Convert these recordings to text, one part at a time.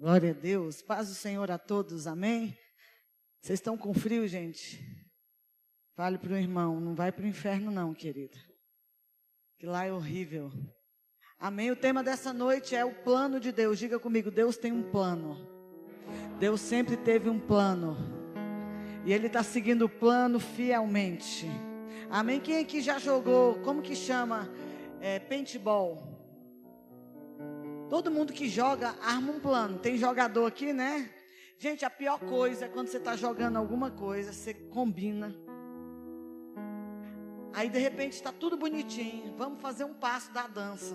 Glória a Deus. Paz do Senhor a todos. Amém. Vocês estão com frio, gente? Fale para o irmão, não vai para o inferno não, querida. Que lá é horrível. Amém. O tema dessa noite é o plano de Deus. Diga comigo, Deus tem um plano. Deus sempre teve um plano. E Ele está seguindo o plano fielmente. Amém. Quem aqui já jogou, como que chama? É, paintball. Todo mundo que joga arma um plano. Tem jogador aqui, né? Gente, a pior coisa é quando você está jogando alguma coisa, você combina. Aí de repente está tudo bonitinho. Vamos fazer um passo da dança.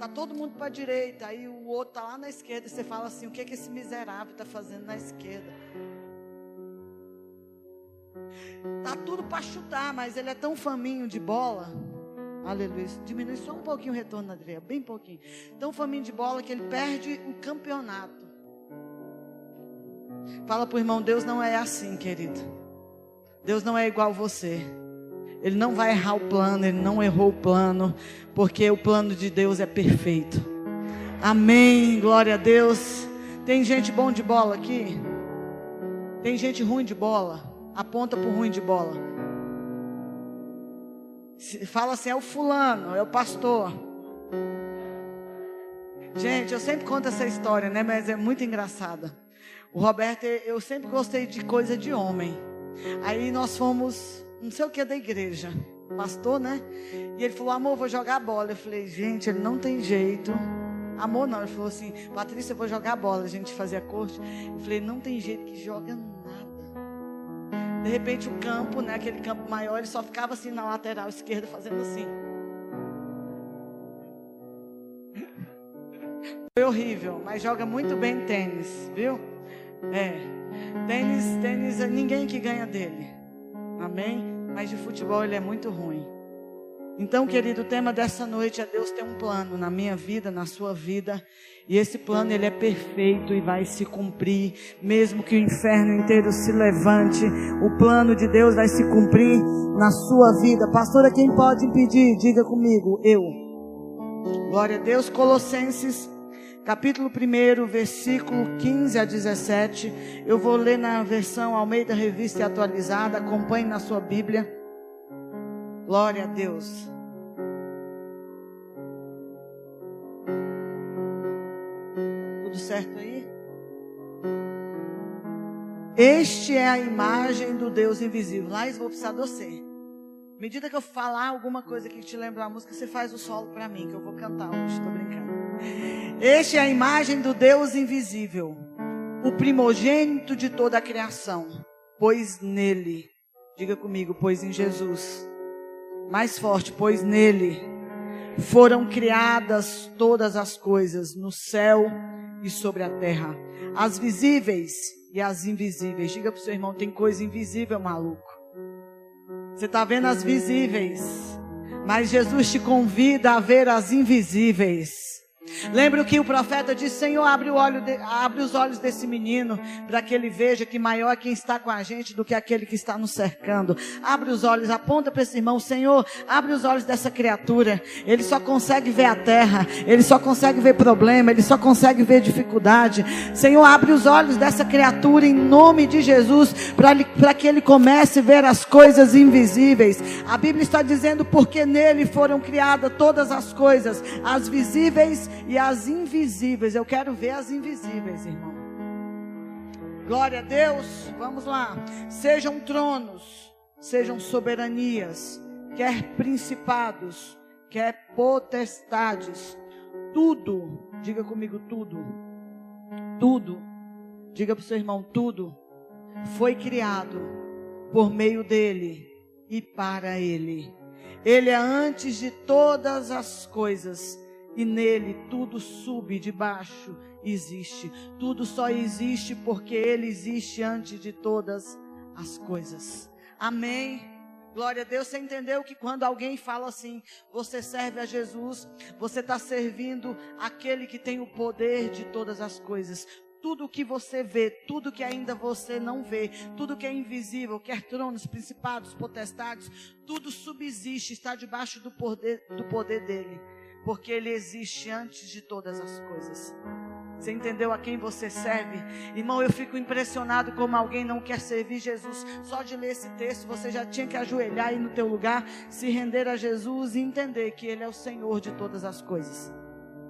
Tá todo mundo para a direita, aí o outro está lá na esquerda. E você fala assim: o que, é que esse miserável está fazendo na esquerda? Tá tudo para chutar, mas ele é tão faminho de bola Aleluia. Diminui só um pouquinho o retorno, Andréia, bem pouquinho. Tão faminho de bola que ele perde o campeonato. Fala para o irmão, Deus não é assim, querido. Deus não é igual você. Ele não vai errar o plano, ele não errou o plano, porque o plano de Deus é perfeito. Amém. Glória a Deus. Tem gente bom de bola aqui? Tem gente ruim de bola? Aponta para o ruim de bola. Fala assim, é o fulano, é o pastor. Gente, eu sempre conto essa história, né? Mas é muito engraçada. O Roberto, eu sempre gostei de coisa de homem. Aí nós fomos, não sei o que da igreja, pastor, né? E ele falou, amor, vou jogar bola. Eu falei, gente, ele não tem jeito. Amor, não. Ele falou assim, Patrícia, eu vou jogar bola. A gente fazia corte. Eu falei, não tem jeito que joga de repente o campo, né, aquele campo maior, ele só ficava assim na lateral esquerda fazendo assim. Foi horrível, mas joga muito bem tênis, viu? É. Tênis, tênis, é ninguém que ganha dele. Amém? Mas de futebol ele é muito ruim. Então, querido, o tema dessa noite é Deus tem um plano na minha vida, na sua vida, e esse plano ele é perfeito e vai se cumprir, mesmo que o inferno inteiro se levante, o plano de Deus vai se cumprir na sua vida. Pastora, quem pode impedir? Diga comigo, eu. Glória a Deus, Colossenses capítulo 1, versículo 15 a 17. Eu vou ler na versão Almeida Revista e Atualizada, acompanhe na sua Bíblia. Glória a Deus. Tudo certo aí? Este é a imagem do Deus invisível. Lá vou precisar de você. À medida que eu falar alguma coisa que te lembra a música, você faz o solo para mim, que eu vou cantar hoje. Estou brincando. Este é a imagem do Deus invisível, o primogênito de toda a criação. Pois nele, diga comigo, pois em Jesus mais forte, pois nele foram criadas todas as coisas no céu e sobre a terra, as visíveis e as invisíveis. Diga para o seu irmão: tem coisa invisível, maluco. Você está vendo as visíveis, mas Jesus te convida a ver as invisíveis. Lembra que o profeta disse: Senhor, abre, de, abre, os olhos desse menino, para que ele veja que maior é quem está com a gente do que aquele que está nos cercando. Abre os olhos, aponta para esse irmão: Senhor, abre os olhos dessa criatura. Ele só consegue ver a terra, ele só consegue ver problema, ele só consegue ver dificuldade. Senhor, abre os olhos dessa criatura em nome de Jesus, para que ele comece a ver as coisas invisíveis. A Bíblia está dizendo: porque nele foram criadas todas as coisas, as visíveis e as invisíveis. Eu quero ver as invisíveis, irmão. Glória a Deus. Vamos lá. Sejam tronos, sejam soberanias, quer principados, quer potestades. Tudo, diga comigo tudo. Tudo. Diga para o seu irmão tudo foi criado por meio dele e para ele. Ele é antes de todas as coisas e nele tudo sube de baixo existe. Tudo só existe porque ele existe antes de todas as coisas. Amém. Glória a Deus. Você entendeu que quando alguém fala assim, você serve a Jesus, você está servindo aquele que tem o poder de todas as coisas. Tudo que você vê, tudo que ainda você não vê, tudo que é invisível, quer tronos, principados, potestades, tudo subsiste, está debaixo do poder, do poder dele porque Ele existe antes de todas as coisas. Você entendeu a quem você serve? Irmão, eu fico impressionado como alguém não quer servir Jesus. Só de ler esse texto, você já tinha que ajoelhar aí no teu lugar, se render a Jesus e entender que Ele é o Senhor de todas as coisas.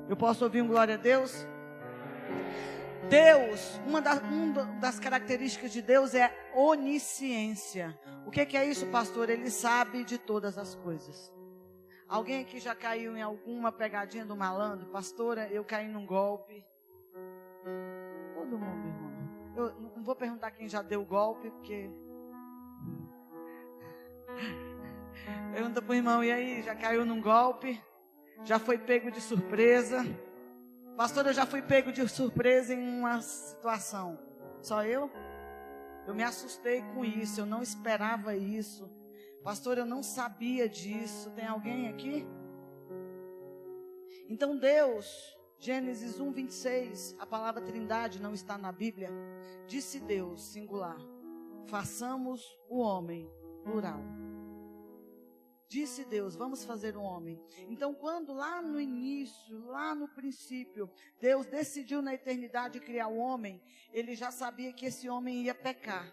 Eu posso ouvir um glória a Deus? Deus, uma, da, uma das características de Deus é onisciência. O que, que é isso, pastor? Ele sabe de todas as coisas. Alguém aqui já caiu em alguma pegadinha do malandro? Pastora, eu caí num golpe. Todo mundo, irmão. Eu não vou perguntar quem já deu golpe, porque. Pergunta pro irmão, e aí, já caiu num golpe? Já foi pego de surpresa? Pastor, eu já fui pego de surpresa em uma situação. Só eu? Eu me assustei com isso, eu não esperava isso. Pastor, eu não sabia disso. Tem alguém aqui? Então Deus, Gênesis 1, 26, a palavra trindade não está na Bíblia. Disse Deus, singular: façamos o homem, plural. Disse Deus: Vamos fazer um homem. Então, quando lá no início, lá no princípio, Deus decidiu na eternidade criar o homem, ele já sabia que esse homem ia pecar.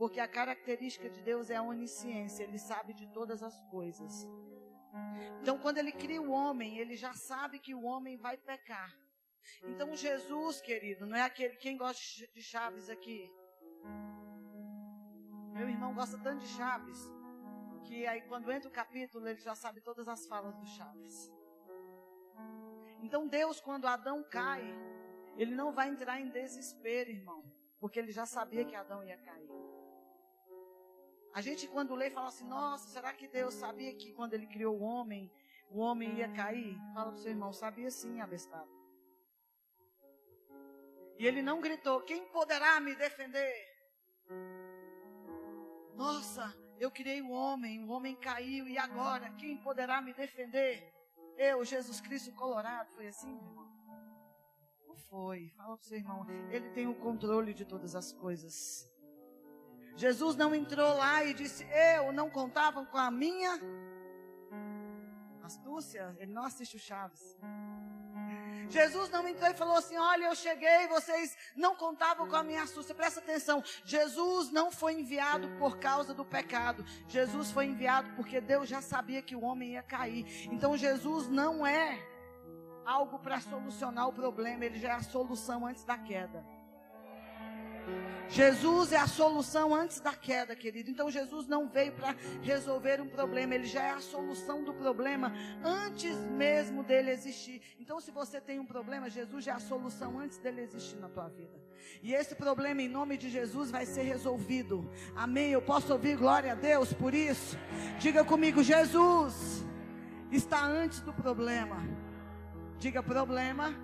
Porque a característica de Deus é a onisciência, ele sabe de todas as coisas. Então, quando ele cria o homem, ele já sabe que o homem vai pecar. Então, Jesus, querido, não é aquele. Quem gosta de Chaves aqui? Meu irmão gosta tanto de Chaves que aí quando entra o capítulo ele já sabe todas as falas do Chaves. Então Deus, quando Adão cai, ele não vai entrar em desespero, irmão, porque ele já sabia que Adão ia cair. A gente quando lê fala assim, nossa, será que Deus sabia que quando ele criou o homem, o homem ia cair? Fala para o seu irmão, sabia sim, abestado. E ele não gritou, quem poderá me defender? Nossa, eu criei o homem, o homem caiu, e agora quem poderá me defender? Eu, Jesus Cristo Colorado. Foi assim, meu irmão? Não foi. Fala para o seu irmão. Ele tem o controle de todas as coisas. Jesus não entrou lá e disse: Eu não contava com a minha astúcia. Ele não assiste o Chaves. Jesus não entrou e falou assim: Olha, eu cheguei, vocês não contavam com a minha astúcia. Presta atenção: Jesus não foi enviado por causa do pecado. Jesus foi enviado porque Deus já sabia que o homem ia cair. Então Jesus não é algo para solucionar o problema, ele já é a solução antes da queda. Jesus é a solução antes da queda, querido. Então Jesus não veio para resolver um problema, ele já é a solução do problema antes mesmo dele existir. Então se você tem um problema, Jesus já é a solução antes dele existir na tua vida. E esse problema em nome de Jesus vai ser resolvido. Amém. Eu posso ouvir glória a Deus por isso. Diga comigo, Jesus está antes do problema. Diga problema.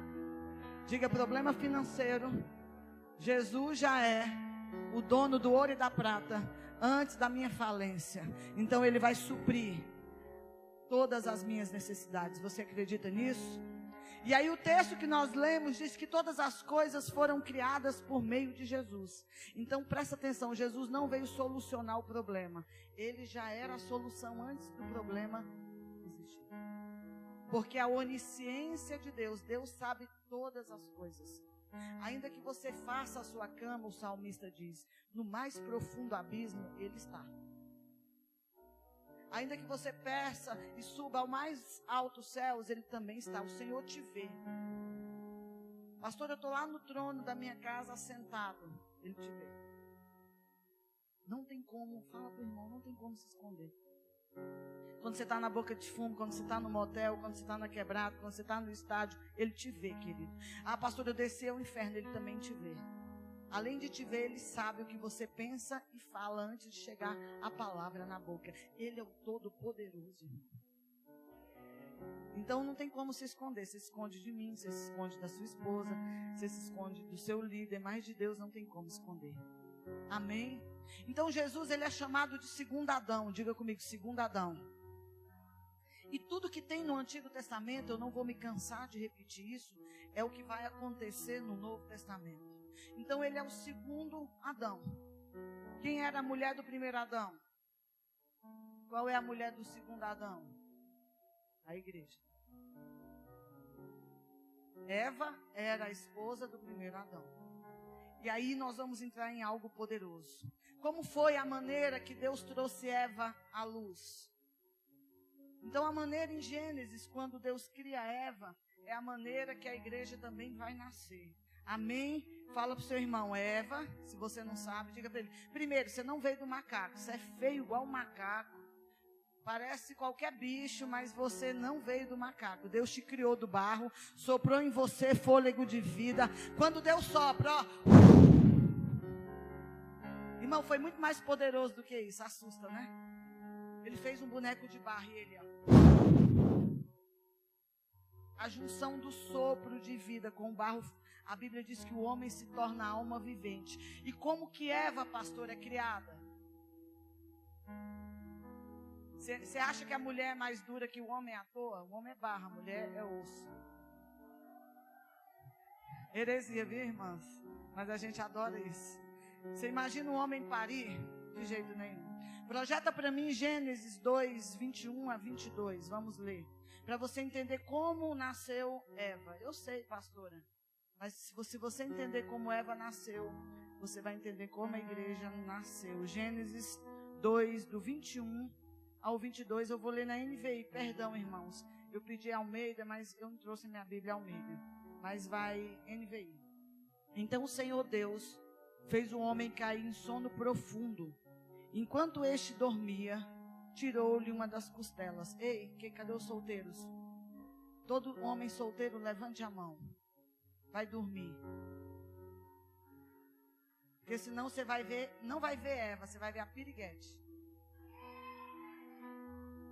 Diga problema financeiro Jesus já é o dono do ouro e da prata antes da minha falência. Então ele vai suprir todas as minhas necessidades. Você acredita nisso? E aí o texto que nós lemos diz que todas as coisas foram criadas por meio de Jesus. Então presta atenção, Jesus não veio solucionar o problema. Ele já era a solução antes do problema existir. Porque a onisciência de Deus, Deus sabe todas as coisas. Ainda que você faça a sua cama, o salmista diz, no mais profundo abismo, ele está. Ainda que você peça e suba ao mais alto céus, ele também está. O Senhor te vê. Pastor, eu estou lá no trono da minha casa assentado. Ele te vê. Não tem como, fala para o irmão, não tem como se esconder. Quando você está na boca de fumo, quando você está no motel, quando você está na quebrada, quando você está no estádio, ele te vê, querido. Ah, pastor, eu desci ao inferno, ele também te vê. Além de te ver, ele sabe o que você pensa e fala antes de chegar a palavra na boca. Ele é o Todo-Poderoso, Então não tem como se esconder. Você se esconde de mim, você se esconde da sua esposa, você se esconde do seu líder, mas de Deus não tem como esconder. Amém? Então Jesus ele é chamado de segundo Adão. Diga comigo, segundo Adão. E tudo que tem no Antigo Testamento, eu não vou me cansar de repetir isso, é o que vai acontecer no Novo Testamento. Então ele é o segundo Adão. Quem era a mulher do primeiro Adão? Qual é a mulher do segundo Adão? A igreja. Eva era a esposa do primeiro Adão. E aí nós vamos entrar em algo poderoso. Como foi a maneira que Deus trouxe Eva à luz? Então, a maneira em Gênesis, quando Deus cria Eva, é a maneira que a igreja também vai nascer. Amém? Fala para o seu irmão, Eva, se você não sabe, diga para ele. Primeiro, você não veio do macaco, você é feio igual o macaco. Parece qualquer bicho, mas você não veio do macaco. Deus te criou do barro, soprou em você fôlego de vida. Quando Deus sopra, ó. Irmão, foi muito mais poderoso do que isso. Assusta, né? Ele fez um boneco de barro e ele, ó. A junção do sopro de vida com o barro a Bíblia diz que o homem se torna alma vivente. E como que Eva, pastor, é criada? Você acha que a mulher é mais dura que o homem à toa? O homem é barra, a mulher é osso. Heresia, viu, irmãs? Mas a gente adora isso. Você imagina um homem parir? De jeito nenhum. Projeta para mim Gênesis 2, 21 a 22. Vamos ler. Para você entender como nasceu Eva. Eu sei, pastora. Mas se você, você entender como Eva nasceu, você vai entender como a igreja nasceu. Gênesis 2, do 21 ao 22, eu vou ler na NVI. Perdão, irmãos. Eu pedi Almeida, mas eu não trouxe minha Bíblia Almeida. Mas vai NVI. Então o Senhor Deus fez o homem cair em sono profundo. Enquanto este dormia, tirou-lhe uma das costelas. Ei, que, cadê os solteiros? Todo homem solteiro, levante a mão vai dormir. Porque senão você vai ver, não vai ver Eva, você vai ver a piriguete.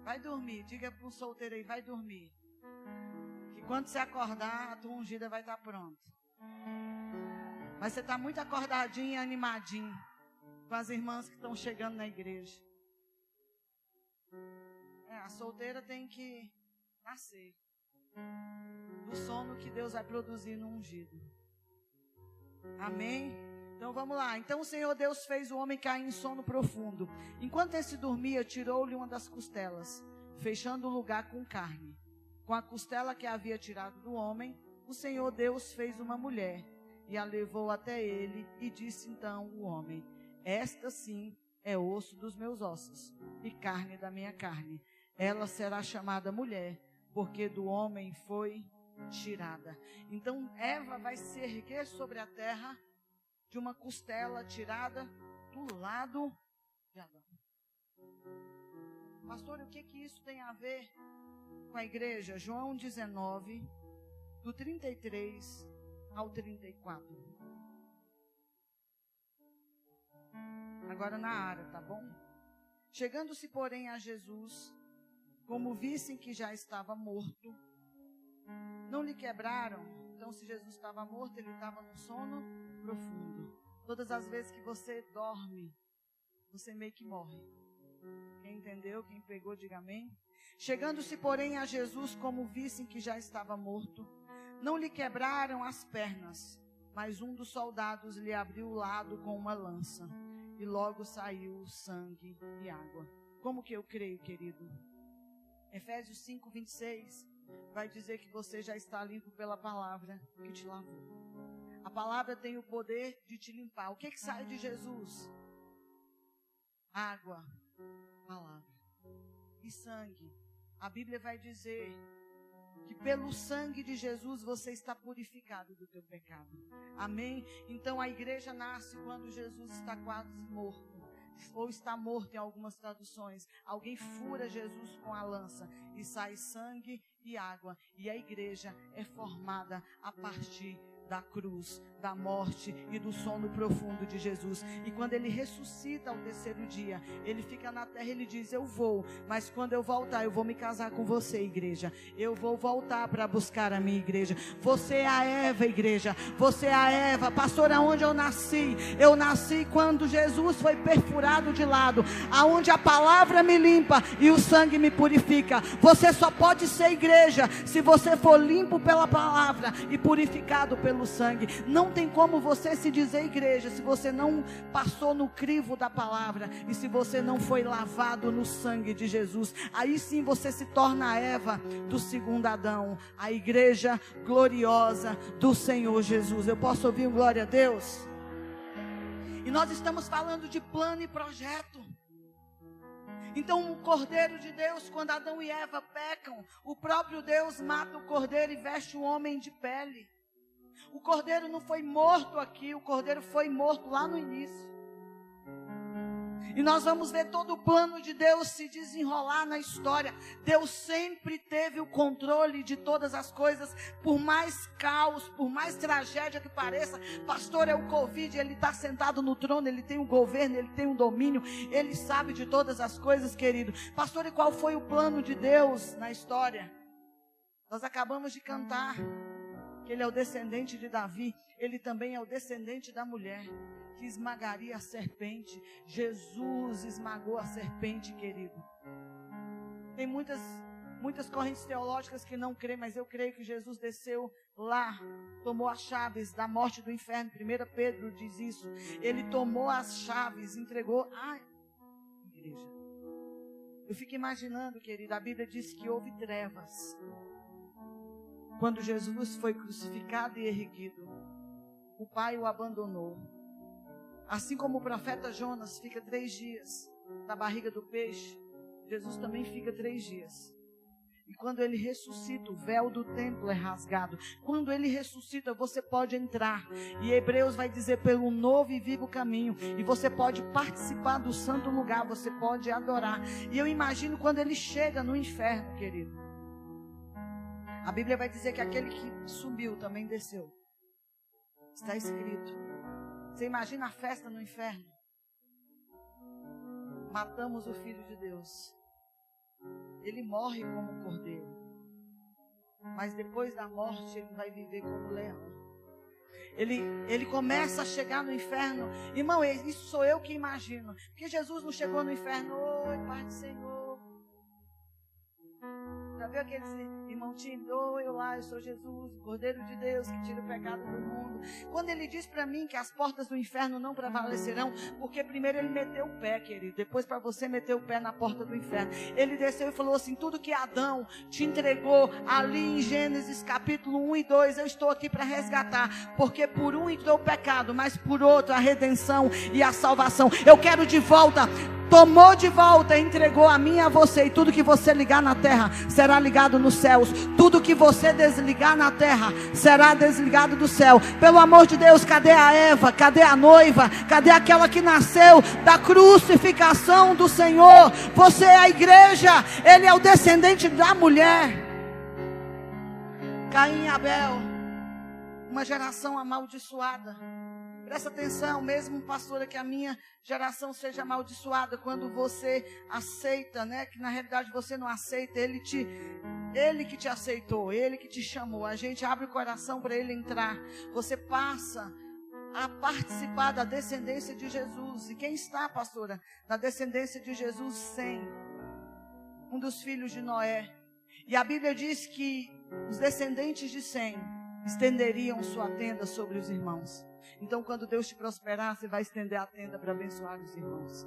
Vai dormir, diga para o solteiro aí, vai dormir. Que quando você acordar, a tua ungida vai estar tá pronta. Mas você está muito acordadinho e animadinho com as irmãs que estão chegando na igreja. É, a solteira tem que nascer do sono que Deus vai produzir no ungido. Amém? Então vamos lá. Então o Senhor Deus fez o homem cair em sono profundo. Enquanto esse dormia, tirou-lhe uma das costelas, fechando o lugar com carne. Com a costela que havia tirado do homem, o Senhor Deus fez uma mulher e a levou até ele e disse então o homem: Esta sim é osso dos meus ossos e carne da minha carne. Ela será chamada mulher, porque do homem foi tirada. Então Eva vai se erguer sobre a terra de uma costela tirada do lado de Adão. Pastor, o que que isso tem a ver com a igreja? João 19, do 33 ao 34. Agora na área, tá bom? Chegando-se, porém, a Jesus, como vissem que já estava morto, não lhe quebraram. Então, se Jesus estava morto, ele estava no sono profundo. Todas as vezes que você dorme, você meio que morre. Quem entendeu, quem pegou, diga amém. Chegando-se, porém, a Jesus, como vissem que já estava morto, não lhe quebraram as pernas, mas um dos soldados lhe abriu o lado com uma lança, e logo saiu sangue e água. Como que eu creio, querido? Efésios 5, 26 vai dizer que você já está limpo pela palavra que te lavou. A palavra tem o poder de te limpar. O que, que sai de Jesus? Água, palavra e sangue. A Bíblia vai dizer que pelo sangue de Jesus você está purificado do teu pecado. Amém? Então a igreja nasce quando Jesus está quase morto ou está morto em algumas traduções. Alguém fura Jesus com a lança e sai sangue e água. E a igreja é formada a partir da cruz, da morte e do sono profundo de Jesus. E quando ele ressuscita ao terceiro dia, ele fica na terra e ele diz: Eu vou, mas quando eu voltar, eu vou me casar com você, igreja. Eu vou voltar para buscar a minha igreja. Você é a Eva, igreja. Você é a Eva, pastor, aonde eu nasci? Eu nasci quando Jesus foi perfurado de lado, aonde a palavra me limpa e o sangue me purifica. Você só pode ser igreja se você for limpo pela palavra e purificado pelo pelo sangue. Não tem como você se dizer igreja se você não passou no crivo da palavra e se você não foi lavado no sangue de Jesus. Aí sim você se torna a Eva do segundo Adão, a igreja gloriosa do Senhor Jesus. Eu posso ouvir um glória a Deus? E nós estamos falando de plano e projeto. Então, o Cordeiro de Deus, quando Adão e Eva pecam, o próprio Deus mata o Cordeiro e veste o homem de pele. O Cordeiro não foi morto aqui, o Cordeiro foi morto lá no início. E nós vamos ver todo o plano de Deus se desenrolar na história. Deus sempre teve o controle de todas as coisas, por mais caos, por mais tragédia que pareça. Pastor, é o Covid, ele está sentado no trono, ele tem o governo, ele tem o domínio, ele sabe de todas as coisas, querido. Pastor, e qual foi o plano de Deus na história? Nós acabamos de cantar que ele é o descendente de Davi, ele também é o descendente da mulher que esmagaria a serpente. Jesus esmagou a serpente, querido. Tem muitas muitas correntes teológicas que não creem, mas eu creio que Jesus desceu lá, tomou as chaves da morte do inferno. 1 Pedro diz isso. Ele tomou as chaves, entregou. Ai, igreja. Eu fico imaginando, querido, a Bíblia diz que houve trevas. Quando Jesus foi crucificado e erguido, o Pai o abandonou. Assim como o profeta Jonas fica três dias na barriga do peixe, Jesus também fica três dias. E quando ele ressuscita, o véu do templo é rasgado. Quando ele ressuscita, você pode entrar. E Hebreus vai dizer pelo novo e vivo caminho. E você pode participar do santo lugar, você pode adorar. E eu imagino quando ele chega no inferno, querido. A Bíblia vai dizer que aquele que subiu também desceu. Está escrito. Você imagina a festa no inferno? Matamos o Filho de Deus. Ele morre como um cordeiro. Mas depois da morte, ele vai viver como leão. Ele, ele começa a chegar no inferno. Irmão, isso sou eu que imagino. Porque Jesus não chegou no inferno. Oi, Pai do Senhor. Já viu aqueles irmão tímido? eu lá, eu sou Jesus, o Cordeiro de Deus que tira o pecado do mundo. Quando ele diz para mim que as portas do inferno não prevalecerão, porque primeiro ele meteu o pé, querido, depois para você meter o pé na porta do inferno. Ele desceu e falou assim: tudo que Adão te entregou ali em Gênesis capítulo 1 e 2, eu estou aqui para resgatar, porque por um entrou o pecado, mas por outro a redenção e a salvação. Eu quero de volta tomou de volta, entregou a mim e a você, e tudo que você ligar na terra será ligado nos céus, tudo que você desligar na terra será desligado do céu. Pelo amor de Deus, cadê a Eva? Cadê a noiva? Cadê aquela que nasceu da crucificação do Senhor? Você é a igreja, ele é o descendente da mulher. Caim e Abel, uma geração amaldiçoada. Presta atenção, mesmo pastora, que a minha geração seja amaldiçoada quando você aceita, né? Que na realidade você não aceita, ele te ele que te aceitou, ele que te chamou. A gente abre o coração para ele entrar. Você passa a participar da descendência de Jesus. E quem está, pastora, na descendência de Jesus? Sem um dos filhos de Noé. E a Bíblia diz que os descendentes de Sem estenderiam sua tenda sobre os irmãos. Então, quando Deus te prosperar, você vai estender a tenda para abençoar os irmãos.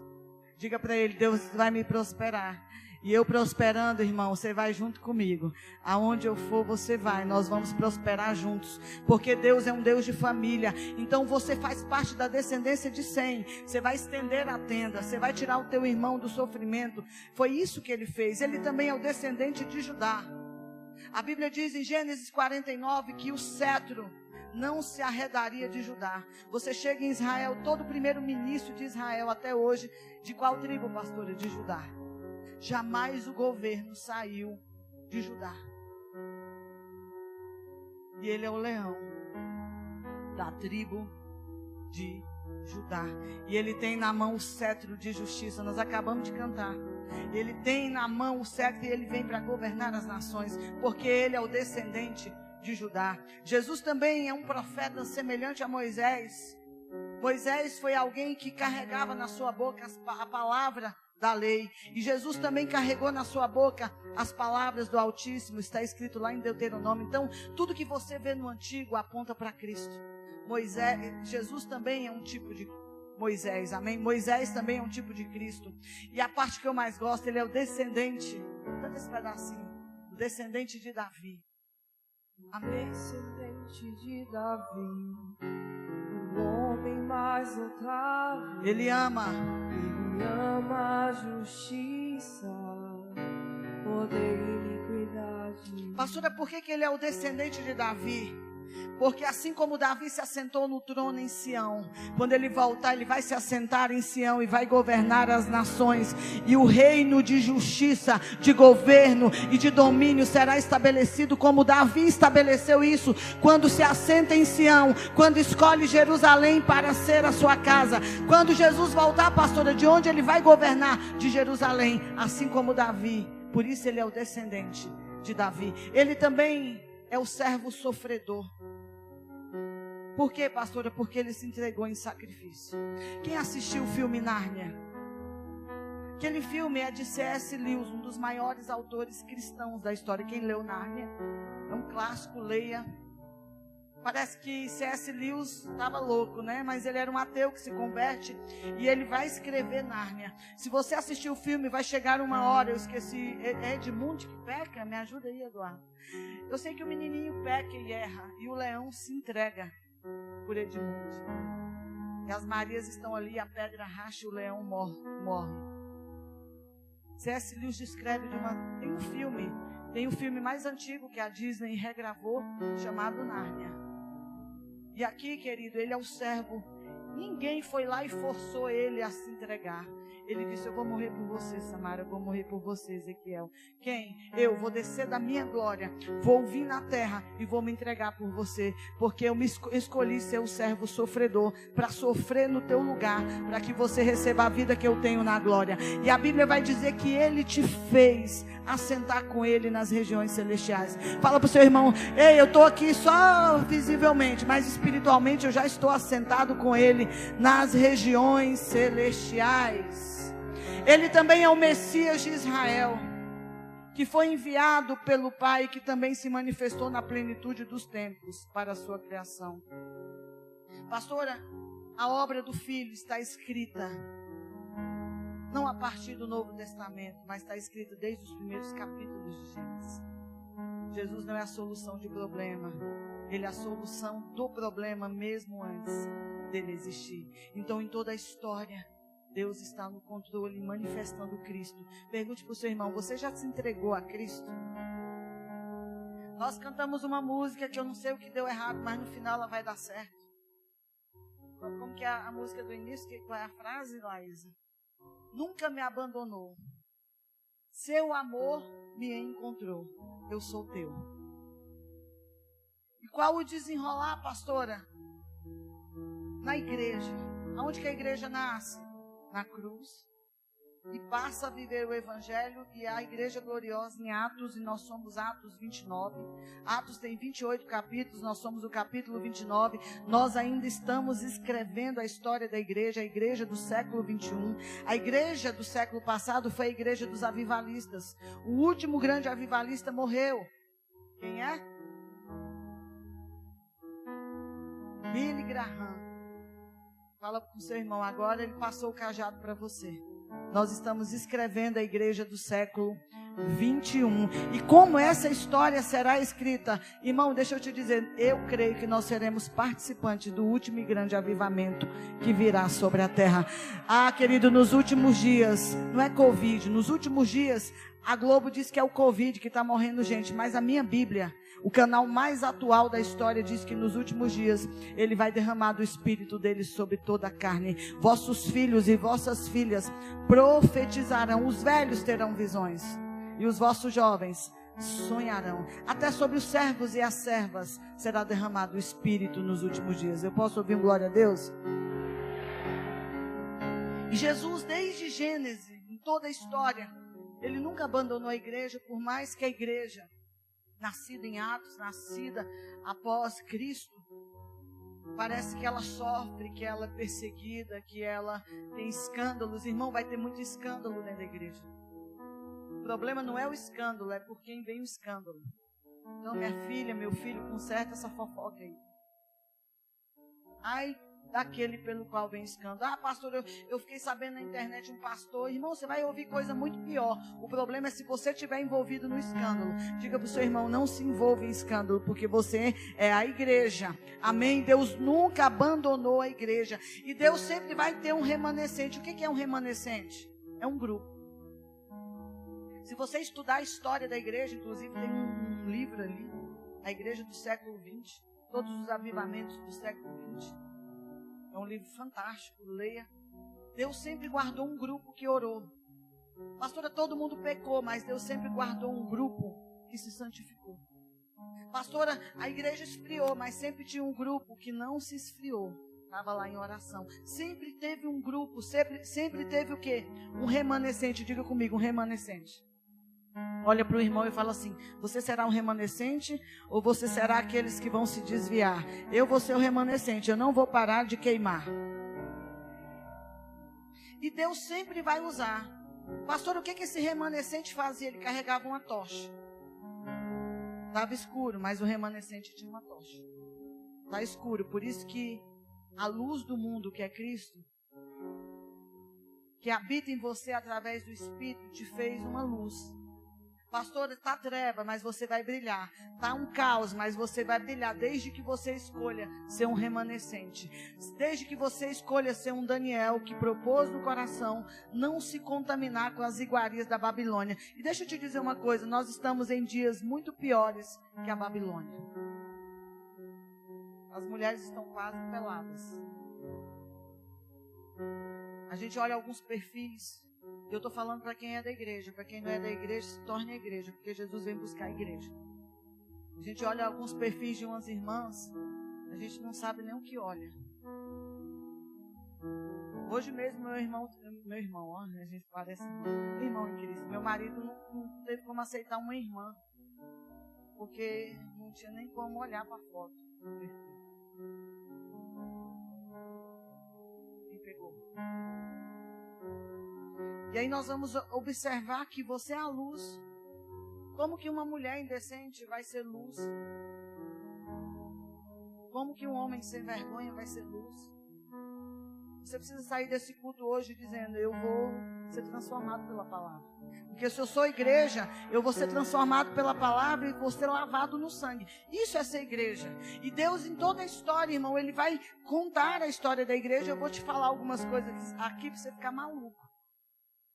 Diga para ele: Deus vai me prosperar. E eu prosperando, irmão, você vai junto comigo. Aonde eu for, você vai. Nós vamos prosperar juntos. Porque Deus é um Deus de família. Então você faz parte da descendência de Sem. Você vai estender a tenda. Você vai tirar o teu irmão do sofrimento. Foi isso que ele fez. Ele também é o descendente de Judá. A Bíblia diz em Gênesis 49 que o cetro não se arredaria de Judá. Você chega em Israel, todo o primeiro ministro de Israel até hoje, de qual tribo, pastora? De Judá. Jamais o governo saiu de Judá. E ele é o leão da tribo de Judá. E ele tem na mão o cetro de justiça. Nós acabamos de cantar. Ele tem na mão o cetro e ele vem para governar as nações, porque ele é o descendente de Judá. Jesus também é um profeta semelhante a Moisés. Moisés foi alguém que carregava na sua boca a palavra da lei. E Jesus também carregou na sua boca as palavras do Altíssimo, está escrito lá em Deuteronômio. Então, tudo que você vê no Antigo aponta para Cristo. Moisés, Jesus também é um tipo de Moisés, amém? Moisés também é um tipo de Cristo. E a parte que eu mais gosto, ele é o descendente, tanto esse pedacinho, o descendente de Davi. Amém? Descendente de Davi, o homem mais notável. Ele ama. Ele ama a justiça, poder e iniquidade. Pastora, por que, que ele é o descendente de Davi? Porque assim como Davi se assentou no trono em Sião, quando ele voltar, ele vai se assentar em Sião e vai governar as nações, e o reino de justiça, de governo e de domínio será estabelecido como Davi estabeleceu isso quando se assenta em Sião, quando escolhe Jerusalém para ser a sua casa. Quando Jesus voltar, pastora, de onde ele vai governar? De Jerusalém, assim como Davi. Por isso ele é o descendente de Davi. Ele também é o servo sofredor. Por quê, pastora? Porque ele se entregou em sacrifício. Quem assistiu o filme Nárnia? Aquele filme é de C.S. Lewis, um dos maiores autores cristãos da história. Quem leu Nárnia? É um clássico, leia. Parece que C.S. Lewis estava louco, né? Mas ele era um ateu que se converte e ele vai escrever Nárnia. Se você assistir o filme, vai chegar uma hora. Eu esqueci. É, é Edmund que peca? Me ajuda aí, Eduardo. Eu sei que o menininho peca e erra e o leão se entrega por Edmundo. E as Marias estão ali, a pedra racha e o leão morre. C.S. Lewis descreve de uma. Tem um filme, tem um filme mais antigo que a Disney regravou, chamado Nárnia. E aqui, querido, ele é o servo. Ninguém foi lá e forçou ele a se entregar. Ele disse: Eu vou morrer por você, Samara. Eu vou morrer por você, Ezequiel. Quem? Eu vou descer da minha glória. Vou vir na terra e vou me entregar por você. Porque eu me escolhi ser um servo sofredor. Para sofrer no teu lugar. Para que você receba a vida que eu tenho na glória. E a Bíblia vai dizer que ele te fez assentar com ele nas regiões celestiais. Fala para o seu irmão: Ei, eu estou aqui só visivelmente. Mas espiritualmente eu já estou assentado com ele nas regiões celestiais. Ele também é o Messias de Israel, que foi enviado pelo Pai, que também se manifestou na plenitude dos tempos para a sua criação. Pastora, a obra do Filho está escrita, não a partir do Novo Testamento, mas está escrita desde os primeiros capítulos de Gênesis. Jesus não é a solução de problema, ele é a solução do problema mesmo antes dele existir. Então, em toda a história, Deus está no controle, manifestando Cristo. Pergunte para o seu irmão: você já se entregou a Cristo? Nós cantamos uma música que eu não sei o que deu errado, mas no final ela vai dar certo. Como que é a, música do início? qual é a frase, Laísa? Nunca me abandonou. Seu amor me encontrou. Eu sou teu. E qual o desenrolar, pastora? Na igreja. Aonde que a igreja nasce? Na cruz e passa a viver o Evangelho e a Igreja Gloriosa em Atos, e nós somos Atos 29. Atos tem 28 capítulos, nós somos o capítulo 29. Nós ainda estamos escrevendo a história da igreja, a igreja do século 21. A igreja do século passado foi a igreja dos avivalistas. O último grande avivalista morreu. Quem é? Billy Graham. Fala com seu irmão, agora ele passou o cajado para você. Nós estamos escrevendo a igreja do século 21. E como essa história será escrita? Irmão, deixa eu te dizer, eu creio que nós seremos participantes do último e grande avivamento que virá sobre a terra. Ah, querido, nos últimos dias, não é Covid, nos últimos dias, a Globo diz que é o Covid que está morrendo gente, mas a minha Bíblia o canal mais atual da história diz que nos últimos dias ele vai derramar do espírito dele sobre toda a carne. Vossos filhos e vossas filhas profetizarão, os velhos terão visões e os vossos jovens sonharão. Até sobre os servos e as servas será derramado o espírito nos últimos dias. Eu posso ouvir um glória a Deus? E Jesus, desde Gênesis, em toda a história, ele nunca abandonou a igreja, por mais que a igreja nascida em Atos, nascida após Cristo, Parece que ela sofre, que ela é perseguida, que ela tem escândalos. Irmão, vai ter muito escândalo dentro da igreja. O problema não é o escândalo, é por quem vem o escândalo. Então, minha filha, meu filho, conserta essa fofoca aí. Ai, daquele pelo qual vem escândalo. Ah, pastor, eu, eu fiquei sabendo na internet um pastor. Irmão, você vai ouvir coisa muito pior. O problema é se você estiver envolvido no escândalo. Diga para o seu irmão, não se envolva em escândalo, porque você é a igreja. Amém? Deus nunca abandonou a igreja. E Deus sempre vai ter um remanescente. O que é um remanescente? É um grupo. Se você estudar a história da igreja, inclusive tem um livro ali, a igreja do século XX, todos os avivamentos do século XX. É um livro fantástico, leia. Deus sempre guardou um grupo que orou. Pastora, todo mundo pecou, mas Deus sempre guardou um grupo que se santificou. Pastora, a igreja esfriou, mas sempre tinha um grupo que não se esfriou. Estava lá em oração. Sempre teve um grupo, sempre, sempre teve o quê? Um remanescente. Diga comigo, um remanescente. Olha para o irmão e fala assim: Você será um remanescente ou você será aqueles que vão se desviar? Eu vou ser o remanescente, eu não vou parar de queimar. E Deus sempre vai usar. Pastor, o que, que esse remanescente fazia? Ele carregava uma tocha. Estava escuro, mas o remanescente tinha uma tocha. Está escuro, por isso que a luz do mundo, que é Cristo, que habita em você através do Espírito, te fez uma luz. Pastor, está treva, mas você vai brilhar. Está um caos, mas você vai brilhar. Desde que você escolha ser um remanescente. Desde que você escolha ser um Daniel que propôs no coração não se contaminar com as iguarias da Babilônia. E deixa eu te dizer uma coisa: nós estamos em dias muito piores que a Babilônia. As mulheres estão quase peladas. A gente olha alguns perfis eu estou falando para quem é da igreja. Para quem não é da igreja, se torne igreja, porque Jesus vem buscar a igreja. A gente olha alguns perfis de umas irmãs, a gente não sabe nem o que olha. Hoje mesmo, meu irmão, meu irmão, ó, a gente parece irmão, irmão em Cristo. Meu marido não, não teve como aceitar uma irmã, porque não tinha nem como olhar para a foto. E pegou. E aí nós vamos observar que você é a luz. Como que uma mulher indecente vai ser luz? Como que um homem sem vergonha vai ser luz? Você precisa sair desse culto hoje dizendo: Eu vou ser transformado pela palavra. Porque se eu sou igreja, eu vou ser transformado pela palavra e vou ser lavado no sangue. Isso é ser igreja. E Deus, em toda a história, irmão, Ele vai contar a história da igreja. Eu vou te falar algumas coisas aqui para você ficar maluco.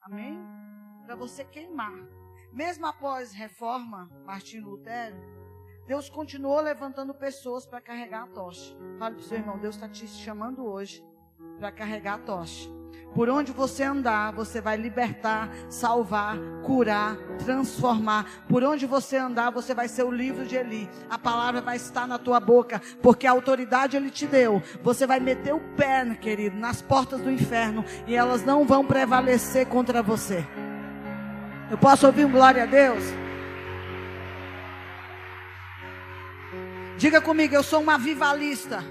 Amém? Para você queimar. Mesmo após reforma, Martinho Lutero, Deus continuou levantando pessoas para carregar a tocha. Fale para o seu irmão, Deus está te chamando hoje para carregar a tocha. Por onde você andar, você vai libertar, salvar, curar, transformar. Por onde você andar, você vai ser o livro de Eli. A palavra vai estar na tua boca, porque a autoridade ele te deu. Você vai meter o pé, querido, nas portas do inferno e elas não vão prevalecer contra você. Eu posso ouvir um glória a Deus? Diga comigo, eu sou uma vivalista.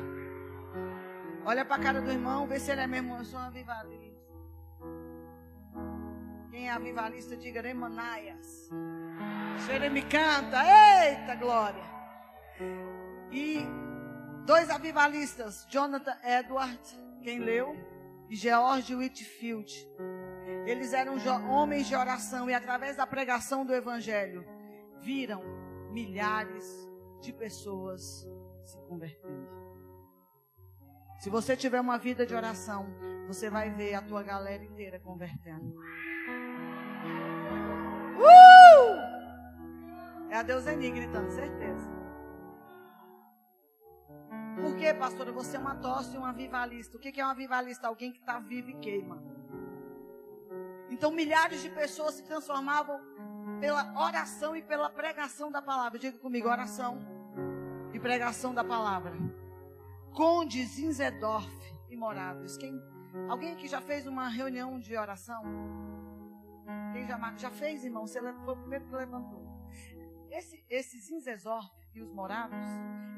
Olha para a cara do irmão, vê se ele é mesmo. Eu sou uma vivalista. Quem é avivalista, diga Remanaias. me canta, eita glória. E dois avivalistas, Jonathan Edward, quem leu, e George Whitfield. Eles eram homens de oração e através da pregação do evangelho viram milhares de pessoas se convertendo. Se você tiver uma vida de oração, você vai ver a tua galera inteira convertendo. Uh! É a Deus Eni gritando, certeza. Por que, pastora? Você é uma tosse e um avivalista. O que é um avivalista? Alguém que está vivo e queima. Então, milhares de pessoas se transformavam pela oração e pela pregação da palavra. Diga comigo, oração e pregação da palavra. Conde Zinzedorf, imoráveis. Quem, alguém aqui já fez uma reunião de oração? Quem já, já fez, irmão? Você foi o primeiro que levantou. Esse, esses Inzezor e os morados,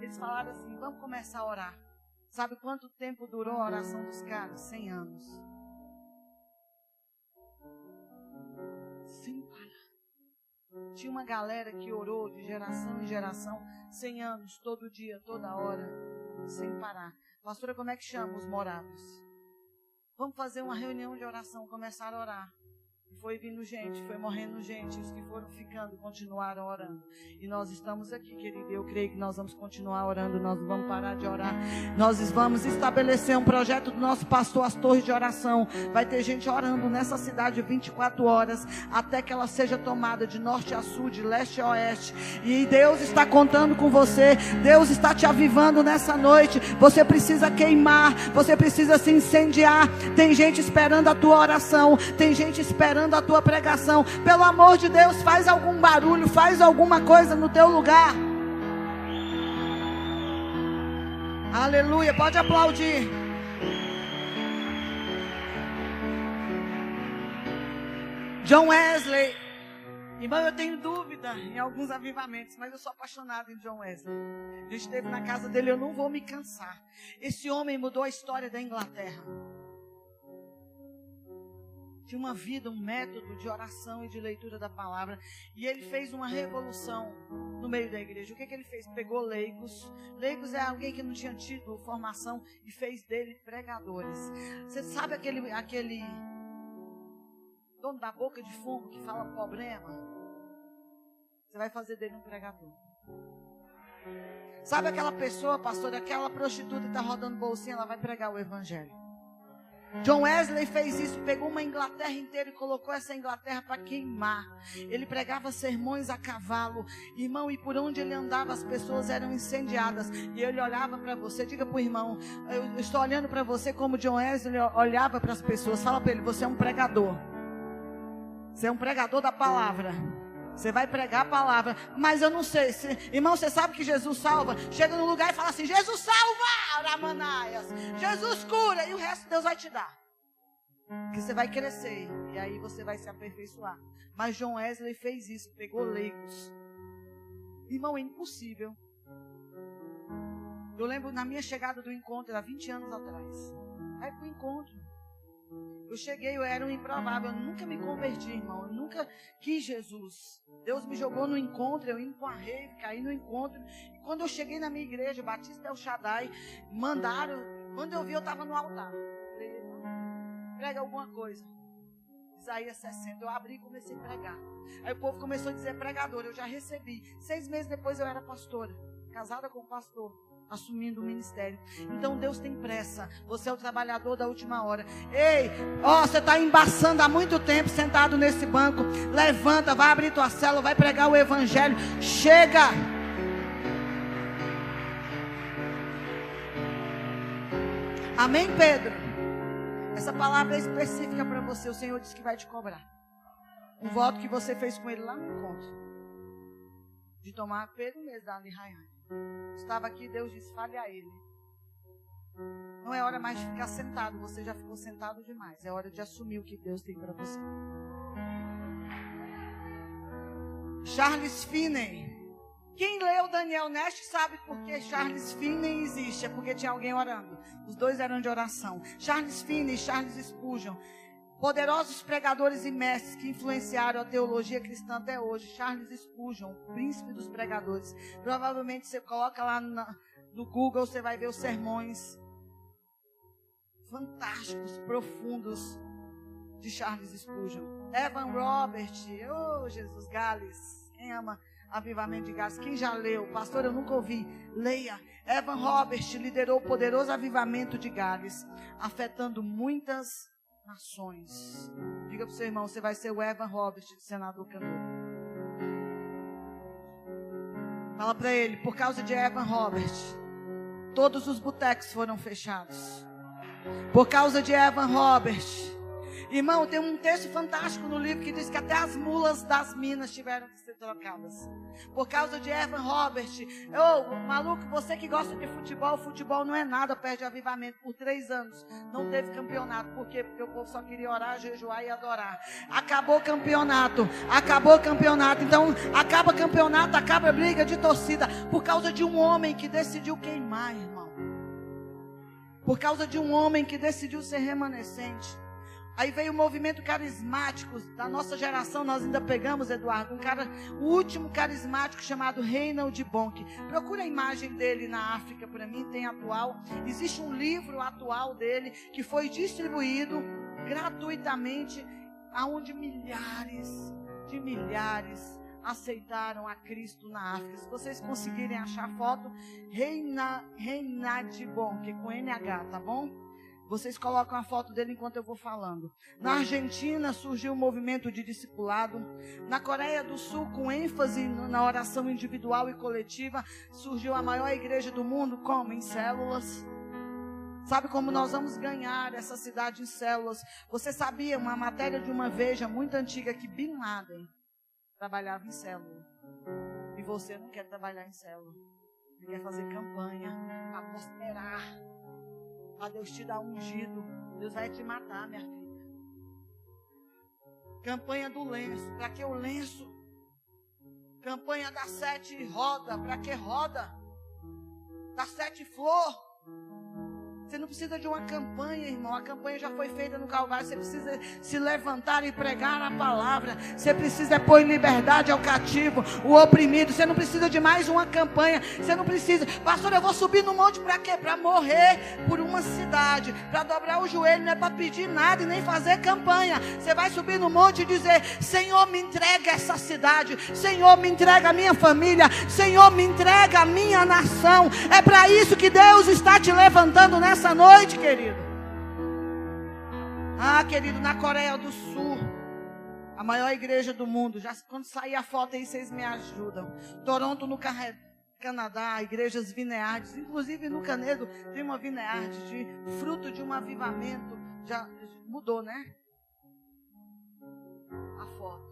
eles falaram assim: vamos começar a orar. Sabe quanto tempo durou a oração dos caras? 100 anos. Sem parar. Tinha uma galera que orou de geração em geração, 100 anos, todo dia, toda hora, sem parar. Pastora, como é que chama os moráveis? Vamos fazer uma reunião de oração, começar a orar. Foi vindo gente, foi morrendo gente, os que foram ficando continuaram orando. E nós estamos aqui, querido. Eu creio que nós vamos continuar orando, nós não vamos parar de orar. Nós vamos estabelecer um projeto do nosso pastor, as torres de oração. Vai ter gente orando nessa cidade 24 horas, até que ela seja tomada de norte a sul, de leste a oeste. E Deus está contando com você, Deus está te avivando nessa noite. Você precisa queimar, você precisa se incendiar. Tem gente esperando a tua oração, tem gente esperando a tua pregação. Pelo amor de Deus, faz algum barulho, faz alguma coisa no teu lugar. Aleluia, pode aplaudir. John Wesley. Irmão, eu tenho dúvida em alguns avivamentos, mas eu sou apaixonado em John Wesley. A gente esteve na casa dele, eu não vou me cansar. Esse homem mudou a história da Inglaterra tinha uma vida, um método de oração e de leitura da palavra. E ele fez uma revolução no meio da igreja. O que, que ele fez? Pegou leigos. Leigos é alguém que não tinha tido formação e fez dele pregadores. Você sabe aquele, aquele dono da boca de fumo que fala problema? Você vai fazer dele um pregador. Sabe aquela pessoa, pastor, aquela prostituta que está rodando bolsinha, ela vai pregar o evangelho. John Wesley fez isso, pegou uma Inglaterra inteira e colocou essa Inglaterra para queimar. Ele pregava sermões a cavalo, irmão, e por onde ele andava as pessoas eram incendiadas. E ele olhava para você, diga para o irmão, eu estou olhando para você como John Wesley olhava para as pessoas. Fala para ele, você é um pregador. Você é um pregador da palavra. Você vai pregar a palavra, mas eu não sei. Se, irmão, você sabe que Jesus salva? Chega no lugar e fala assim: Jesus salva, Aramanaias. Jesus cura, e o resto Deus vai te dar. Que você vai crescer, e aí você vai se aperfeiçoar. Mas João Wesley fez isso, pegou leigos. Irmão, é impossível. Eu lembro na minha chegada do encontro, há 20 anos atrás. Vai para o encontro. Eu cheguei, eu era um improvável, eu nunca me converti, irmão. Eu nunca quis Jesus. Deus me jogou no encontro, eu emparrei, caí no encontro. Quando eu cheguei na minha igreja, Batista El Shaddai, mandaram. Quando eu vi, eu estava no altar. Prega alguma coisa. Isaías 60. Eu abri e comecei a pregar. Aí o povo começou a dizer pregador. Eu já recebi. Seis meses depois eu era pastora, casada com um pastor assumindo o ministério. Então Deus tem pressa. Você é o trabalhador da última hora. Ei, ó, você está embaçando há muito tempo sentado nesse banco. Levanta, vai abrir tua cela, vai pregar o evangelho. Chega. Amém, Pedro? Essa palavra é específica para você. O Senhor disse que vai te cobrar. Um voto que você fez com ele lá no encontro. De tomar Pedro mesmo da Raiane. Estava aqui, Deus disse: fale a ele. Não é hora mais de ficar sentado, você já ficou sentado demais. É hora de assumir o que Deus tem para você. Charles Finney. Quem leu Daniel Nest sabe por que Charles Finney existe. É porque tinha alguém orando. Os dois eram de oração. Charles Finney e Charles Spurgeon Poderosos pregadores e mestres que influenciaram a teologia cristã até hoje. Charles Spurgeon, príncipe dos pregadores. Provavelmente você coloca lá na, no Google, você vai ver os sermões fantásticos, profundos de Charles Spurgeon. Evan Robert, oh Jesus Gales, quem ama avivamento de Gales? Quem já leu? Pastor, eu nunca ouvi. Leia. Evan Robert liderou o poderoso avivamento de Gales, afetando muitas nações. Diga para o seu irmão, você vai ser o Evan Robert, senador cantor. Fala para ele, por causa de Evan Robert, todos os botecos foram fechados. Por causa de Evan Robert, Irmão, tem um texto fantástico no livro que diz que até as mulas das minas tiveram que ser trocadas. Por causa de Evan Robert. Ô, oh, maluco, você que gosta de futebol, futebol não é nada, perde avivamento. Por três anos não teve campeonato. Por quê? Porque o povo só queria orar, jejuar e adorar. Acabou campeonato. Acabou campeonato. Então, acaba campeonato, acaba briga de torcida. Por causa de um homem que decidiu queimar, irmão. Por causa de um homem que decidiu ser remanescente. Aí veio o movimento carismático da nossa geração, nós ainda pegamos, Eduardo, um cara, o último carismático chamado Reinald Bonk. Procura a imagem dele na África para mim, tem atual. Existe um livro atual dele que foi distribuído gratuitamente, aonde milhares de milhares aceitaram a Cristo na África. Se vocês conseguirem achar a foto, Reina, Reinad Bonk, com NH, tá bom? Vocês colocam a foto dele enquanto eu vou falando. Na Argentina surgiu um movimento de discipulado. Na Coreia do Sul, com ênfase na oração individual e coletiva, surgiu a maior igreja do mundo, como? Em células. Sabe como nós vamos ganhar essa cidade em células? Você sabia uma matéria de uma veja muito antiga que Bin Laden trabalhava em célula. E você não quer trabalhar em célula. Você quer fazer campanha para prosperar a Deus te dá ungido. Deus vai te matar, minha filha. Campanha do lenço. Para que o lenço? Campanha da sete roda. Para que roda? Da sete flor. Você não precisa de uma campanha, irmão. A campanha já foi feita no Calvário. Você precisa se levantar e pregar a palavra. Você precisa pôr em liberdade ao cativo, o oprimido. Você não precisa de mais uma campanha. Você não precisa. Pastor, eu vou subir no monte para quê? Para morrer por uma cidade. Para dobrar o joelho. Não é para pedir nada e nem fazer campanha. Você vai subir no monte e dizer: Senhor, me entrega essa cidade. Senhor, me entrega a minha família. Senhor, me entrega a minha nação. É para isso que Deus está te levantando nessa nessa noite, querido. Ah, querido, na Coreia do Sul, a maior igreja do mundo. Já quando sair a foto aí, vocês me ajudam. Toronto, no Canadá, igrejas vineardes. Inclusive no Canedo tem uma vinearde de fruto de um avivamento. Já mudou, né? A foto.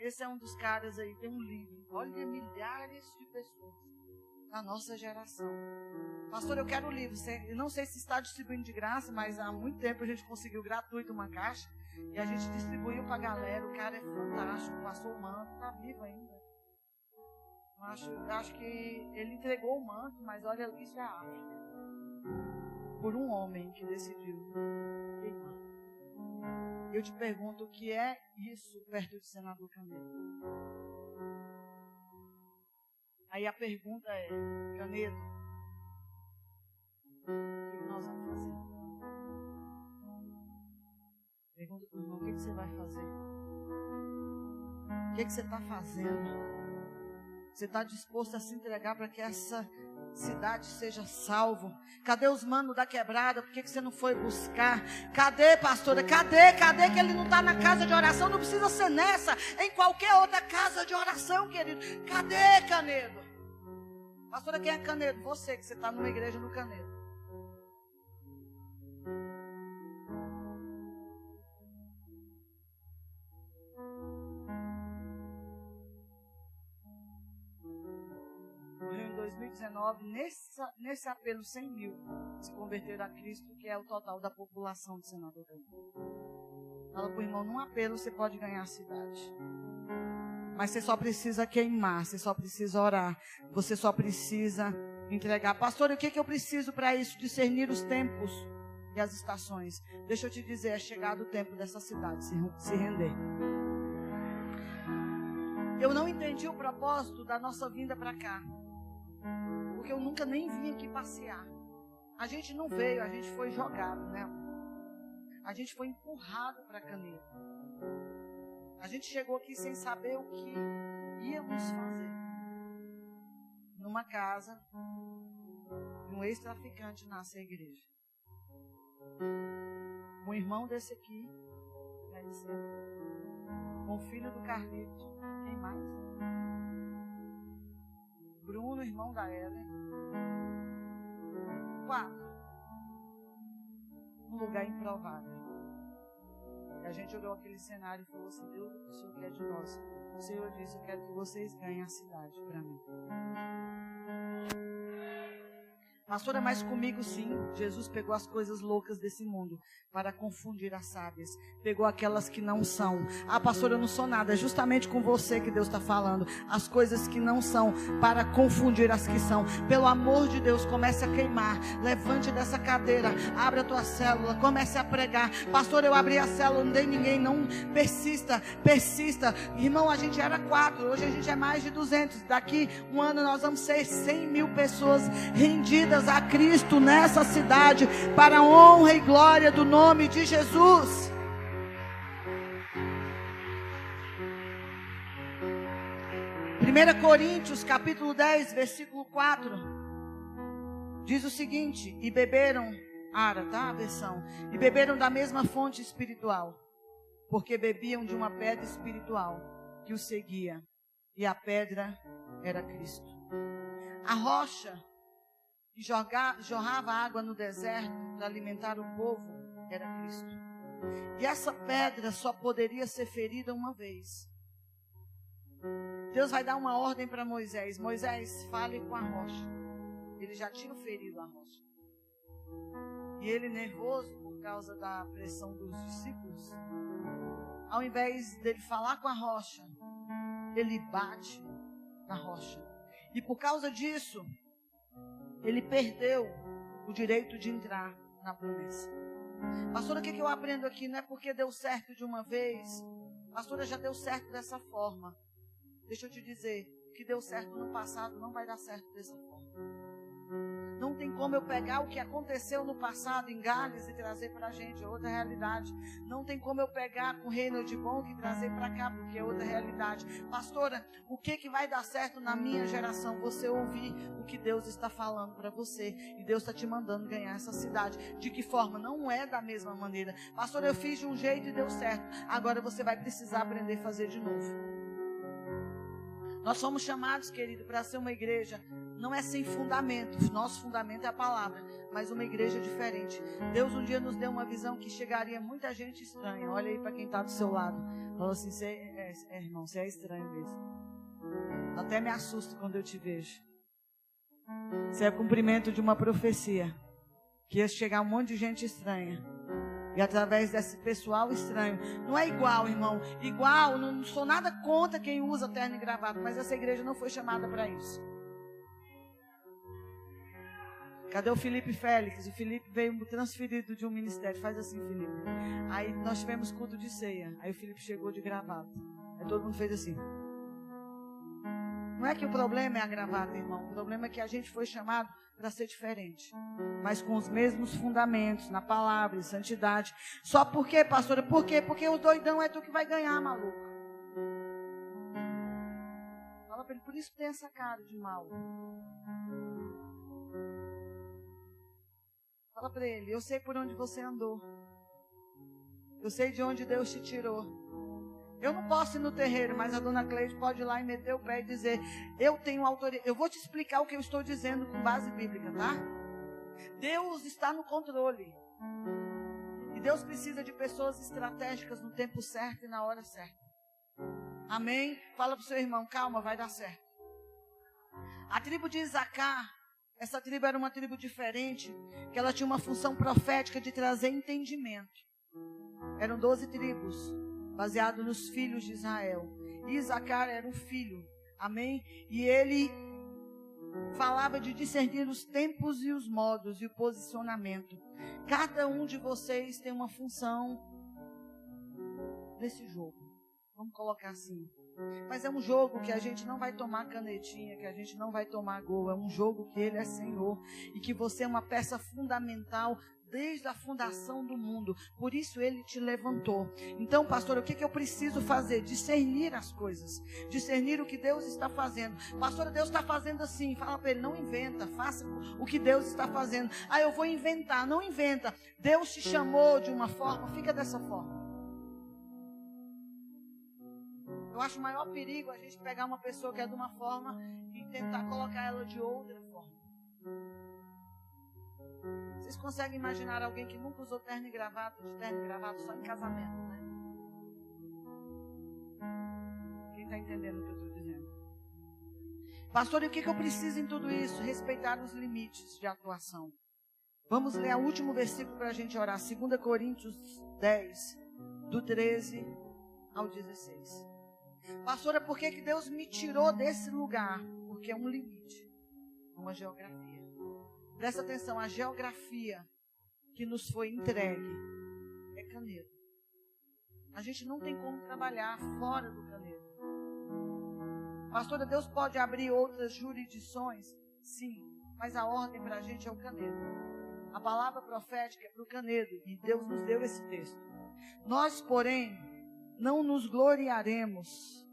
Esse é um dos caras aí, tem um livro. Olha milhares de pessoas na nossa geração. Pastor, eu quero o livro. Eu não sei se está distribuindo de graça, mas há muito tempo a gente conseguiu gratuito uma caixa e a gente distribuiu para a galera. O cara é fantástico, passou o manto, está vivo ainda. Eu acho, eu acho que ele entregou o manto, mas olha, isso é a África. Por um homem que decidiu queimar. Eu te pergunto o que é isso perto do senador Canedo? Aí a pergunta é, Canedo, o que nós vamos fazer? Pergunta para o irmão, o que, você vai fazer? O que, que você está fazendo? Você está disposto a se entregar para que essa cidade seja salvo? Cadê os manos da quebrada? Por que, que você não foi buscar? Cadê, pastora? Cadê? Cadê que ele não está na casa de oração? Não precisa ser nessa, em qualquer outra casa de oração, querido. Cadê, Canedo? Pastora, quem é Canedo? Você que você está numa igreja no Canedo. Morreu em 2019, nessa, nesse apelo 100 mil se converteram a Cristo, que é o total da população de Senador Fala para o irmão, num apelo você pode ganhar a cidade. Mas você só precisa queimar, você só precisa orar, você só precisa entregar. Pastor, o que, que eu preciso para isso? Discernir os tempos e as estações. Deixa eu te dizer, é chegado o tempo dessa cidade se, render. Eu não entendi o propósito da nossa vinda para cá. Porque eu nunca nem vim aqui passear. A gente não veio, a gente foi jogado, né? A gente foi empurrado para Caneta. A gente chegou aqui sem saber o que íamos fazer. Numa casa, um ex-traficante nasce a igreja. Um irmão desse aqui, o filho do Carlito. Quem mais? Bruno, irmão da Ellen. Quatro. Um lugar improvável. A gente olhou aquele cenário e falou assim: Deus, o que o Senhor quer de nós? O Senhor disse: Eu quero que vocês ganhem a cidade para mim. Pastora, mas comigo sim. Jesus pegou as coisas loucas desse mundo para confundir as sábias. Pegou aquelas que não são. Ah, pastora, eu não sou nada. É justamente com você que Deus está falando. As coisas que não são para confundir as que são. Pelo amor de Deus, comece a queimar. Levante dessa cadeira. Abra a tua célula. Comece a pregar. Pastor, eu abri a célula, não dei ninguém. Não persista, persista. Irmão, a gente era quatro. Hoje a gente é mais de 200. Daqui um ano nós vamos ser 100 mil pessoas rendidas a Cristo nessa cidade, para a honra e glória do nome de Jesus. Primeira Coríntios, capítulo 10, versículo 4. Diz o seguinte: E beberam, ara, tá? A versão. E beberam da mesma fonte espiritual, porque bebiam de uma pedra espiritual que o seguia, e a pedra era Cristo. A rocha que jorrava água no deserto para alimentar o povo era Cristo. E essa pedra só poderia ser ferida uma vez. Deus vai dar uma ordem para Moisés: Moisés, fale com a rocha. Ele já tinha ferido a rocha. E ele, nervoso por causa da pressão dos discípulos, ao invés dele falar com a rocha, ele bate na rocha. E por causa disso, ele perdeu o direito de entrar na promessa. Pastora, o que, que eu aprendo aqui? Não é porque deu certo de uma vez. Pastora, já deu certo dessa forma. Deixa eu te dizer, que deu certo no passado não vai dar certo dessa forma. Não tem como eu pegar o que aconteceu no passado em Gales e trazer para a gente, outra realidade. Não tem como eu pegar com o reino de bom e trazer para cá, porque é outra realidade. Pastora, o que, que vai dar certo na minha geração? Você ouvir o que Deus está falando para você. E Deus está te mandando ganhar essa cidade. De que forma? Não é da mesma maneira. Pastora, eu fiz de um jeito e deu certo. Agora você vai precisar aprender a fazer de novo. Nós somos chamados, querido, para ser uma igreja não é sem fundamento. Nosso fundamento é a palavra, mas uma igreja diferente. Deus um dia nos deu uma visão que chegaria muita gente estranha. Olha aí para quem está do seu lado. Fala assim, você é, é, irmão, você é estranho mesmo. Até me assusto quando eu te vejo. Você é cumprimento de uma profecia. Que ia chegar um monte de gente estranha. E através desse pessoal estranho. Não é igual, irmão. Igual, não sou nada contra quem usa terno e gravata, mas essa igreja não foi chamada para isso. Cadê o Felipe Félix? O Felipe veio transferido de um ministério. Faz assim, Felipe. Aí nós tivemos culto de ceia. Aí o Felipe chegou de gravata. Aí todo mundo fez assim. Não é que o problema é a gravata, irmão. O problema é que a gente foi chamado para ser diferente. Mas com os mesmos fundamentos, na palavra, em santidade. Só por quê, pastora? Por quê? Porque o doidão é tu que vai ganhar, maluco. Fala para ele, por isso tem essa cara de mal. Fala para ele: Eu sei por onde você andou. Eu sei de onde Deus te tirou. Eu não posso ir no terreiro, mas a dona Cleide pode ir lá e meter o pé e dizer: Eu tenho autoridade. Eu vou te explicar o que eu estou dizendo com base bíblica, tá? Deus está no controle. E Deus precisa de pessoas estratégicas no tempo certo e na hora certa. Amém? Fala para o seu irmão: Calma, vai dar certo. A tribo de Isacar essa tribo era uma tribo diferente, que ela tinha uma função profética de trazer entendimento. Eram doze tribos, baseado nos filhos de Israel. E Isacar era um filho, amém? E ele falava de discernir os tempos e os modos e o posicionamento. Cada um de vocês tem uma função nesse jogo. Vamos colocar assim. Mas é um jogo que a gente não vai tomar canetinha, que a gente não vai tomar gol. É um jogo que Ele é Senhor e que você é uma peça fundamental desde a fundação do mundo. Por isso Ele te levantou. Então, pastor, o que, que eu preciso fazer? Discernir as coisas. Discernir o que Deus está fazendo. Pastor, Deus está fazendo assim. Fala para Ele, não inventa. Faça o que Deus está fazendo. Ah, eu vou inventar. Não inventa. Deus te chamou de uma forma, fica dessa forma. Eu acho o maior perigo a gente pegar uma pessoa que é de uma forma e tentar colocar ela de outra forma. Vocês conseguem imaginar alguém que nunca usou terno e gravata, de terno e gravata só em casamento, né? Quem está entendendo o que eu estou dizendo? Pastor, e o que, que eu preciso em tudo isso? Respeitar os limites de atuação. Vamos ler o último versículo para a gente orar. 2 Coríntios 10, do 13 ao 16. Pastora, por que, que Deus me tirou desse lugar? Porque é um limite, uma geografia. Presta atenção, a geografia que nos foi entregue é Canedo. A gente não tem como trabalhar fora do Canedo. Pastora, Deus pode abrir outras jurisdições? Sim, mas a ordem para a gente é o Canedo. A palavra profética é para o Canedo e Deus nos deu esse texto. Nós, porém, não nos gloriaremos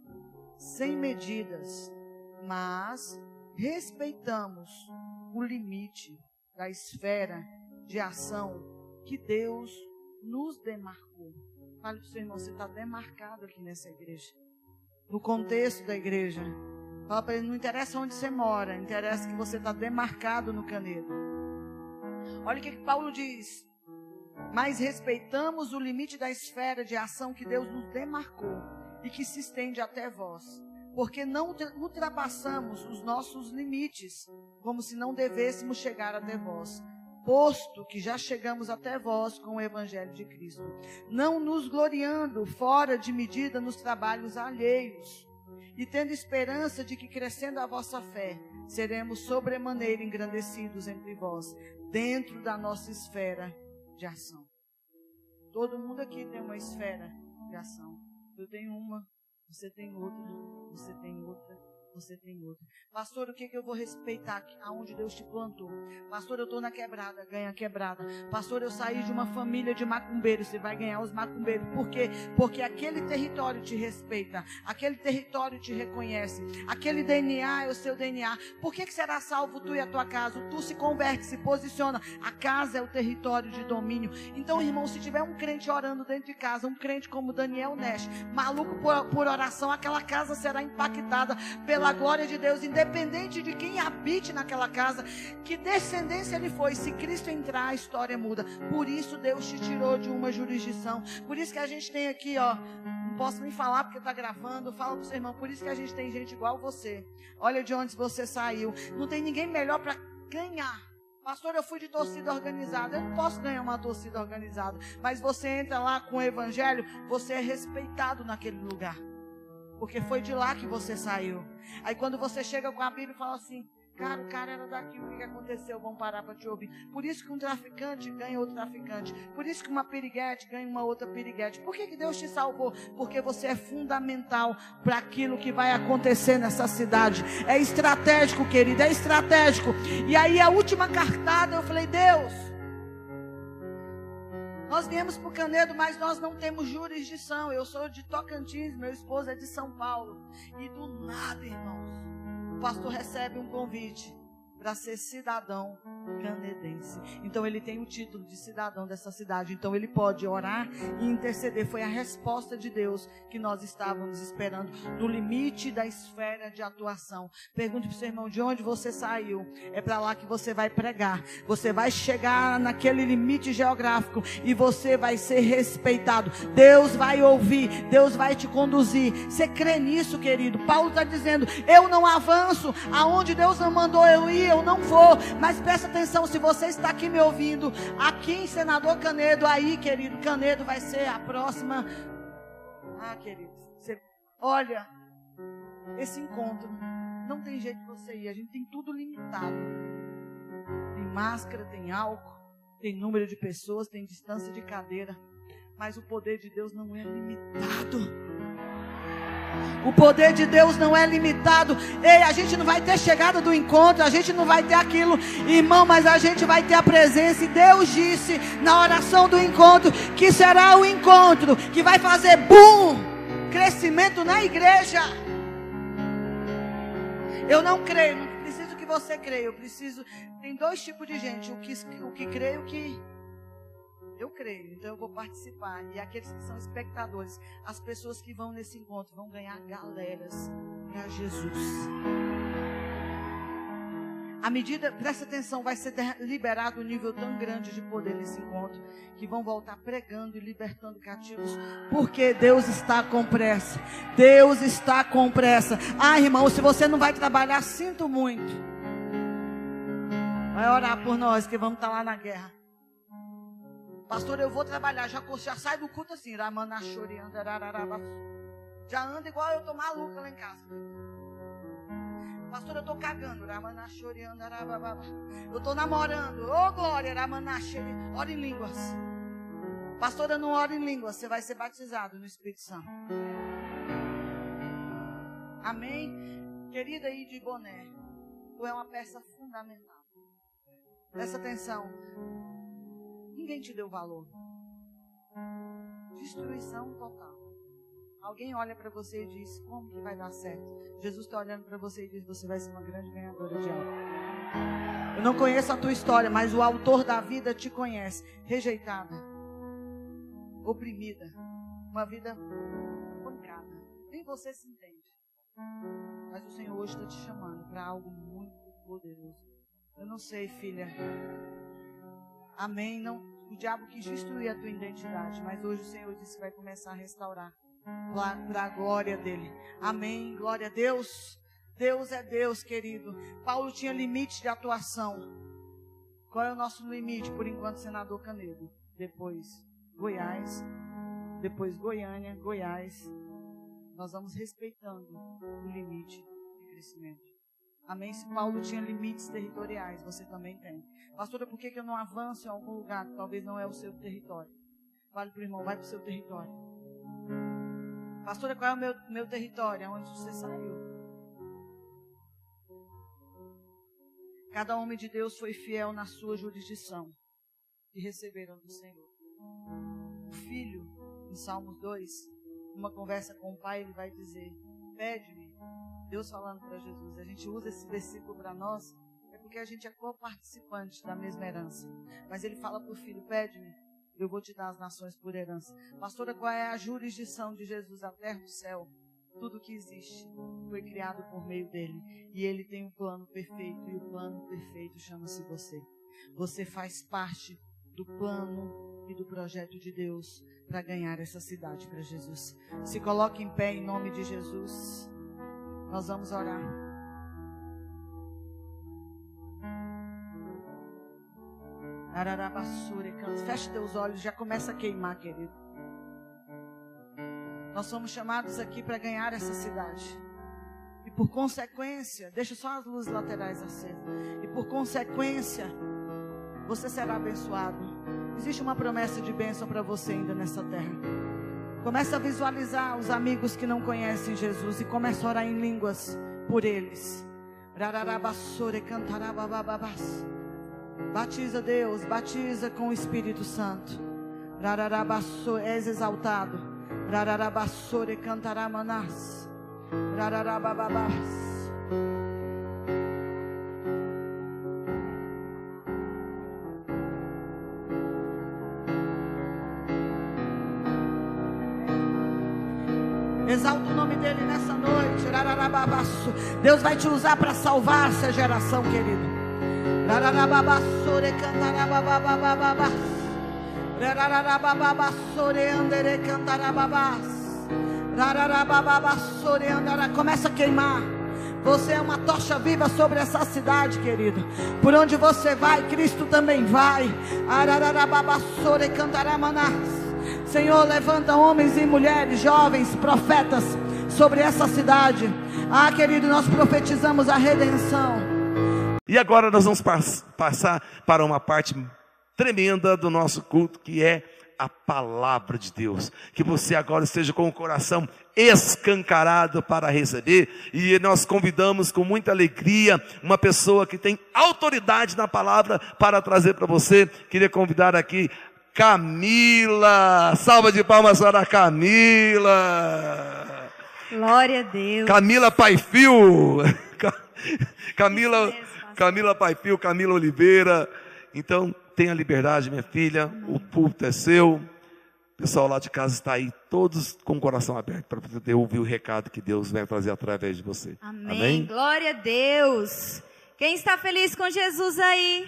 sem medidas, mas respeitamos o limite da esfera de ação que Deus nos demarcou. Fale para o seu irmão, você está demarcado aqui nessa igreja. No contexto da igreja. Fala para ele, não interessa onde você mora, interessa que você está demarcado no canedo. Olha o que, que Paulo diz. Mas respeitamos o limite da esfera de ação que Deus nos demarcou e que se estende até vós. Porque não ultrapassamos os nossos limites, como se não devêssemos chegar até vós posto que já chegamos até vós com o Evangelho de Cristo, não nos gloriando fora de medida nos trabalhos alheios, e tendo esperança de que, crescendo a vossa fé, seremos sobremaneira engrandecidos entre vós, dentro da nossa esfera de ação. Todo mundo aqui tem uma esfera de ação. Eu tenho uma, você tem outra, você tem outra, você tem outra. Pastor, o que, que eu vou respeitar aonde Deus te plantou? Pastor, eu estou na quebrada, ganha quebrada. Pastor, eu saí de uma família de macumbeiros, você vai ganhar os macumbeiros. Por quê? Porque aquele território te respeita, aquele território te reconhece, aquele DNA é o seu DNA. Por que, que será salvo tu e a tua casa? Tu se converte, se posiciona. A casa é o território de domínio. Então, irmão, se tiver um crente orando dentro de casa, um crente como Daniel Nash, maluco por, por oração, aquela casa será impactada pela pela glória de Deus, independente de quem habite naquela casa, que descendência ele foi, se Cristo entrar, a história muda. Por isso Deus te tirou de uma jurisdição. Por isso que a gente tem aqui, ó, não posso nem falar porque está gravando, fala pro seu irmão, por isso que a gente tem gente igual você. Olha de onde você saiu. Não tem ninguém melhor para ganhar. Pastor, eu fui de torcida organizada. Eu não posso ganhar uma torcida organizada. Mas você entra lá com o evangelho, você é respeitado naquele lugar. Porque foi de lá que você saiu. Aí quando você chega com a Bíblia e fala assim, cara, o cara era daqui, o que aconteceu? Vamos parar para te ouvir. Por isso que um traficante ganha outro traficante. Por isso que uma piriguete ganha uma outra piriguete. Por que, que Deus te salvou? Porque você é fundamental para aquilo que vai acontecer nessa cidade. É estratégico, querido, é estratégico. E aí a última cartada eu falei, Deus, nós viemos para o Canedo, mas nós não temos jurisdição. Eu sou de Tocantins, meu esposo é de São Paulo. E do nada, irmãos, o pastor recebe um convite para ser cidadão canedense. Então ele tem o título de cidadão dessa cidade. Então ele pode orar e interceder. Foi a resposta de Deus que nós estávamos esperando no limite da esfera de atuação. Pergunte para o seu irmão de onde você saiu. É para lá que você vai pregar. Você vai chegar naquele limite geográfico e você vai ser respeitado. Deus vai ouvir. Deus vai te conduzir. Você crê nisso, querido? Paulo está dizendo: Eu não avanço aonde Deus não mandou eu ir eu não vou. Mas presta atenção, se você está aqui me ouvindo, aqui em Senador Canedo, aí, querido, Canedo vai ser a próxima. Ah, querido, você... olha, esse encontro não tem jeito de você ir, a gente tem tudo limitado. Tem máscara, tem álcool, tem número de pessoas, tem distância de cadeira. Mas o poder de Deus não é limitado. O poder de Deus não é limitado. Ei, a gente não vai ter chegada do encontro, a gente não vai ter aquilo, irmão, mas a gente vai ter a presença. E Deus disse na oração do encontro que será o encontro que vai fazer boom, crescimento na igreja. Eu não creio, não preciso que você creia. Eu preciso. Tem dois tipos de gente: o que, o que crê e o que eu creio, então eu vou participar. E aqueles que são espectadores, as pessoas que vão nesse encontro vão ganhar galeras para Jesus. À medida, presta atenção, vai ser liberado um nível tão grande de poder nesse encontro que vão voltar pregando e libertando cativos, porque Deus está com pressa. Deus está com pressa. Ah, irmão, se você não vai trabalhar, sinto muito. Vai orar por nós que vamos estar lá na guerra. Pastor, eu vou trabalhar, já, já sai do culto assim, já anda igual eu tô maluca lá em casa. Pastor, eu tô cagando. Eu tô namorando. Ô oh, glória, ora em línguas. Pastor, eu não oro em línguas. Você vai ser batizado no Espírito Santo. Amém? Querida de boné, tu é uma peça fundamental. Presta atenção. Ninguém te deu valor. Destruição total. Alguém olha para você e diz: Como que vai dar certo? Jesus está olhando para você e diz: Você vai ser uma grande ganhadora de algo. Eu não conheço a tua história, mas o autor da vida te conhece. Rejeitada, oprimida, uma vida pancada. Nem você se entende. Mas o Senhor hoje está te chamando para algo muito poderoso. Eu não sei, filha. Amém. Não, o diabo quis destruir a tua identidade, mas hoje o Senhor disse que vai começar a restaurar para a glória dele. Amém. Glória a Deus. Deus é Deus, querido. Paulo tinha limite de atuação. Qual é o nosso limite, por enquanto, senador Canedo? Depois Goiás, depois Goiânia, Goiás. Nós vamos respeitando o limite de crescimento. Amém? Se Paulo tinha limites territoriais, você também tem. Pastora, por que, que eu não avanço em algum lugar talvez não é o seu território? Fale para o irmão, vai para o seu território. Pastora, qual é o meu, meu território? Onde você saiu? Cada homem de Deus foi fiel na sua jurisdição e receberam do Senhor. O filho, em Salmos 2, numa conversa com o pai, ele vai dizer: Pede-me. Deus falando para Jesus. A gente usa esse versículo para nós, é porque a gente é co-participante da mesma herança. Mas ele fala para o filho: Pede-me eu vou te dar as nações por herança. Pastora, qual é a jurisdição de Jesus? A terra do céu. Tudo que existe foi criado por meio dele. E ele tem um plano perfeito. E o plano perfeito chama-se você. Você faz parte do plano e do projeto de Deus para ganhar essa cidade para Jesus. Se coloque em pé em nome de Jesus. Nós vamos orar. Feche teus olhos, já começa a queimar, querido. Nós somos chamados aqui para ganhar essa cidade. E por consequência, deixa só as luzes laterais acesas. E por consequência, você será abençoado. Existe uma promessa de bênção para você ainda nessa terra. Começa a visualizar os amigos que não conhecem Jesus e começa a orar em línguas por eles. Rararabassore cantarabababas. Batiza Deus, batiza com o Espírito Santo. Rararabasso, és exaltado. Rararabassore cantaramanás. Rararabababás. Exalta o nome dele nessa noite. Deus vai te usar para salvar essa geração, querido. Começa a queimar. Você é uma tocha viva sobre essa cidade, querido. Por onde você vai, Cristo também vai. Senhor, levanta homens e mulheres, jovens, profetas sobre essa cidade. Ah, querido, nós profetizamos a redenção. E agora nós vamos passar para uma parte tremenda do nosso culto, que é a palavra de Deus. Que você agora esteja com o coração escancarado para receber. E nós convidamos com muita alegria uma pessoa que tem autoridade na palavra para trazer para você. Queria convidar aqui Camila. Salva de palmas para Camila. Glória a Deus. Camila Paifil. Camila Camila Paipio, Camila Oliveira. Então, tenha liberdade, minha filha. O púlpito é seu. O pessoal lá de casa está aí, todos com o coração aberto para poder ouvir o recado que Deus vai trazer através de você. Amém. Amém. Glória a Deus. Quem está feliz com Jesus aí?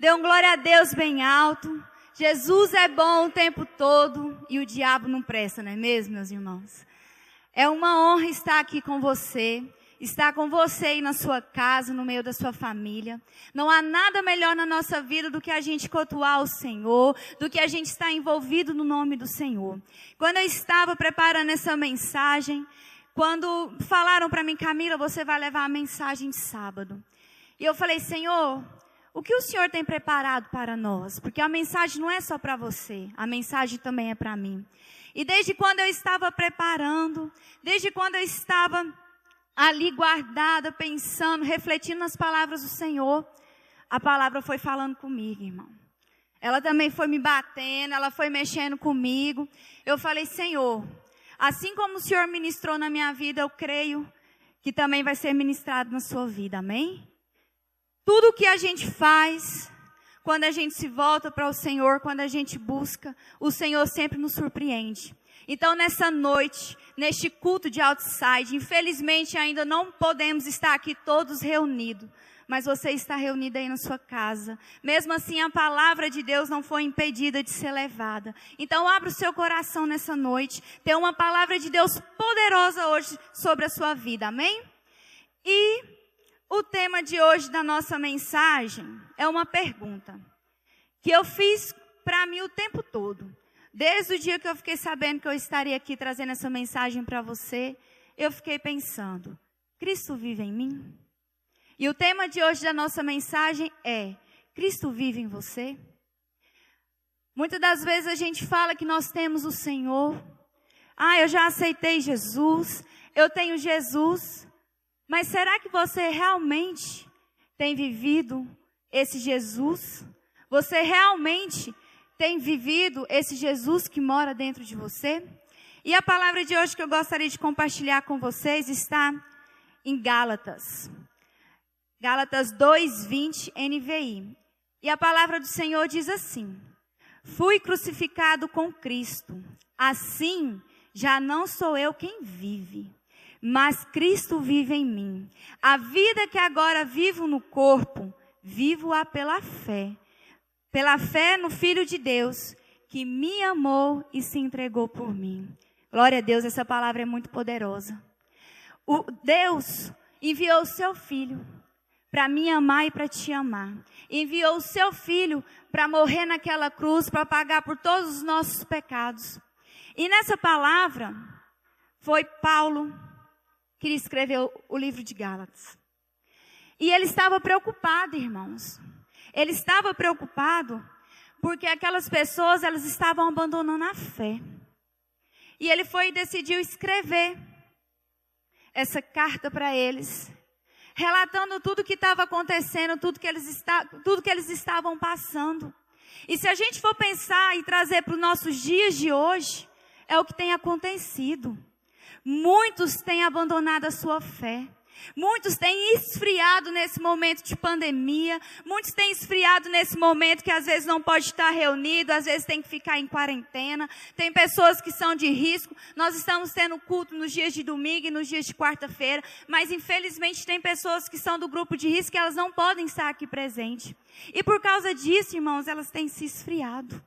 Dê um glória a Deus bem alto. Jesus é bom o tempo todo e o diabo não presta, não é mesmo, meus irmãos? É uma honra estar aqui com você, estar com você aí na sua casa, no meio da sua família. Não há nada melhor na nossa vida do que a gente cultuar o Senhor, do que a gente estar envolvido no nome do Senhor. Quando eu estava preparando essa mensagem, quando falaram para mim, Camila, você vai levar a mensagem de sábado. E eu falei, Senhor, o que o Senhor tem preparado para nós? Porque a mensagem não é só para você, a mensagem também é para mim. E desde quando eu estava preparando, desde quando eu estava ali guardada, pensando, refletindo nas palavras do Senhor, a palavra foi falando comigo, irmão. Ela também foi me batendo, ela foi mexendo comigo. Eu falei, Senhor, assim como o Senhor ministrou na minha vida, eu creio que também vai ser ministrado na sua vida, amém? Tudo que a gente faz, quando a gente se volta para o Senhor, quando a gente busca, o Senhor sempre nos surpreende. Então, nessa noite, neste culto de outside, infelizmente ainda não podemos estar aqui todos reunidos, mas você está reunido aí na sua casa. Mesmo assim, a palavra de Deus não foi impedida de ser levada. Então, abra o seu coração nessa noite. Tem uma palavra de Deus poderosa hoje sobre a sua vida. Amém? E o tema de hoje da nossa mensagem é uma pergunta que eu fiz para mim o tempo todo. Desde o dia que eu fiquei sabendo que eu estaria aqui trazendo essa mensagem para você, eu fiquei pensando: Cristo vive em mim? E o tema de hoje da nossa mensagem é: Cristo vive em você? Muitas das vezes a gente fala que nós temos o Senhor. Ah, eu já aceitei Jesus, eu tenho Jesus. Mas será que você realmente tem vivido esse Jesus? Você realmente tem vivido esse Jesus que mora dentro de você? E a palavra de hoje que eu gostaria de compartilhar com vocês está em Gálatas. Gálatas 2:20 NVI. E a palavra do Senhor diz assim: Fui crucificado com Cristo. Assim, já não sou eu quem vive, mas Cristo vive em mim. A vida que agora vivo no corpo, vivo-a pela fé. Pela fé no Filho de Deus, que me amou e se entregou por mim. Glória a Deus, essa palavra é muito poderosa. O Deus enviou o seu filho para me amar e para te amar. Enviou o seu filho para morrer naquela cruz, para pagar por todos os nossos pecados. E nessa palavra foi Paulo que escreveu o livro de Gálatas. E ele estava preocupado, irmãos. Ele estava preocupado porque aquelas pessoas elas estavam abandonando a fé. E ele foi e decidiu escrever essa carta para eles, relatando tudo que estava acontecendo, tudo que, eles está, tudo que eles estavam passando. E se a gente for pensar e trazer para os nossos dias de hoje, é o que tem acontecido. Muitos têm abandonado a sua fé. Muitos têm esfriado nesse momento de pandemia. Muitos têm esfriado nesse momento que às vezes não pode estar reunido, às vezes tem que ficar em quarentena. Tem pessoas que são de risco. Nós estamos tendo culto nos dias de domingo e nos dias de quarta-feira, mas infelizmente tem pessoas que são do grupo de risco e elas não podem estar aqui presentes. E por causa disso, irmãos, elas têm se esfriado.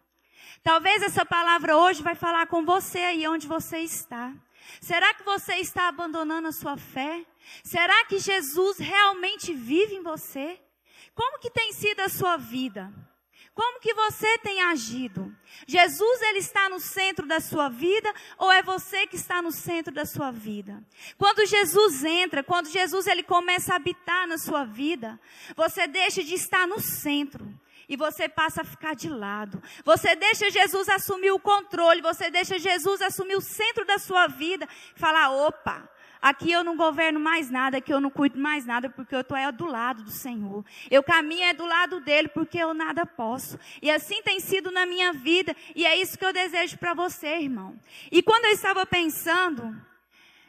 Talvez essa palavra hoje vai falar com você aí onde você está. Será que você está abandonando a sua fé? Será que Jesus realmente vive em você? Como que tem sido a sua vida? Como que você tem agido? Jesus ele está no centro da sua vida ou é você que está no centro da sua vida? Quando Jesus entra, quando Jesus ele começa a habitar na sua vida, você deixa de estar no centro e você passa a ficar de lado. Você deixa Jesus assumir o controle, você deixa Jesus assumir o centro da sua vida falar: opa, Aqui eu não governo mais nada, aqui eu não cuido mais nada, porque eu estou é do lado do Senhor. Eu caminho é do lado dele, porque eu nada posso. E assim tem sido na minha vida, e é isso que eu desejo para você, irmão. E quando eu estava pensando,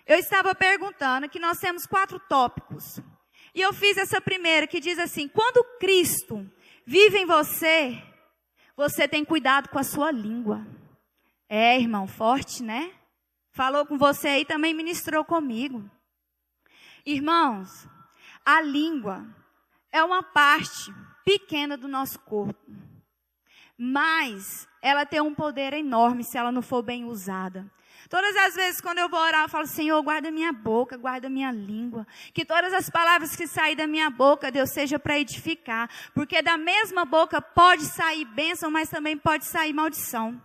eu estava perguntando que nós temos quatro tópicos. E eu fiz essa primeira, que diz assim: quando Cristo vive em você, você tem cuidado com a sua língua. É, irmão, forte, né? Falou com você aí, também ministrou comigo. Irmãos, a língua, é uma parte pequena do nosso corpo. Mas ela tem um poder enorme se ela não for bem usada. Todas as vezes quando eu vou orar, eu falo, Senhor, guarda minha boca, guarda minha língua. Que todas as palavras que saem da minha boca, Deus, seja para edificar. Porque da mesma boca pode sair bênção, mas também pode sair maldição.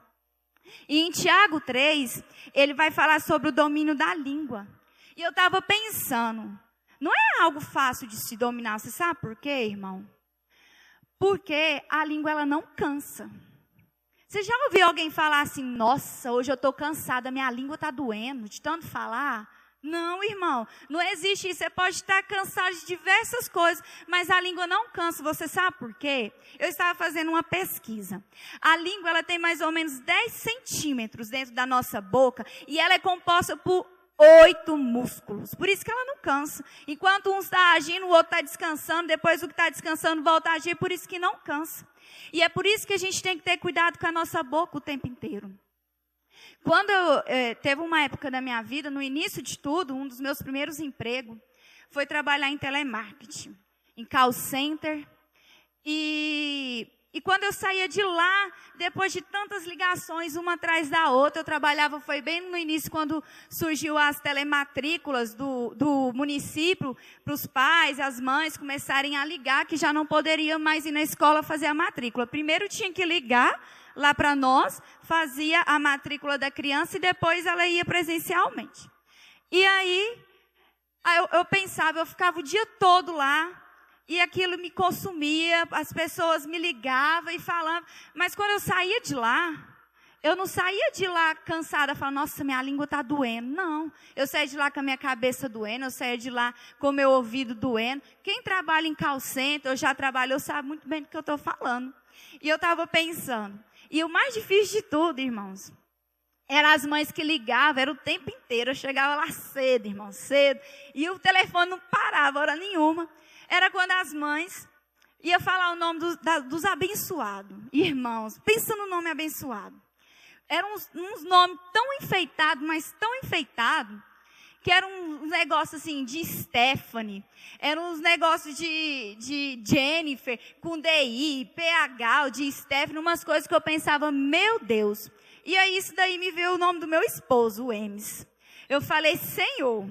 E em Tiago 3, ele vai falar sobre o domínio da língua. E eu estava pensando, não é algo fácil de se dominar, você sabe por quê, irmão? Porque a língua ela não cansa. Você já ouviu alguém falar assim: "Nossa, hoje eu estou cansada, minha língua está doendo de tanto falar"? Não, irmão, não existe isso. Você pode estar cansado de diversas coisas, mas a língua não cansa. Você sabe por quê? Eu estava fazendo uma pesquisa. A língua ela tem mais ou menos 10 centímetros dentro da nossa boca e ela é composta por oito músculos. Por isso que ela não cansa. Enquanto um está agindo, o outro está descansando, depois o que está descansando volta a agir, por isso que não cansa. E é por isso que a gente tem que ter cuidado com a nossa boca o tempo inteiro. Quando eu, eh, teve uma época da minha vida, no início de tudo, um dos meus primeiros empregos foi trabalhar em telemarketing, em call center. E e quando eu saía de lá, depois de tantas ligações, uma atrás da outra, eu trabalhava, foi bem no início, quando surgiu as telematrículas do, do município, para os pais, as mães começarem a ligar, que já não poderiam mais ir na escola fazer a matrícula. Primeiro tinha que ligar lá para nós, fazia a matrícula da criança e depois ela ia presencialmente. E aí, eu, eu pensava, eu ficava o dia todo lá, e aquilo me consumia, as pessoas me ligavam e falavam, mas quando eu saía de lá, eu não saía de lá cansada, falando, nossa, minha língua está doendo. Não, eu saía de lá com a minha cabeça doendo, eu saía de lá com o meu ouvido doendo. Quem trabalha em call center, ou já trabalhou, sabe muito bem do que eu estou falando. E eu estava pensando, e o mais difícil de tudo, irmãos, eram as mães que ligavam, era o tempo inteiro. Eu chegava lá cedo, irmão, cedo. E o telefone não parava, hora nenhuma era quando as mães iam falar o nome dos, da, dos abençoados. Irmãos, pensa no nome abençoado. Eram uns, uns nomes tão enfeitados, mas tão enfeitados, que eram uns negócios assim de Stephanie, eram uns negócios de, de Jennifer, com DI, PH, de Stephanie, umas coisas que eu pensava, meu Deus. E aí isso daí me veio o nome do meu esposo, o Emes. Eu falei, Senhor,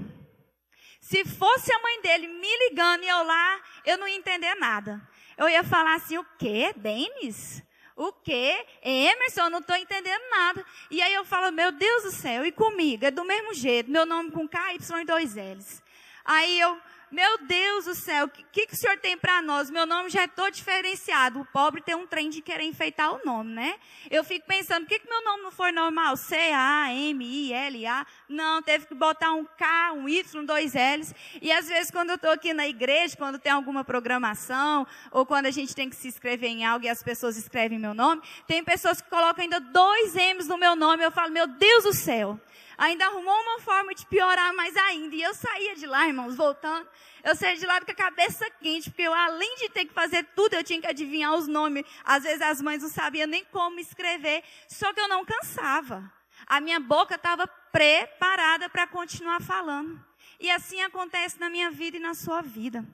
se fosse a mãe dele me ligando e eu lá, eu não ia entender nada. Eu ia falar assim, o quê? Denis? O quê? Emerson, eu não estou entendendo nada. E aí eu falo, meu Deus do céu, e comigo? É do mesmo jeito, meu nome com K, Y e dois L's. Aí eu, meu Deus do céu, o que, que o senhor tem para nós? Meu nome já é todo diferenciado. O pobre tem um trem de querer enfeitar o nome, né? Eu fico pensando, por que, que meu nome não foi normal? C-A-M-I-L-A. Não, teve que botar um K, um Y, dois L's. E às vezes, quando eu estou aqui na igreja, quando tem alguma programação, ou quando a gente tem que se inscrever em algo e as pessoas escrevem meu nome, tem pessoas que colocam ainda dois M's no meu nome. Eu falo, meu Deus do céu ainda arrumou uma forma de piorar mais ainda. E eu saía de lá, irmãos, voltando. Eu saía de lá com a cabeça quente, porque eu, além de ter que fazer tudo, eu tinha que adivinhar os nomes. Às vezes as mães não sabiam nem como escrever, só que eu não cansava. A minha boca estava preparada para continuar falando. E assim acontece na minha vida e na sua vida.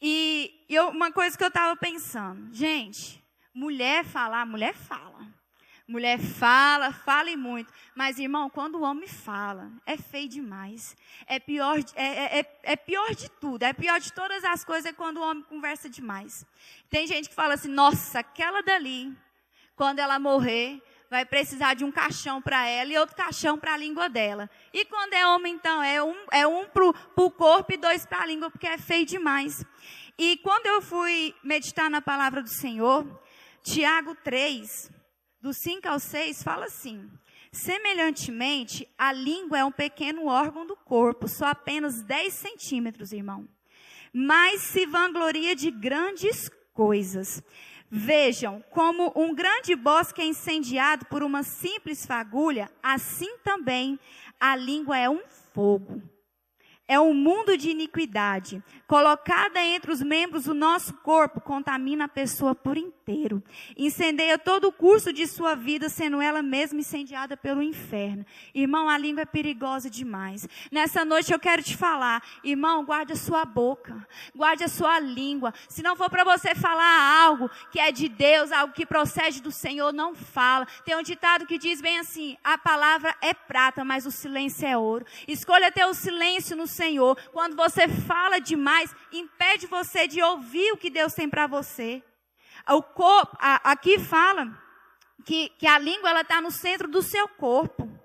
E eu, uma coisa que eu estava pensando, gente, mulher falar, mulher fala. Mulher fala, fala e muito. Mas, irmão, quando o homem fala, é feio demais. É pior, é, é, é, é pior de tudo. É pior de todas as coisas quando o homem conversa demais. Tem gente que fala assim, nossa, aquela dali, quando ela morrer, vai precisar de um caixão para ela e outro caixão para a língua dela. E quando é homem, então, é um, é um para o corpo e dois para a língua, porque é feio demais. E quando eu fui meditar na palavra do Senhor, Tiago 3, do 5 ao 6, fala assim: Semelhantemente, a língua é um pequeno órgão do corpo, só apenas 10 centímetros, irmão. Mas se vangloria de grandes coisas. Vejam, como um grande bosque é incendiado por uma simples fagulha, assim também a língua é um fogo. É um mundo de iniquidade. Colocada entre os membros do nosso corpo, contamina a pessoa por inteiro. Incendeia todo o curso de sua vida, sendo ela mesma incendiada pelo inferno. Irmão, a língua é perigosa demais. Nessa noite eu quero te falar, irmão, guarde a sua boca, guarde a sua língua. Se não for para você falar algo que é de Deus, algo que procede do Senhor, não fala. Tem um ditado que diz bem assim: a palavra é prata, mas o silêncio é ouro. Escolha ter o silêncio no Senhor. Quando você fala demais, impede você de ouvir o que Deus tem para você. O corpo, a, aqui fala que, que a língua ela está no centro do seu corpo.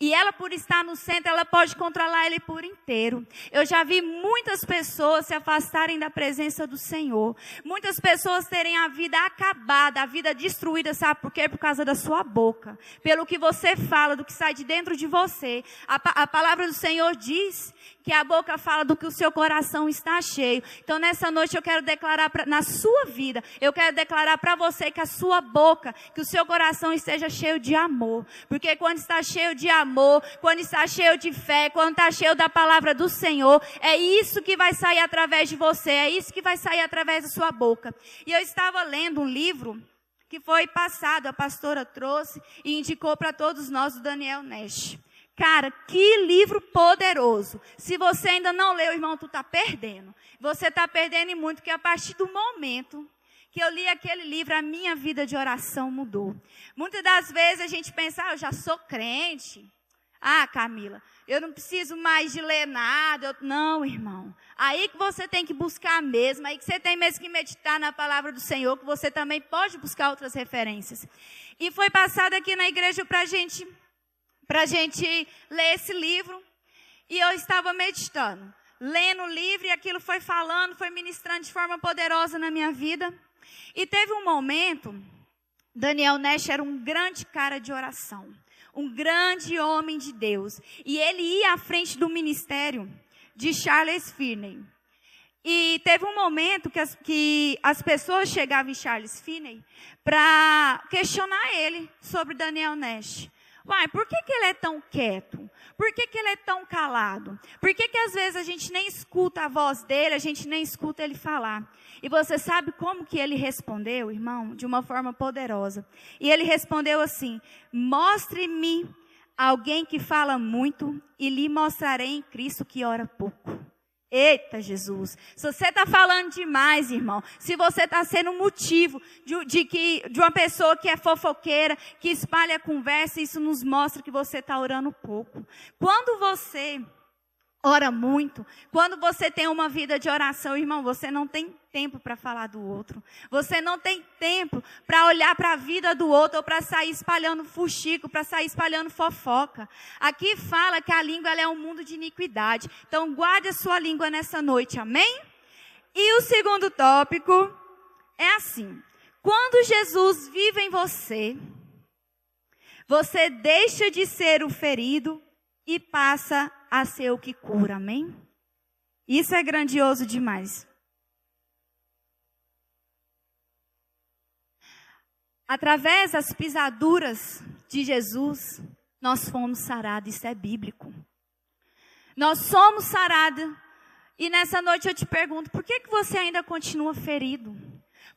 E ela, por estar no centro, ela pode controlar ele por inteiro. Eu já vi muitas pessoas se afastarem da presença do Senhor. Muitas pessoas terem a vida acabada, a vida destruída, sabe por quê? Por causa da sua boca. Pelo que você fala, do que sai de dentro de você. A, a palavra do Senhor diz que a boca fala do que o seu coração está cheio. Então, nessa noite, eu quero declarar pra, na sua vida, eu quero declarar para você que a sua boca, que o seu coração esteja cheio de amor. Porque quando está cheio de amor, quando está cheio de fé, quando está cheio da palavra do Senhor, é isso que vai sair através de você, é isso que vai sair através da sua boca. E eu estava lendo um livro que foi passado, a pastora trouxe e indicou para todos nós o Daniel Nash. Cara, que livro poderoso. Se você ainda não leu, irmão, tu está perdendo. Você está perdendo muito, porque a partir do momento que eu li aquele livro, a minha vida de oração mudou. Muitas das vezes a gente pensa, ah, eu já sou crente. Ah, Camila, eu não preciso mais de ler nada. Eu... Não, irmão. Aí que você tem que buscar mesmo, aí que você tem mesmo que meditar na palavra do Senhor, que você também pode buscar outras referências. E foi passado aqui na igreja para a gente para a gente ler esse livro. E eu estava meditando, lendo o livro, e aquilo foi falando, foi ministrando de forma poderosa na minha vida. E teve um momento, Daniel Nash era um grande cara de oração, um grande homem de Deus. E ele ia à frente do ministério de Charles Finney. E teve um momento que as, que as pessoas chegavam em Charles Finney para questionar ele sobre Daniel Nash. Uai, por que, que ele é tão quieto? Por que, que ele é tão calado? Por que, que às vezes a gente nem escuta a voz dele, a gente nem escuta ele falar? E você sabe como que ele respondeu, irmão? De uma forma poderosa. E ele respondeu assim: Mostre-me alguém que fala muito, e lhe mostrarei em Cristo que ora pouco. Eita, Jesus. Se você está falando demais, irmão, se você está sendo motivo de, de, que, de uma pessoa que é fofoqueira, que espalha conversa, isso nos mostra que você está orando pouco. Quando você ora muito, quando você tem uma vida de oração, irmão, você não tem tempo para falar do outro. Você não tem tempo para olhar para a vida do outro ou para sair espalhando fuxico, para sair espalhando fofoca. Aqui fala que a língua é um mundo de iniquidade. Então guarde a sua língua nessa noite, amém? E o segundo tópico é assim: quando Jesus vive em você, você deixa de ser o ferido e passa a ser o que cura, amém? Isso é grandioso demais. Através das pisaduras de Jesus, nós fomos sarados, isso é bíblico. Nós somos sarados, e nessa noite eu te pergunto, por que, que você ainda continua ferido?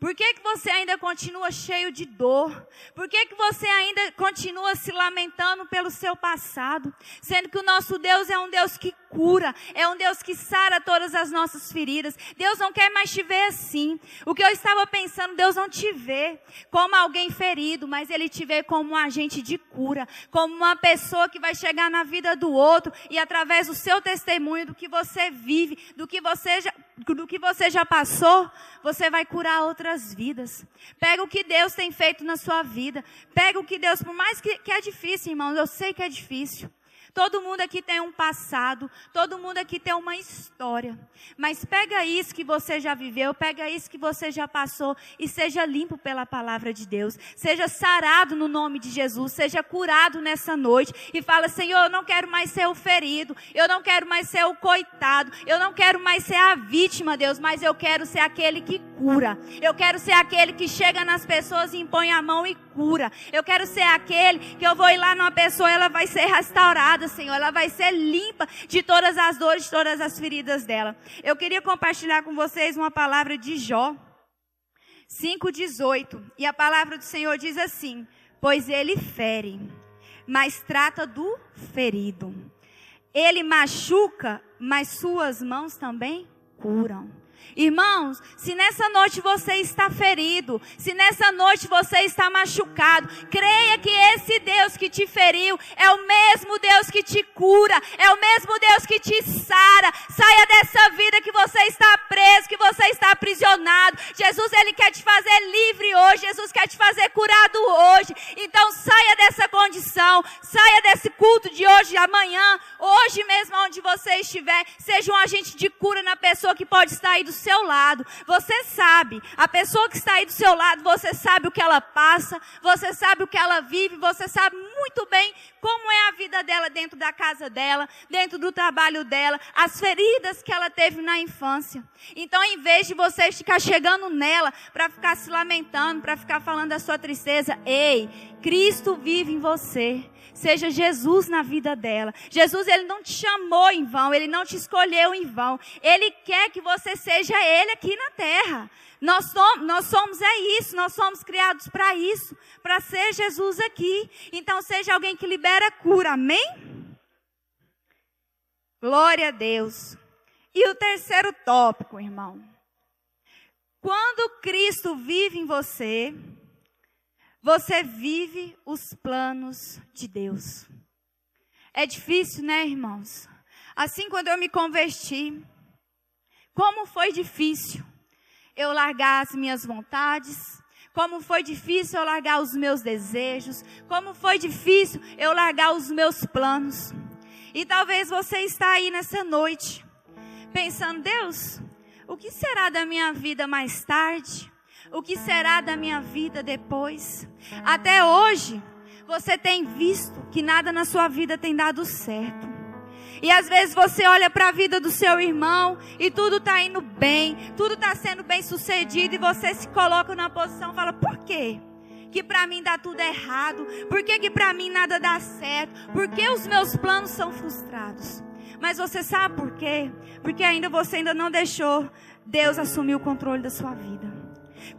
Por que, que você ainda continua cheio de dor? Por que, que você ainda continua se lamentando pelo seu passado? Sendo que o nosso Deus é um Deus que cura, é um Deus que sara todas as nossas feridas. Deus não quer mais te ver assim. O que eu estava pensando, Deus não te vê como alguém ferido, mas Ele te vê como um agente de cura, como uma pessoa que vai chegar na vida do outro e através do seu testemunho, do que você vive, do que você já, do que você já passou, você vai curar outras vidas. Pega o que Deus tem feito na sua vida. Pega o que Deus, por mais que, que é difícil, irmãos, eu sei que é difícil. Todo mundo aqui tem um passado, todo mundo aqui tem uma história. Mas pega isso que você já viveu, pega isso que você já passou e seja limpo pela palavra de Deus. Seja sarado no nome de Jesus, seja curado nessa noite e fala: Senhor, eu não quero mais ser o ferido, eu não quero mais ser o coitado, eu não quero mais ser a vítima, Deus, mas eu quero ser aquele que cura. Eu quero ser aquele que chega nas pessoas e impõe a mão e cura. Eu quero ser aquele que eu vou ir lá numa pessoa, ela vai ser restaurada, Senhor. Ela vai ser limpa de todas as dores, de todas as feridas dela. Eu queria compartilhar com vocês uma palavra de Jó 5,18. E a palavra do Senhor diz assim: Pois ele fere, mas trata do ferido. Ele machuca, mas suas mãos também curam. Irmãos, se nessa noite você está ferido, se nessa noite você está machucado, creia que esse Deus que te feriu é o mesmo Deus que te cura, é o mesmo Deus que te sara. Saia dessa vida que você está preso, que você está aprisionado. Jesus, ele quer te fazer livre hoje, Jesus quer te fazer curado hoje. Então saia dessa condição, saia desse culto de hoje, amanhã, hoje mesmo onde você estiver, seja um agente de cura na pessoa que pode estar aí do seu lado. Você sabe, a pessoa que está aí do seu lado, você sabe o que ela passa, você sabe o que ela vive, você sabe muito bem como é a vida dela dentro da casa dela, dentro do trabalho dela, as feridas que ela teve na infância. Então, em vez de você ficar chegando nela para ficar se lamentando, para ficar falando da sua tristeza, ei, Cristo vive em você. Seja Jesus na vida dela. Jesus, ele não te chamou em vão, ele não te escolheu em vão. Ele quer que você seja ele aqui na terra. Nós somos, nós somos é isso, nós somos criados para isso, para ser Jesus aqui. Então seja alguém que libera cura, amém? Glória a Deus. E o terceiro tópico, irmão. Quando Cristo vive em você, você vive os planos de Deus. É difícil, né, irmãos? Assim, quando eu me converti, como foi difícil eu largar as minhas vontades, como foi difícil eu largar os meus desejos, como foi difícil eu largar os meus planos. E talvez você está aí nessa noite, pensando, Deus, o que será da minha vida mais tarde? O que será da minha vida depois? Até hoje, você tem visto que nada na sua vida tem dado certo. E às vezes você olha para a vida do seu irmão e tudo está indo bem, tudo está sendo bem sucedido e você se coloca na posição e fala: por quê? Que para mim dá tudo errado? Por que, que para mim nada dá certo? Por que os meus planos são frustrados? Mas você sabe por quê? Porque ainda você ainda não deixou Deus assumir o controle da sua vida.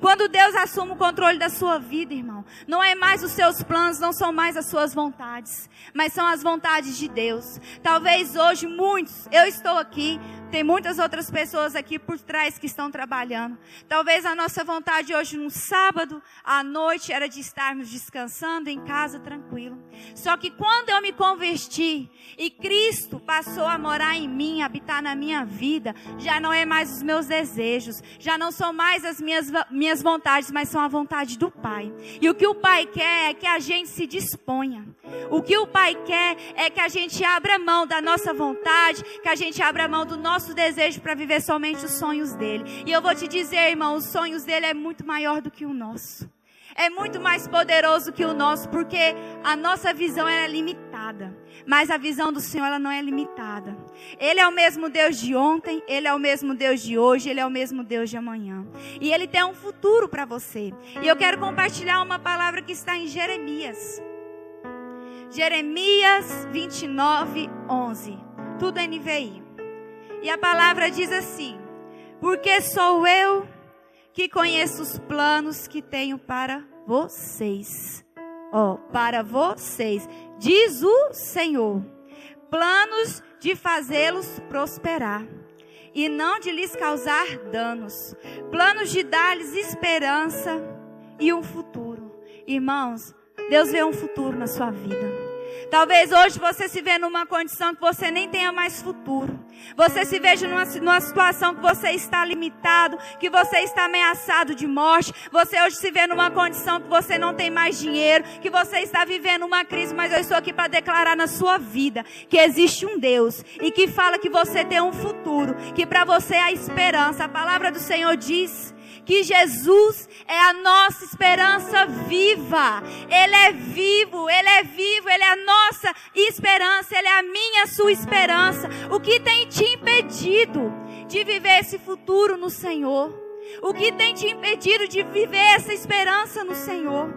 Quando Deus assume o controle da sua vida, irmão, não é mais os seus planos, não são mais as suas vontades, mas são as vontades de Deus. Talvez hoje muitos, eu estou aqui, tem muitas outras pessoas aqui por trás que estão trabalhando. Talvez a nossa vontade hoje, num sábado à noite, era de estarmos descansando em casa tranquilo. Só que quando eu me converti e Cristo passou a morar em mim, habitar na minha vida, já não é mais os meus desejos, já não são mais as minhas, minhas vontades, mas são a vontade do Pai. E o que o Pai quer é que a gente se disponha. O que o Pai quer é que a gente abra mão da nossa vontade, que a gente abra mão do nosso nosso desejo para viver somente os sonhos dele. E eu vou te dizer, irmão, os sonhos dele é muito maior do que o nosso. É muito mais poderoso que o nosso, porque a nossa visão é limitada, mas a visão do Senhor ela não é limitada. Ele é o mesmo Deus de ontem, ele é o mesmo Deus de hoje, ele é o mesmo Deus de amanhã. E ele tem um futuro para você. E eu quero compartilhar uma palavra que está em Jeremias. Jeremias 29, 11. Tudo NVI. E a palavra diz assim: Porque sou eu que conheço os planos que tenho para vocês. Ó, oh, para vocês, diz o Senhor: planos de fazê-los prosperar e não de lhes causar danos, planos de dar-lhes esperança e um futuro. Irmãos, Deus vê um futuro na sua vida. Talvez hoje você se vê numa condição que você nem tenha mais futuro. Você se veja numa, numa situação que você está limitado, que você está ameaçado de morte. Você hoje se vê numa condição que você não tem mais dinheiro, que você está vivendo uma crise, mas eu estou aqui para declarar na sua vida que existe um Deus e que fala que você tem um futuro, que para você há esperança. A palavra do Senhor diz que Jesus é a nossa esperança viva. Ele é vivo, ele é vivo, ele é a nossa esperança, ele é a minha, a sua esperança. O que tem te impedido de viver esse futuro no Senhor? O que tem te impedido de viver essa esperança no Senhor?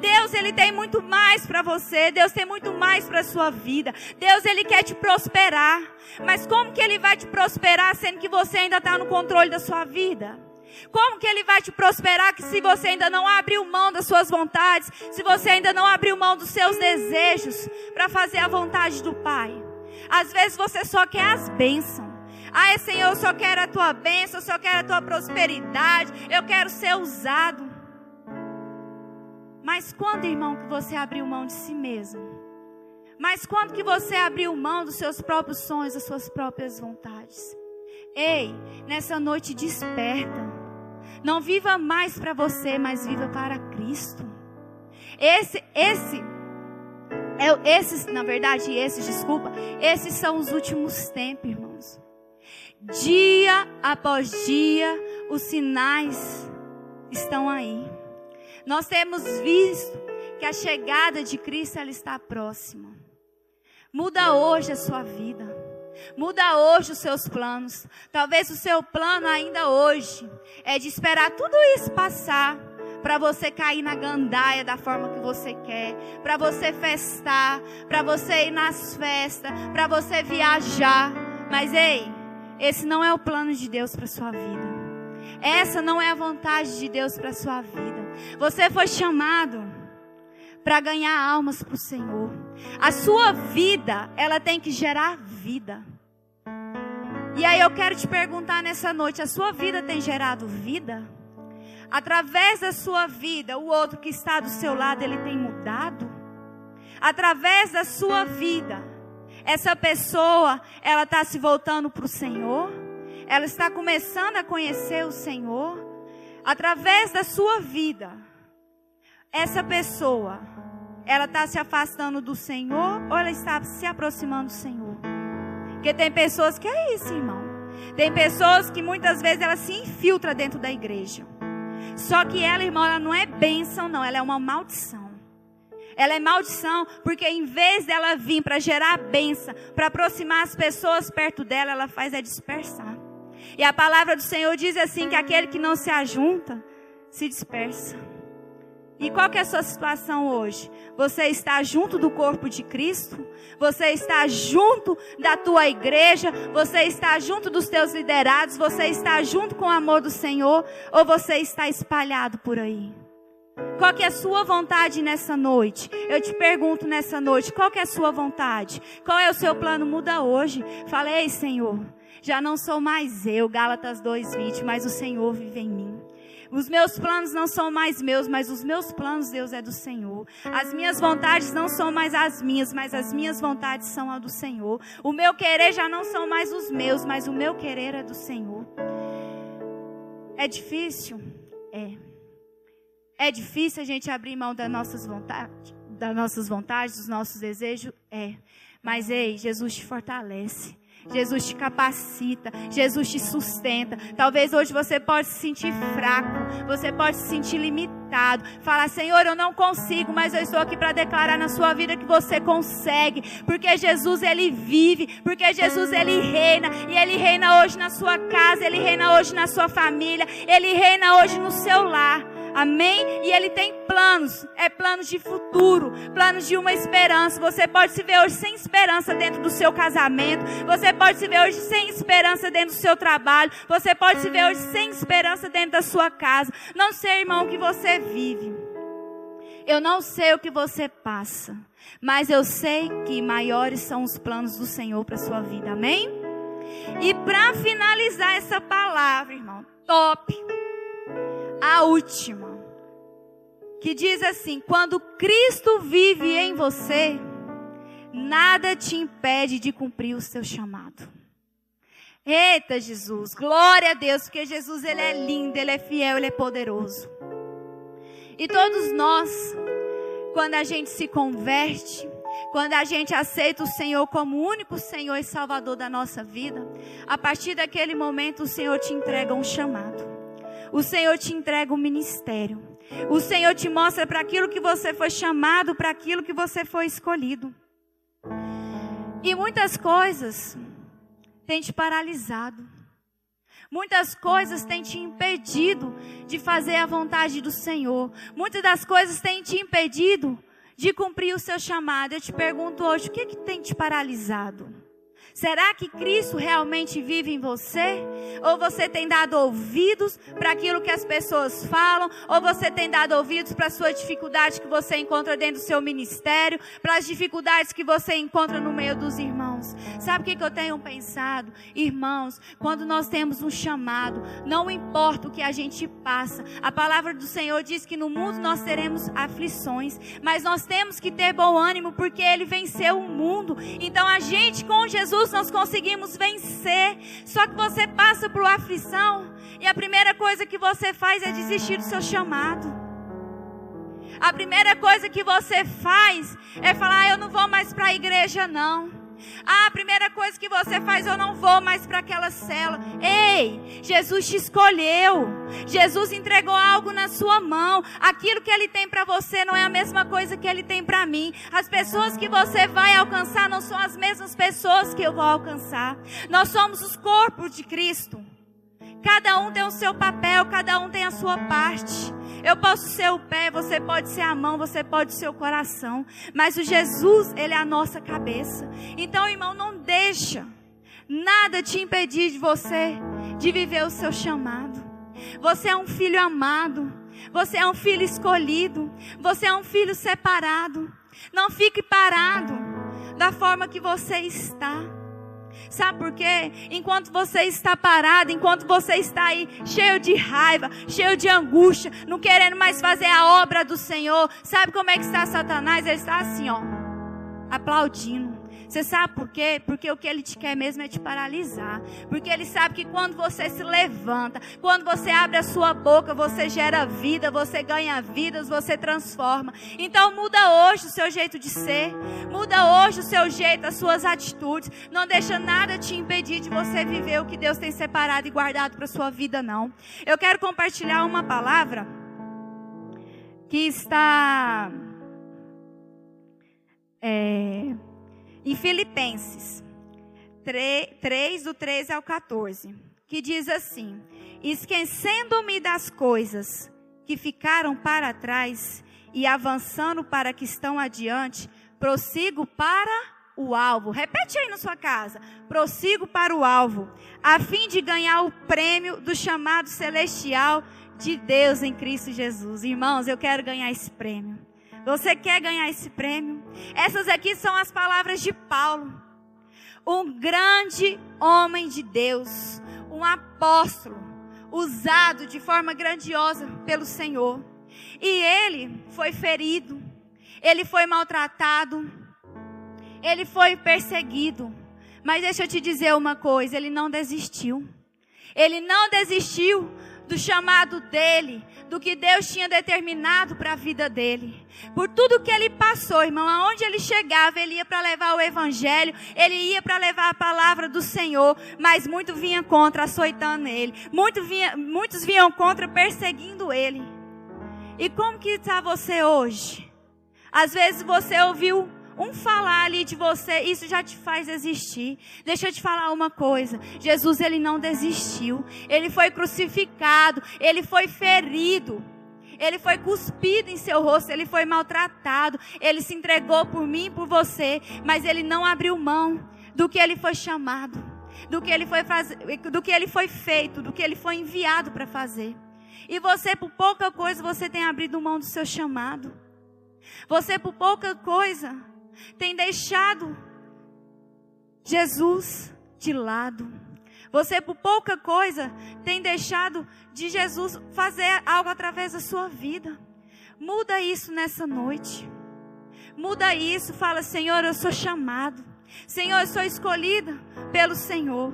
Deus, ele tem muito mais para você. Deus tem muito mais para sua vida. Deus, ele quer te prosperar. Mas como que ele vai te prosperar sendo que você ainda está no controle da sua vida? Como que ele vai te prosperar que se você ainda não abriu mão das suas vontades, se você ainda não abriu mão dos seus desejos para fazer a vontade do Pai? Às vezes você só quer as bênçãos. Ai, Senhor, eu só quero a tua bênção, eu só quero a tua prosperidade, eu quero ser usado. Mas quando, irmão, que você abriu mão de si mesmo? Mas quando que você abriu mão dos seus próprios sonhos, das suas próprias vontades? Ei, nessa noite desperta. Não viva mais para você, mas viva para Cristo. Esse, esse, é, esses, na verdade, esses, desculpa, esses são os últimos tempos, irmãos. Dia após dia, os sinais estão aí. Nós temos visto que a chegada de Cristo ela está próxima. Muda hoje a sua vida. Muda hoje os seus planos. Talvez o seu plano ainda hoje é de esperar tudo isso passar para você cair na gandaia da forma que você quer, para você festar, para você ir nas festas, para você viajar. Mas ei, esse não é o plano de Deus para sua vida. Essa não é a vontade de Deus para sua vida. Você foi chamado para ganhar almas para o Senhor. A sua vida, ela tem que gerar vida. E aí eu quero te perguntar nessa noite: a sua vida tem gerado vida? Através da sua vida, o outro que está do seu lado, ele tem mudado? Através da sua vida, essa pessoa, ela está se voltando para o Senhor? Ela está começando a conhecer o Senhor? Através da sua vida, essa pessoa, ela está se afastando do Senhor ou ela está se aproximando do Senhor? Porque tem pessoas que é isso, irmão. Tem pessoas que muitas vezes ela se infiltra dentro da igreja. Só que ela, irmão, ela não é bênção, não, ela é uma maldição. Ela é maldição, porque em vez dela vir para gerar bênção, para aproximar as pessoas perto dela, ela faz é dispersar. E a palavra do Senhor diz assim: que aquele que não se ajunta, se dispersa. E qual que é a sua situação hoje? Você está junto do corpo de Cristo? Você está junto da tua igreja? Você está junto dos teus liderados? Você está junto com o amor do Senhor? Ou você está espalhado por aí? Qual que é a sua vontade nessa noite? Eu te pergunto nessa noite, qual que é a sua vontade? Qual é o seu plano? Muda hoje. Falei, Senhor, já não sou mais eu, Gálatas 2:20, mas o Senhor vive em mim. Os meus planos não são mais meus, mas os meus planos, Deus, é do Senhor. As minhas vontades não são mais as minhas, mas as minhas vontades são a do Senhor. O meu querer já não são mais os meus, mas o meu querer é do Senhor. É difícil? É. É difícil a gente abrir mão das nossas vontades, das nossas vontades, dos nossos desejos? É. Mas ei, Jesus te fortalece. Jesus te capacita, Jesus te sustenta. Talvez hoje você pode se sentir fraco, você pode se sentir limitado. Falar, Senhor, eu não consigo, mas eu estou aqui para declarar na sua vida que você consegue, porque Jesus ele vive, porque Jesus ele reina e ele reina hoje na sua casa, ele reina hoje na sua família, ele reina hoje no seu lar. Amém? E Ele tem planos, é planos de futuro, planos de uma esperança. Você pode se ver hoje sem esperança dentro do seu casamento, você pode se ver hoje sem esperança dentro do seu trabalho, você pode se ver hoje sem esperança dentro da sua casa. Não sei, irmão, o que você vive. Eu não sei o que você passa, mas eu sei que maiores são os planos do Senhor para sua vida. Amém? E para finalizar essa palavra, irmão, top a última, que diz assim: quando Cristo vive em você, nada te impede de cumprir o seu chamado. Eita Jesus, glória a Deus, porque Jesus ele é lindo, ele é fiel, ele é poderoso. E todos nós, quando a gente se converte, quando a gente aceita o Senhor como único Senhor e Salvador da nossa vida, a partir daquele momento o Senhor te entrega um chamado. O Senhor te entrega o ministério. O Senhor te mostra para aquilo que você foi chamado, para aquilo que você foi escolhido. E muitas coisas têm te paralisado. Muitas coisas têm te impedido de fazer a vontade do Senhor. Muitas das coisas têm te impedido de cumprir o seu chamado. Eu te pergunto hoje, o que, é que tem te paralisado? Será que Cristo realmente vive em você? Ou você tem dado ouvidos para aquilo que as pessoas falam? Ou você tem dado ouvidos para a sua dificuldade que você encontra dentro do seu ministério? Para as dificuldades que você encontra no meio dos irmãos? Sabe o que, eu tenho pensado? Irmãos, quando nós temos um chamado, não importa o que a gente passa, a palavra do Senhor diz que no mundo nós teremos aflições, mas nós temos que ter bom ânimo porque Ele venceu o mundo. Então a gente com Jesus Jesus nós conseguimos vencer. Só que você passa por aflição e a primeira coisa que você faz é desistir do seu chamado. A primeira coisa que você faz é falar: ah, eu não vou mais para a igreja, não. Ah, a primeira coisa que você faz, eu não vou mais para aquela cela. Ei, Jesus te escolheu. Jesus entregou algo na sua mão. Aquilo que ele tem para você não é a mesma coisa que ele tem para mim. As pessoas que você vai alcançar não são as mesmas pessoas que eu vou alcançar. Nós somos os corpos de Cristo. Cada um tem o seu papel, cada um tem a sua parte. Eu posso ser o pé, você pode ser a mão, você pode ser o coração. Mas o Jesus, ele é a nossa cabeça. Então, irmão, não deixa nada te impedir de você de viver o seu chamado. Você é um filho amado. Você é um filho escolhido. Você é um filho separado. Não fique parado da forma que você está. Sabe por quê? Enquanto você está parado, enquanto você está aí cheio de raiva, cheio de angústia, não querendo mais fazer a obra do Senhor, sabe como é que está Satanás? Ele está assim, ó, aplaudindo você sabe por quê? Porque o que ele te quer mesmo é te paralisar. Porque ele sabe que quando você se levanta, quando você abre a sua boca, você gera vida, você ganha vidas, você transforma. Então muda hoje o seu jeito de ser, muda hoje o seu jeito, as suas atitudes. Não deixa nada te impedir de você viver o que Deus tem separado e guardado para sua vida, não. Eu quero compartilhar uma palavra que está é, em Filipenses 3, 3, do 13 ao 14, que diz assim: Esquecendo-me das coisas que ficaram para trás e avançando para que estão adiante, prossigo para o alvo. Repete aí na sua casa. Prossigo para o alvo, a fim de ganhar o prêmio do chamado celestial de Deus em Cristo Jesus. Irmãos, eu quero ganhar esse prêmio. Você quer ganhar esse prêmio? Essas aqui são as palavras de Paulo. Um grande homem de Deus, um apóstolo, usado de forma grandiosa pelo Senhor. E ele foi ferido, ele foi maltratado, ele foi perseguido. Mas deixa eu te dizer uma coisa: ele não desistiu. Ele não desistiu do chamado dele, do que Deus tinha determinado para a vida dele. Por tudo que ele passou, irmão, aonde ele chegava, ele ia para levar o evangelho, ele ia para levar a palavra do Senhor, mas muito vinha contra, açoitando ele. Muito vinha, muitos vinham contra, perseguindo ele. E como que está você hoje? Às vezes você ouviu um falar ali de você, isso já te faz existir. Deixa eu te falar uma coisa. Jesus, ele não desistiu. Ele foi crucificado, ele foi ferido. Ele foi cuspido em seu rosto, ele foi maltratado, ele se entregou por mim e por você, mas ele não abriu mão do que ele foi chamado, do que ele foi do que ele foi feito, do que ele foi enviado para fazer. E você por pouca coisa você tem abrido mão do seu chamado. Você por pouca coisa tem deixado Jesus de lado. Você, por pouca coisa, tem deixado de Jesus fazer algo através da sua vida. Muda isso nessa noite. Muda isso. Fala, Senhor, eu sou chamado. Senhor, eu sou escolhida pelo Senhor.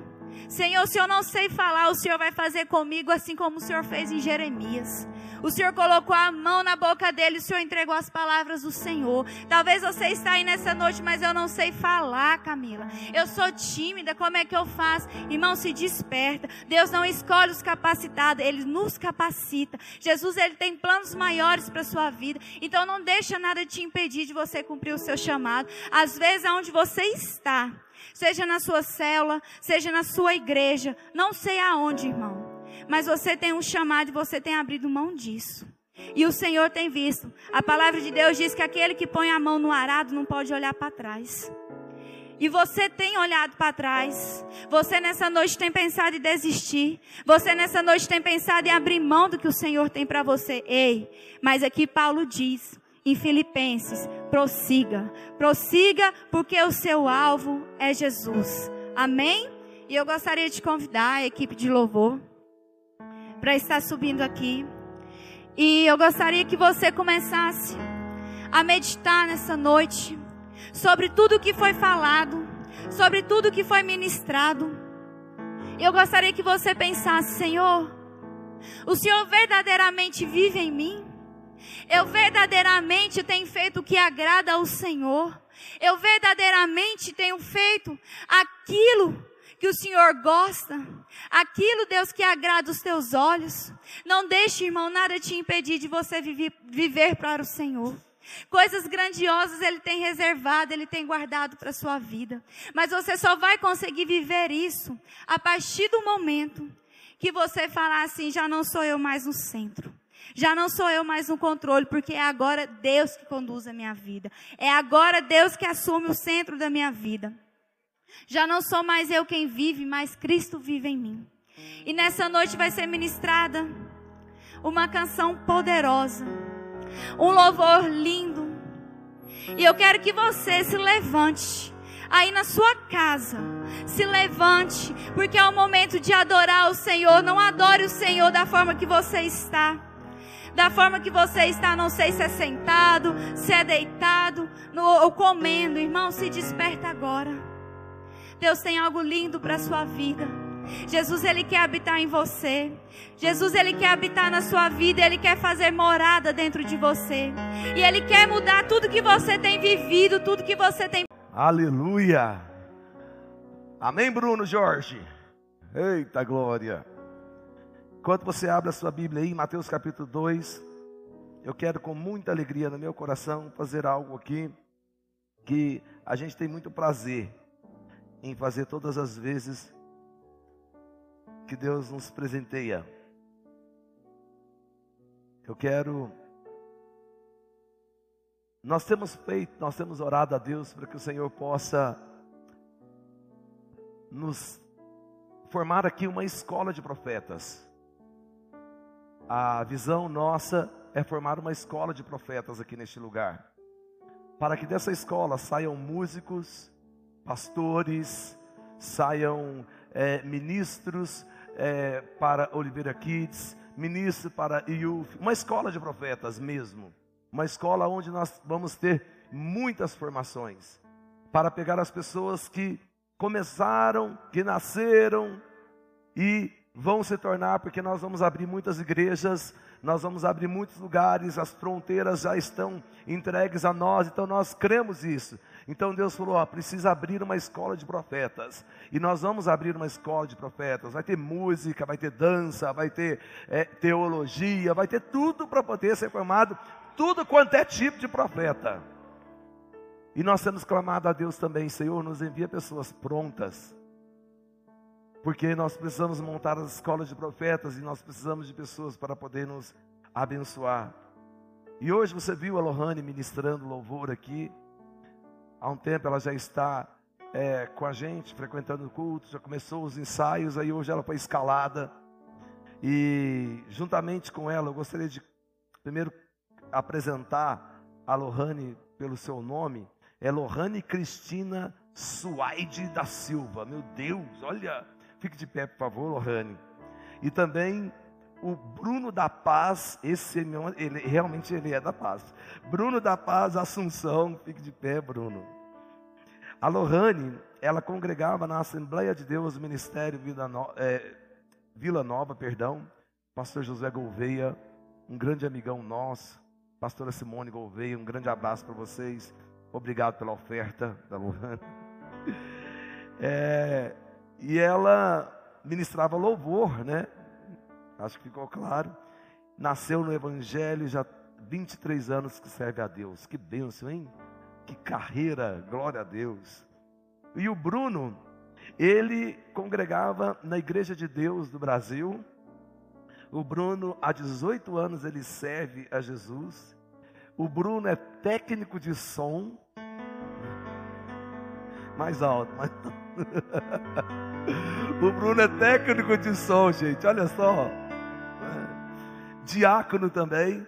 Senhor, se eu não sei falar, o Senhor vai fazer comigo assim como o Senhor fez em Jeremias. O Senhor colocou a mão na boca dele, o Senhor entregou as palavras do Senhor. Talvez você está aí nessa noite, mas eu não sei falar, Camila. Eu sou tímida, como é que eu faço? Irmão, se desperta. Deus não escolhe os capacitados, ele nos capacita. Jesus, ele tem planos maiores para sua vida. Então não deixa nada te impedir de você cumprir o seu chamado. Às vezes aonde você está, seja na sua célula, seja na sua igreja, não sei aonde, irmão. Mas você tem um chamado e você tem abrido mão disso. E o Senhor tem visto. A palavra de Deus diz que aquele que põe a mão no arado não pode olhar para trás. E você tem olhado para trás. Você nessa noite tem pensado em desistir. Você nessa noite tem pensado em abrir mão do que o Senhor tem para você. Ei, mas aqui Paulo diz em Filipenses: prossiga, prossiga, porque o seu alvo é Jesus. Amém? E eu gostaria de convidar a equipe de louvor para estar subindo aqui. E eu gostaria que você começasse a meditar nessa noite sobre tudo que foi falado, sobre tudo que foi ministrado. Eu gostaria que você pensasse, Senhor, o Senhor verdadeiramente vive em mim? Eu verdadeiramente tenho feito o que agrada ao Senhor? Eu verdadeiramente tenho feito aquilo que o Senhor gosta? Aquilo, Deus, que agrada os teus olhos? Não deixe, irmão, nada te impedir de você viver, viver para o Senhor. Coisas grandiosas Ele tem reservado, Ele tem guardado para a sua vida. Mas você só vai conseguir viver isso a partir do momento que você falar assim: já não sou eu mais no centro. Já não sou eu mais no controle, porque é agora Deus que conduz a minha vida. É agora Deus que assume o centro da minha vida. Já não sou mais eu quem vive, mas Cristo vive em mim. E nessa noite vai ser ministrada uma canção poderosa um louvor lindo. E eu quero que você se levante aí na sua casa. Se levante, porque é o momento de adorar o Senhor. Não adore o Senhor da forma que você está. Da forma que você está, não sei se é sentado, se é deitado, no, ou comendo. Irmão, se desperta agora. Deus tem algo lindo para a sua vida. Jesus, Ele quer habitar em você. Jesus, Ele quer habitar na sua vida. Ele quer fazer morada dentro de você. E Ele quer mudar tudo que você tem vivido, tudo que você tem. Aleluia. Amém, Bruno Jorge. Eita glória. Enquanto você abre a sua Bíblia aí, Mateus capítulo 2, eu quero com muita alegria no meu coração fazer algo aqui que a gente tem muito prazer em fazer todas as vezes que Deus nos presenteia. Eu quero. Nós temos feito, nós temos orado a Deus para que o Senhor possa nos formar aqui uma escola de profetas. A visão nossa é formar uma escola de profetas aqui neste lugar. Para que dessa escola saiam músicos, pastores, saiam é, ministros é, para Oliveira Kids, ministro para IUF, uma escola de profetas mesmo. Uma escola onde nós vamos ter muitas formações para pegar as pessoas que começaram, que nasceram e vão se tornar, porque nós vamos abrir muitas igrejas, nós vamos abrir muitos lugares, as fronteiras já estão entregues a nós, então nós cremos isso. Então Deus falou: ó, precisa abrir uma escola de profetas. E nós vamos abrir uma escola de profetas. Vai ter música, vai ter dança, vai ter é, teologia, vai ter tudo para poder ser formado, tudo quanto é tipo de profeta. E nós temos clamado a Deus também, Senhor, nos envia pessoas prontas. Porque nós precisamos montar as escolas de profetas e nós precisamos de pessoas para poder nos abençoar. E hoje você viu a Lohane ministrando louvor aqui. Há um tempo ela já está é, com a gente, frequentando o culto, já começou os ensaios, aí hoje ela foi escalada. E juntamente com ela, eu gostaria de primeiro apresentar a Lohane pelo seu nome. É Lohane Cristina Suaide da Silva. Meu Deus, olha, fique de pé, por favor, Lohane. E também o Bruno da Paz, esse ele, realmente ele é da Paz. Bruno da Paz Assunção, fique de pé, Bruno. A Lohane, ela congregava na Assembleia de Deus, Ministério Vila, é, Vila Nova, perdão, pastor José Gouveia, um grande amigão nosso, pastora Simone Gouveia, um grande abraço para vocês. Obrigado pela oferta da Lohane. É, e ela ministrava louvor, né? Acho que ficou claro. Nasceu no Evangelho, já 23 anos que serve a Deus. Que bênção, hein? Que carreira, glória a Deus. E o Bruno, ele congregava na Igreja de Deus do Brasil. O Bruno, há 18 anos, ele serve a Jesus. O Bruno é técnico de som. Mais alto, mais O Bruno é técnico de som, gente. Olha só. Diácono também.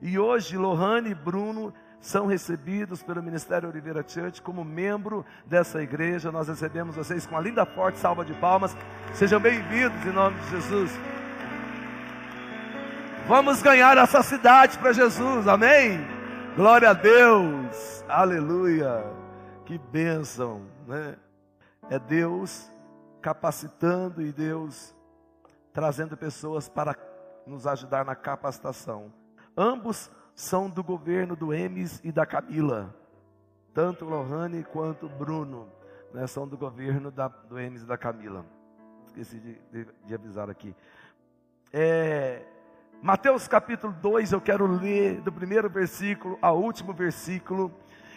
E hoje, Lohane e Bruno são recebidos pelo Ministério Oliveira Church como membro dessa igreja. Nós recebemos vocês com uma linda, forte salva de palmas. Sejam bem-vindos em nome de Jesus. Vamos ganhar essa cidade para Jesus, amém? Glória a Deus, aleluia. Que bênção, né? É Deus capacitando e Deus trazendo pessoas para nos ajudar na capacitação. Ambos são do governo do Emes e da Camila. Tanto Lohane quanto Bruno né, são do governo da, do Emes e da Camila. Esqueci de, de, de avisar aqui. É, Mateus capítulo 2, eu quero ler do primeiro versículo ao último versículo.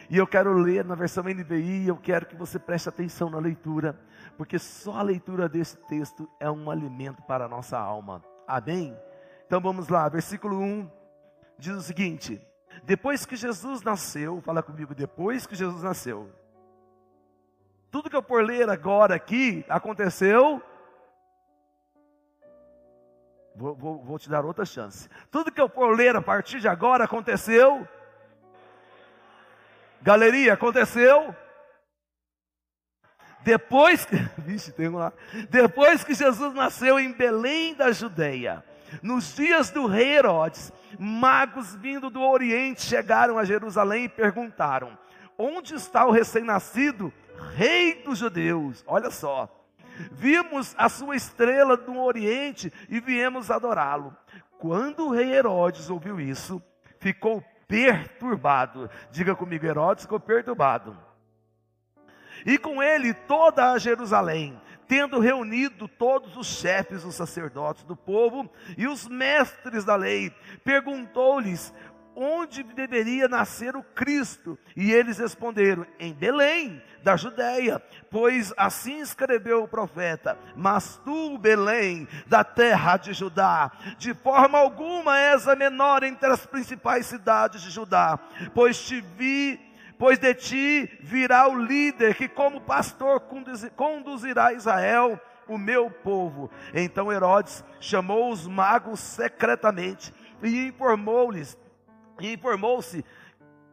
E eu quero ler na versão NVI, eu quero que você preste atenção na leitura, porque só a leitura desse texto é um alimento para a nossa alma. Amém? Então vamos lá, versículo 1 diz o seguinte: depois que Jesus nasceu, fala comigo, depois que Jesus nasceu, tudo que eu por ler agora aqui aconteceu. Vou, vou, vou te dar outra chance. Tudo que eu por ler a partir de agora aconteceu. Galeria, aconteceu. Depois que, vixe, tem lá. Depois que Jesus nasceu em Belém da Judeia, nos dias do rei Herodes, magos vindo do Oriente chegaram a Jerusalém e perguntaram: Onde está o recém-nascido rei dos judeus? Olha só. Vimos a sua estrela no Oriente e viemos adorá-lo. Quando o rei Herodes ouviu isso, ficou perturbado. Diga comigo, Herodes ficou perturbado. E com ele toda a Jerusalém tendo reunido todos os chefes, os sacerdotes do povo e os mestres da lei, perguntou-lhes onde deveria nascer o Cristo. E eles responderam: em Belém, da Judéia, pois assim escreveu o profeta: Mas tu, Belém, da terra de Judá, de forma alguma és a menor entre as principais cidades de Judá, pois te vi pois de ti virá o líder que, como pastor, conduzirá Israel, o meu povo. Então Herodes chamou os magos secretamente e informou-lhes, informou-se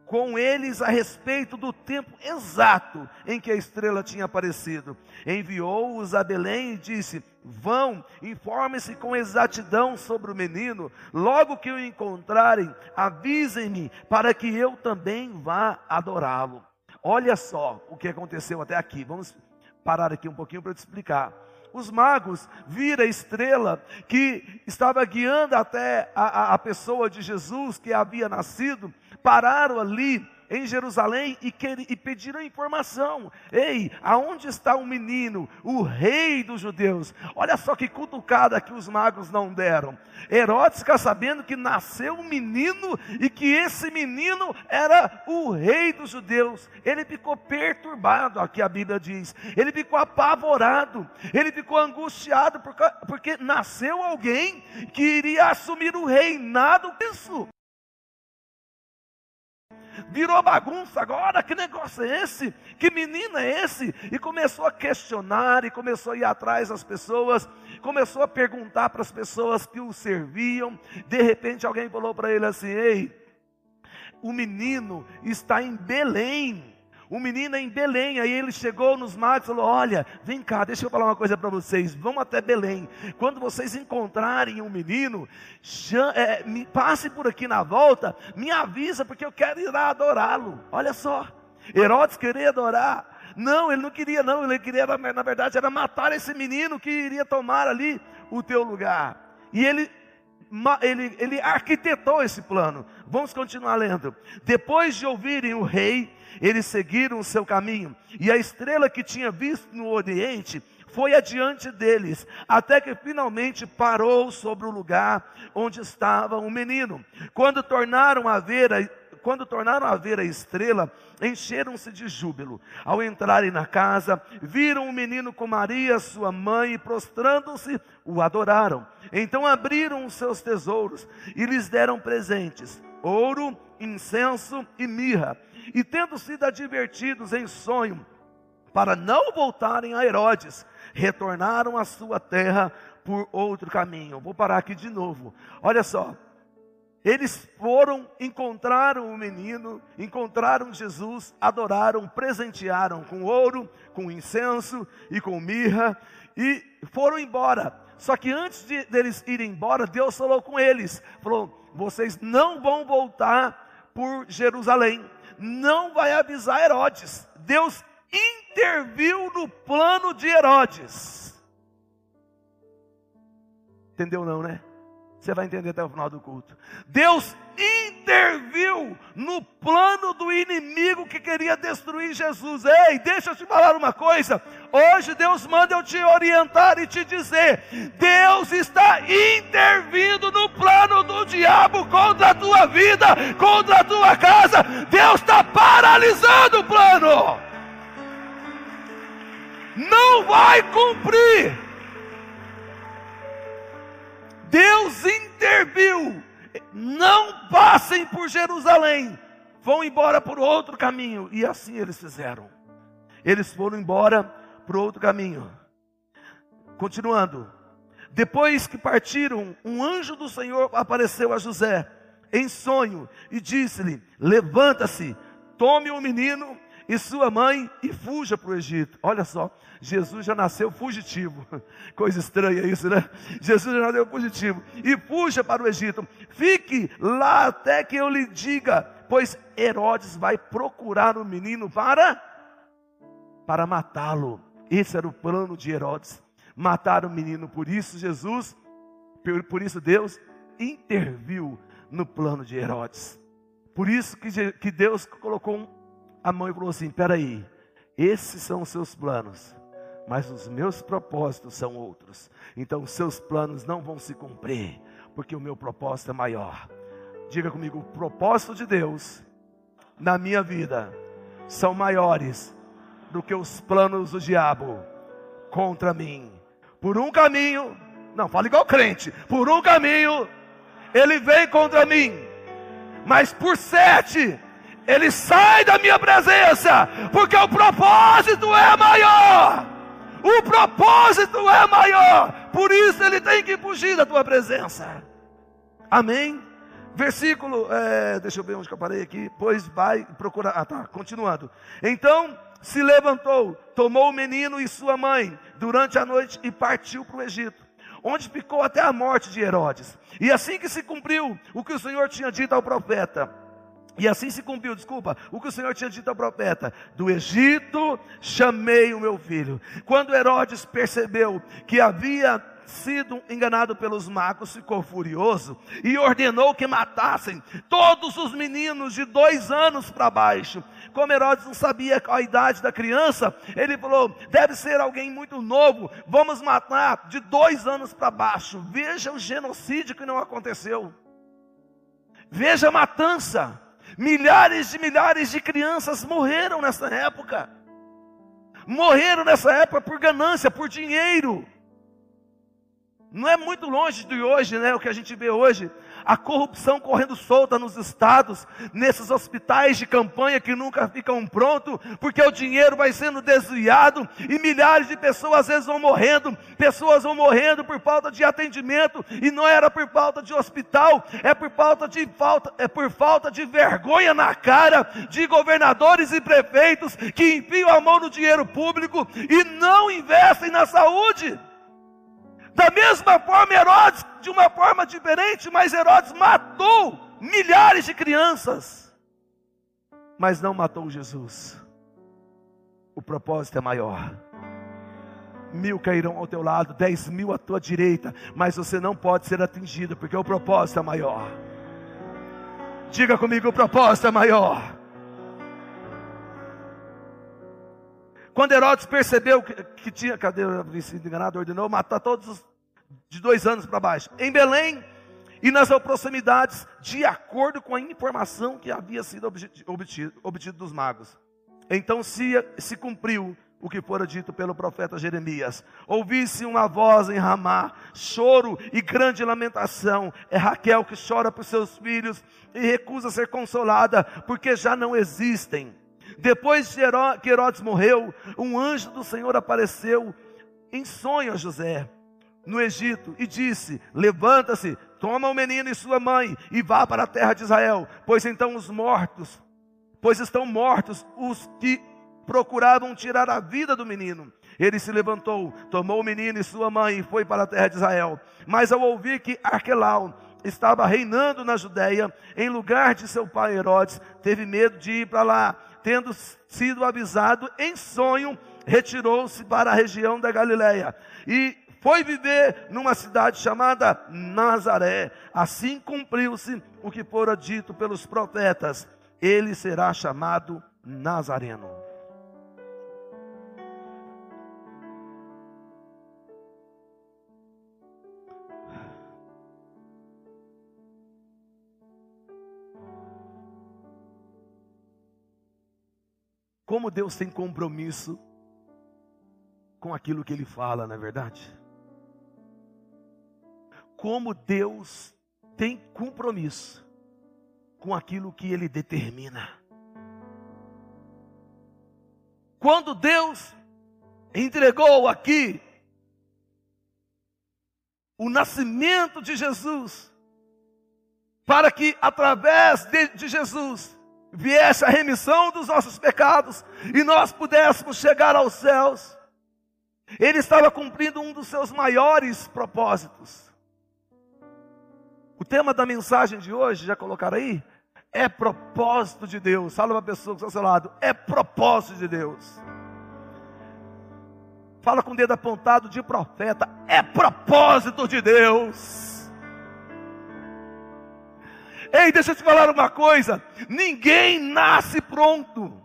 com eles a respeito do tempo exato em que a estrela tinha aparecido. Enviou-os a Belém e disse: Vão, informem-se com exatidão sobre o menino. Logo que o encontrarem, avisem-me para que eu também vá adorá-lo. Olha só o que aconteceu até aqui. Vamos parar aqui um pouquinho para te explicar. Os magos viram a estrela que estava guiando até a, a, a pessoa de Jesus que havia nascido pararam ali em Jerusalém e, e pediram informação. Ei, aonde está o menino, o rei dos judeus? Olha só que cutucada que os magos não deram. Herodes fica sabendo que nasceu um menino e que esse menino era o rei dos judeus. Ele ficou perturbado, aqui a Bíblia diz. Ele ficou apavorado, ele ficou angustiado porque, porque nasceu alguém que iria assumir o reinado. Isso virou bagunça agora, que negócio é esse? Que menino é esse? E começou a questionar, e começou a ir atrás das pessoas, começou a perguntar para as pessoas que o serviam. De repente alguém falou para ele assim: Ei, o menino está em Belém o menino em Belém, aí ele chegou nos magos e falou: Olha, vem cá, deixa eu falar uma coisa para vocês, vamos até Belém. Quando vocês encontrarem um menino, é, me, passe por aqui na volta, me avisa, porque eu quero ir lá adorá-lo. Olha só, Herodes queria adorar. Não, ele não queria, não, ele queria, na verdade, era matar esse menino que iria tomar ali o teu lugar. E ele ele, ele arquitetou esse plano. Vamos continuar lendo. Depois de ouvirem o rei, eles seguiram o seu caminho, e a estrela que tinha visto no oriente foi adiante deles, até que finalmente parou sobre o lugar onde estava o menino. Quando tornaram a ver a, quando tornaram a ver a estrela, encheram-se de júbilo. Ao entrarem na casa, viram o menino com Maria, sua mãe, e prostrando-se, o adoraram. Então abriram os seus tesouros e lhes deram presentes: ouro, incenso e mirra. E tendo sido advertidos em sonho, para não voltarem a Herodes, retornaram à sua terra por outro caminho. Vou parar aqui de novo. Olha só. Eles foram, encontraram o menino, encontraram Jesus, adoraram, presentearam com ouro, com incenso e com mirra e foram embora. Só que antes de deles irem embora, Deus falou com eles: falou, vocês não vão voltar por Jerusalém, não vai avisar Herodes. Deus interviu no plano de Herodes. Entendeu não, né? Você vai entender até o final do culto. Deus interviu no plano do inimigo que queria destruir Jesus. Ei, deixa eu te falar uma coisa. Hoje Deus manda eu te orientar e te dizer: Deus está intervindo no plano do diabo contra a tua vida, contra a tua casa. Deus está paralisando o plano não vai cumprir. Deus interviu. Não passem por Jerusalém, vão embora por outro caminho. E assim eles fizeram. Eles foram embora por outro caminho. Continuando. Depois que partiram, um anjo do Senhor apareceu a José em sonho e disse-lhe: Levanta-se, tome o menino e sua mãe e fuja para o Egito. Olha só, Jesus já nasceu fugitivo. Coisa estranha isso, né? Jesus já nasceu fugitivo. E fuja para o Egito. Fique lá até que eu lhe diga, pois Herodes vai procurar o menino para para matá-lo. Esse era o plano de Herodes, matar o menino. Por isso Jesus, por isso Deus interviu no plano de Herodes. Por isso que, que Deus colocou um a mãe falou assim: peraí, esses são os seus planos, mas os meus propósitos são outros. Então, os seus planos não vão se cumprir, porque o meu propósito é maior. Diga comigo: o propósito de Deus na minha vida são maiores do que os planos do diabo contra mim. Por um caminho, não, fala igual crente, por um caminho ele vem contra mim, mas por sete ele sai da minha presença, porque o propósito é maior. O propósito é maior, por isso ele tem que fugir da tua presença. Amém? Versículo, é, deixa eu ver onde que eu parei aqui. Pois vai procurar. Ah, tá, continuando. Então se levantou, tomou o menino e sua mãe durante a noite e partiu para o Egito, onde ficou até a morte de Herodes. E assim que se cumpriu o que o Senhor tinha dito ao profeta, e assim se cumpriu, desculpa, o que o Senhor tinha dito ao profeta: Do Egito chamei o meu filho. Quando Herodes percebeu que havia sido enganado pelos magos, ficou furioso e ordenou que matassem todos os meninos de dois anos para baixo. Como Herodes não sabia a idade da criança, ele falou: deve ser alguém muito novo, vamos matar de dois anos para baixo. Veja o genocídio que não aconteceu, veja a matança. Milhares de milhares de crianças morreram nessa época. Morreram nessa época por ganância, por dinheiro. Não é muito longe de hoje, né? O que a gente vê hoje a corrupção correndo solta nos estados, nesses hospitais de campanha que nunca ficam prontos, porque o dinheiro vai sendo desviado e milhares de pessoas às vezes vão morrendo, pessoas vão morrendo por falta de atendimento e não era por falta de hospital, é por falta de falta, é por falta de vergonha na cara de governadores e prefeitos que enfiam a mão no dinheiro público e não investem na saúde. Da mesma forma, Herodes, de uma forma diferente, mas Herodes matou milhares de crianças, mas não matou Jesus. O propósito é maior. mil cairão ao teu lado, dez mil à tua direita, mas você não pode ser atingido, porque o propósito é maior. Diga comigo, o propósito é maior. Quando Herodes percebeu que, que tinha, cadê o enganado, ordenou matar todos os de dois anos para baixo. Em Belém e nas proximidades, de acordo com a informação que havia sido obtido, obtido dos magos. Então se, se cumpriu o que fora dito pelo profeta Jeremias. Ouvisse uma voz em Ramá, choro e grande lamentação. É Raquel que chora por seus filhos e recusa ser consolada, porque já não existem. Depois que Herodes morreu, um anjo do Senhor apareceu em sonho a José no Egito e disse: Levanta-se, toma o menino e sua mãe e vá para a terra de Israel, pois então os mortos, pois estão mortos os que procuravam tirar a vida do menino. Ele se levantou, tomou o menino e sua mãe e foi para a terra de Israel. Mas ao ouvir que Arquelau estava reinando na Judéia, em lugar de seu pai Herodes, teve medo de ir para lá. Tendo sido avisado em sonho, retirou-se para a região da Galiléia e foi viver numa cidade chamada Nazaré. Assim cumpriu-se o que fora dito pelos profetas: ele será chamado Nazareno. Como Deus tem compromisso com aquilo que Ele fala, não é verdade? Como Deus tem compromisso com aquilo que Ele determina. Quando Deus entregou aqui o nascimento de Jesus, para que através de, de, Jesus viesse a remissão dos nossos pecados e nós pudéssemos chegar aos céus, Ele estava cumprindo um dos seus maiores propósitos. Tema da mensagem de hoje, já colocaram aí? É propósito de Deus. Fala a pessoa que está ao seu lado. É propósito de Deus. Fala com o dedo apontado de profeta. É propósito de Deus. Ei, deixa eu te falar uma coisa. Ninguém nasce pronto.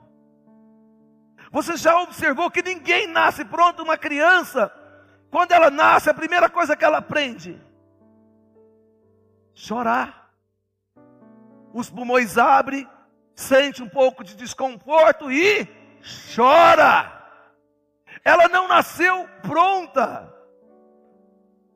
Você já observou que ninguém nasce pronto? Uma criança, quando ela nasce, a primeira coisa que ela aprende chorar. Os pulmões abrem, sente um pouco de desconforto e chora. Ela não nasceu pronta.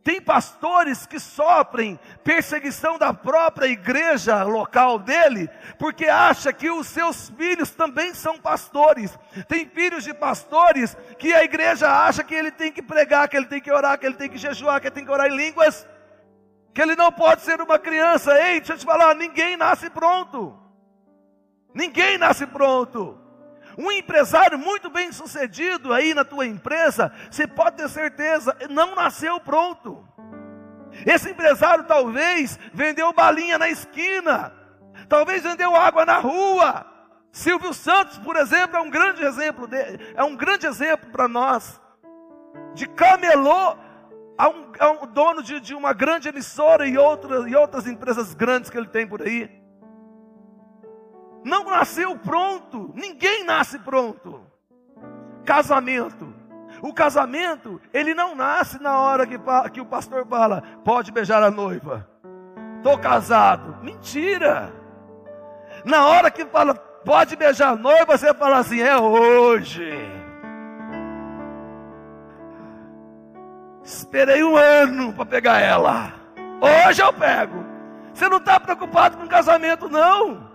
Tem pastores que sofrem perseguição da própria igreja local dele, porque acha que os seus filhos também são pastores. Tem filhos de pastores que a igreja acha que ele tem que pregar, que ele tem que orar, que ele tem que jejuar, que ele tem que orar em línguas que ele não pode ser uma criança. Ei, deixa eu te falar, ninguém nasce pronto. Ninguém nasce pronto. Um empresário muito bem sucedido aí na tua empresa, você pode ter certeza, não nasceu pronto. Esse empresário talvez vendeu balinha na esquina, talvez vendeu água na rua. Silvio Santos, por exemplo, é um grande exemplo, de, é um grande exemplo para nós. De camelô a um, a um dono de, de, uma grande emissora e, outra, e outras empresas grandes que ele tem por aí. Não nasceu pronto, ninguém nasce pronto. Casamento. O casamento, ele não nasce na hora que, que o pastor fala, pode beijar a noiva. Estou casado. Mentira. Na hora que fala, pode beijar a noiva, você fala assim, é hoje. Esperei um ano para pegar ela. Hoje eu pego. Você não está preocupado com casamento, não.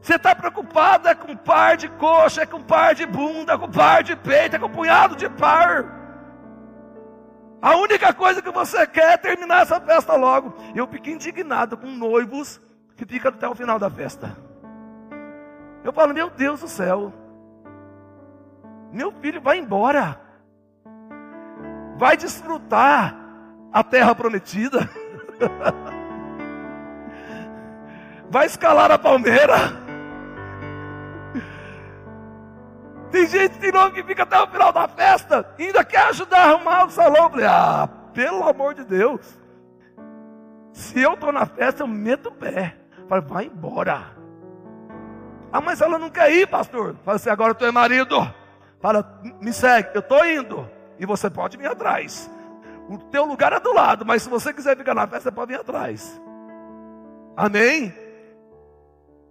Você está preocupado é com par de coxa, é com par de bunda, é com par de peito, é com punhado de par. A única coisa que você quer é terminar essa festa logo. Eu fico indignado com noivos que ficam até o final da festa. Eu falo, meu Deus do céu. Meu filho vai embora vai desfrutar a terra prometida, vai escalar a palmeira. Tem gente de novo que fica até o final da festa, ainda quer ajudar a arrumar o salão. Falei, ah, pelo amor de Deus. Se eu estou na festa, eu meto o pé. Falei, vai embora. Ah, mas ela não quer ir, pastor. Fala assim, agora tu é marido. Fala, me segue, eu estou indo. E você pode vir atrás. O teu lugar é do lado, mas se você quiser ficar na festa, você pode vir atrás. Amém?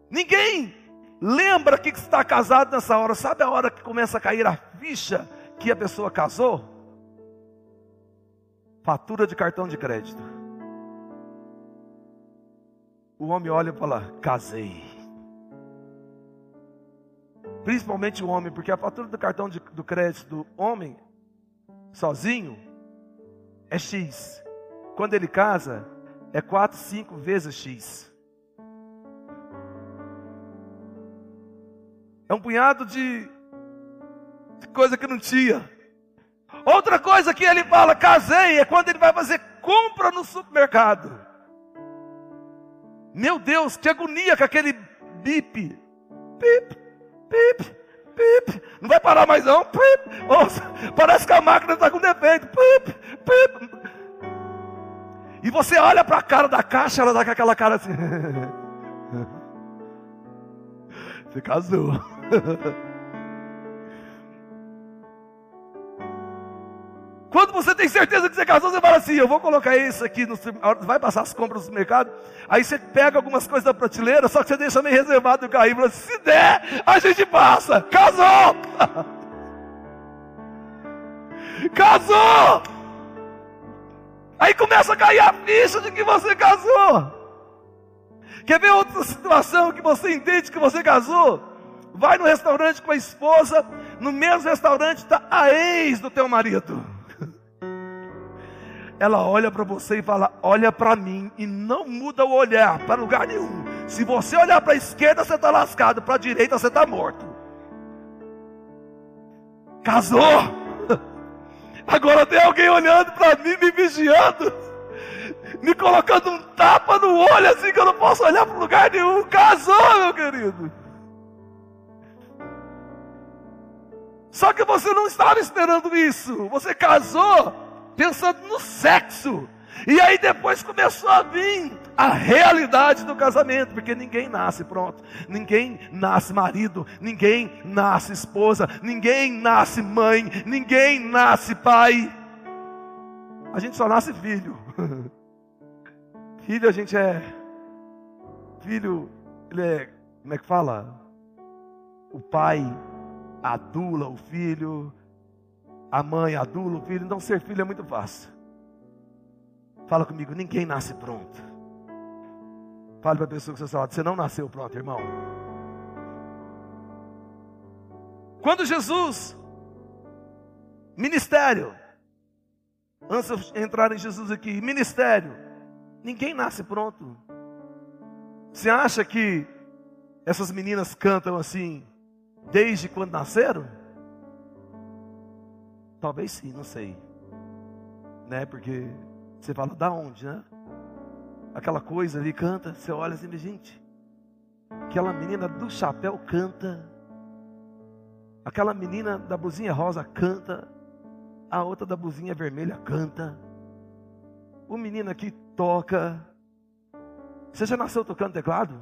Ninguém lembra que está casado nessa hora. Sabe a hora que começa a cair a ficha que a pessoa casou? Fatura de cartão de crédito. O homem olha e fala: casei. Principalmente o homem, porque a fatura do cartão de, do crédito do homem, sozinho, é X. Quando ele casa, é 4, 5 vezes X. É um punhado de, de coisa que não tinha. Outra coisa que ele fala, casei, é quando ele vai fazer compra no supermercado. Meu Deus, que agonia com aquele bip. Pip, pip, pip. Não vai parar mais não. Pip. Parece que a máquina está com defeito. Pip, pip. E você olha para a cara da caixa, ela dá com aquela cara assim. Você casou. Quando você tem certeza que você casou, você fala assim: Eu vou colocar isso aqui, no, vai passar as compras no mercado. Aí você pega algumas coisas da prateleira, só que você deixa meio reservado o carrinho. Fala, Se der, a gente passa. Casou! casou! Aí começa a cair a ficha de que você casou. Quer ver outra situação que você entende que você casou? Vai no restaurante com a esposa, no mesmo restaurante está a ex do teu marido. Ela olha para você e fala: Olha para mim, e não muda o olhar para lugar nenhum. Se você olhar para a esquerda, você está lascado, para a direita, você está morto. Casou! Agora tem alguém olhando para mim, me vigiando, me colocando um tapa no olho, assim que eu não posso olhar para lugar nenhum. Casou, meu querido. Só que você não estava esperando isso. Você casou pensando no sexo. E aí depois começou a vir a realidade do casamento, porque ninguém nasce pronto, ninguém nasce marido, ninguém nasce esposa, ninguém nasce mãe, ninguém nasce pai. A gente só nasce filho. filho a gente é filho, ele é, como é que fala? O pai adula o filho, a mãe adula o filho, então ser filho é muito fácil. Fala comigo, ninguém nasce pronto. Fale para a pessoa que você está você não nasceu pronto, irmão. Quando Jesus, ministério, antes de entrar em Jesus aqui, ministério, ninguém nasce pronto. Você acha que essas meninas cantam assim, desde quando nasceram? Talvez sim, não sei. Né? Porque você fala, da onde, né? Aquela coisa ali canta, você olha assim, gente, aquela menina do chapéu canta, aquela menina da blusinha rosa canta, a outra da blusinha vermelha canta, o menino aqui toca. Você já nasceu tocando teclado?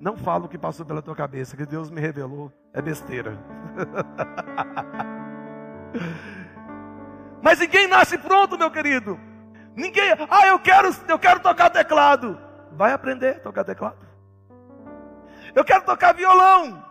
Não falo o que passou pela tua cabeça, que Deus me revelou, é besteira. Mas ninguém nasce pronto, meu querido. Ninguém, ah, eu quero, eu quero tocar teclado. Vai aprender a tocar teclado. Eu quero tocar violão.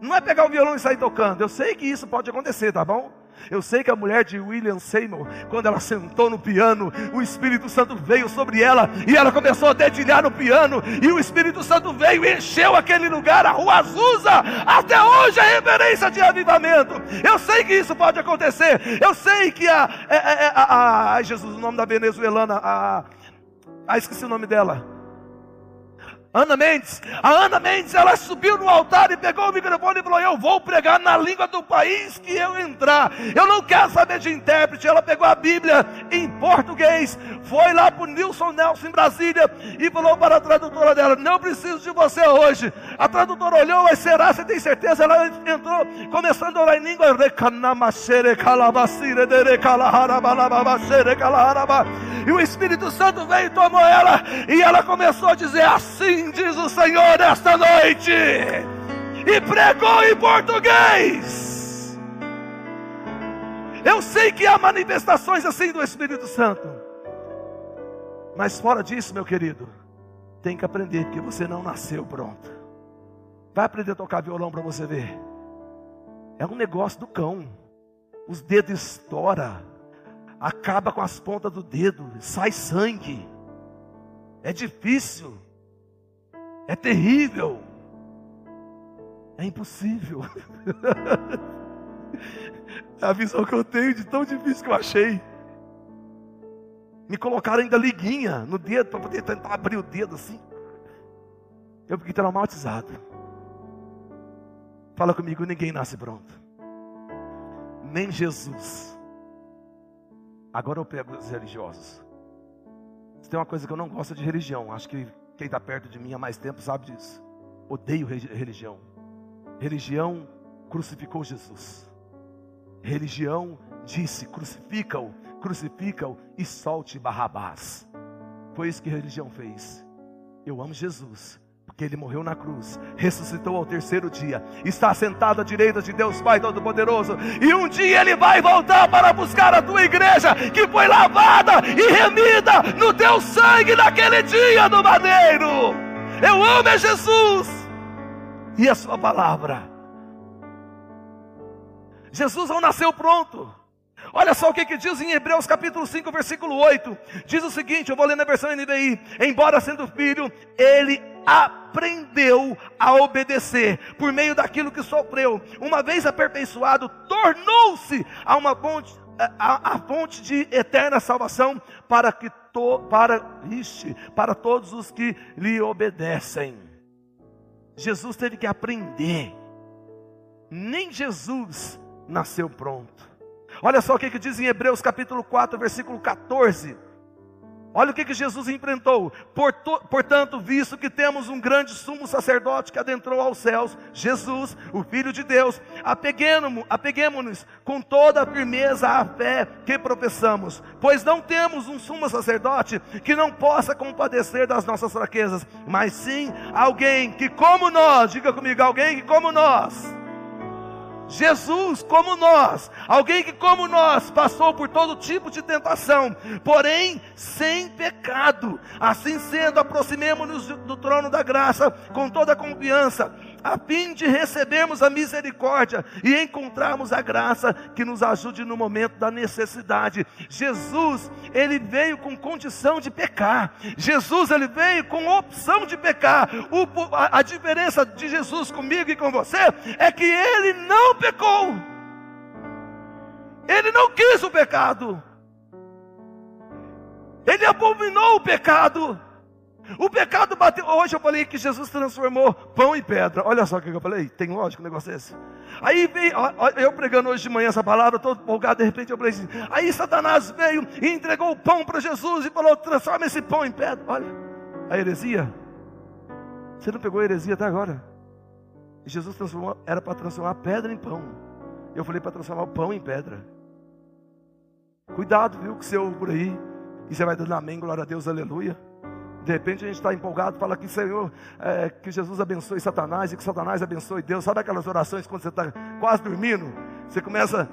Não é pegar o violão e sair tocando. Eu sei que isso pode acontecer, tá bom? Eu sei que a mulher de William Seymour, quando ela sentou no piano, o Espírito Santo veio sobre ela e ela começou a dedilhar no piano, e o Espírito Santo veio e encheu aquele lugar, a rua Azusa, até hoje é referência de avivamento. Eu sei que isso pode acontecer. Eu sei que a, a, a, a, a Jesus, o nome da venezuelana, a, a esqueci o nome dela. Ana Mendes. A Ana Mendes, ela subiu no altar e pegou o microfone e falou: Eu vou pregar na língua do país que eu entrar. Eu não quero saber de intérprete. Ela pegou a Bíblia em português, foi lá para o Nilson Nelson em Brasília e falou para a tradutora dela: Não preciso de você hoje. A tradutora olhou, mas será? Você tem certeza? Ela entrou, começando a orar em língua. E o Espírito Santo veio e tomou ela, e ela começou a dizer assim Assim diz o Senhor esta noite. E pregou em português. Eu sei que há manifestações assim do Espírito Santo. Mas fora disso, meu querido, tem que aprender, porque você não nasceu pronto. Vai aprender a tocar violão para você ver. É um negócio do cão. Os dedos estouram. Acaba com as pontas do dedo. Sai sangue. É difícil é terrível, é impossível. é a visão que eu tenho de tão difícil que eu achei. Me colocaram ainda liguinha no dedo para poder tentar abrir o dedo assim. Eu fiquei traumatizado. Fala comigo, ninguém nasce pronto. Nem Jesus. Agora eu pego os religiosos. Tem uma coisa que eu não gosto de religião. Acho que quem está perto de mim há mais tempo sabe disso. Odeio religião. Religião crucificou Jesus. Religião disse: crucifica-o, crucifica-o e solte Barrabás. Foi isso que religião fez. Eu amo Jesus, porque ele morreu na cruz, ressuscitou ao terceiro dia, está sentado à direita de Deus Pai Todo-Poderoso, e um dia ele vai voltar para buscar a tua igreja, que foi lavada e remida no teu sangue naquele dia do madeiro. Eu amo é Jesus e a sua palavra. Jesus não nasceu pronto. Olha só o que, que diz em Hebreus capítulo 5, versículo 8. Diz o seguinte, eu vou ler na versão NBI. Embora sendo filho, ele aprendeu a obedecer por meio daquilo que sofreu. Uma vez aperfeiçoado, tornou-se a uma fonte, a, a, de eterna salvação para que to, para, ixi, para todos os que lhe obedecem. Jesus teve que aprender. Nem Jesus nasceu pronto. Olha só o que, que diz em Hebreus capítulo 4, versículo 14. Olha o que, que Jesus enfrentou. Portanto, visto que temos um grande sumo sacerdote que adentrou aos céus, Jesus, o Filho de Deus, apeguemos-nos com toda a firmeza à fé que professamos, pois não temos um sumo sacerdote que não possa compadecer das nossas fraquezas, mas sim alguém que, como nós, diga comigo, alguém que, como nós, Jesus, como nós, alguém que, como nós, passou por todo tipo de tentação, porém sem pecado. Assim sendo, aproximemos-nos do trono da graça com toda a confiança a fim de recebermos a misericórdia e encontrarmos a graça que nos ajude no momento da necessidade. Jesus, ele veio com condição de pecar. Jesus, ele veio com opção de pecar. O, a, a diferença de Jesus comigo e com você é que ele não pecou. Ele não quis o pecado. Ele abominou o pecado. O pecado bateu. Hoje eu falei que Jesus transformou pão em pedra. Olha só o que eu falei. Tem lógico um negócio desse. Aí veio, eu pregando hoje de manhã essa palavra, todo empolgado, de repente eu falei assim. Aí Satanás veio e entregou o pão para Jesus e falou: transforma esse pão em pedra. Olha, a heresia. Você não pegou a heresia até agora? Jesus transformou, era para transformar pedra em pão. Eu falei para transformar o pão em pedra. Cuidado, viu, que você ouve por aí. E você vai dando amém, glória a Deus, aleluia. De repente a gente está empolgado, fala que Senhor, é, que Jesus abençoe Satanás e que Satanás abençoe Deus. Sabe aquelas orações quando você está quase dormindo? Você começa,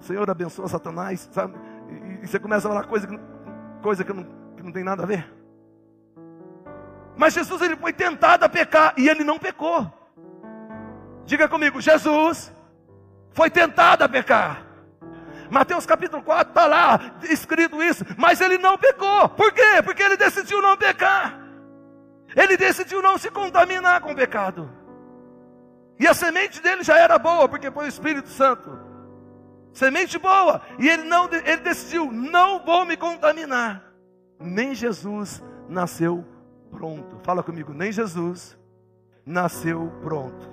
Senhor abençoa Satanás, sabe? E, e você começa a falar coisa que, coisa que, não, que não tem nada a ver. Mas Jesus ele foi tentado a pecar e ele não pecou. Diga comigo, Jesus foi tentado a pecar. Mateus capítulo 4 está lá escrito isso, mas ele não pecou. Por quê? Porque ele decidiu não pecar. Ele decidiu não se contaminar com o pecado. E a semente dele já era boa, porque foi o Espírito Santo. Semente boa. E ele não ele decidiu, não vou me contaminar. Nem Jesus nasceu pronto. Fala comigo, nem Jesus nasceu pronto.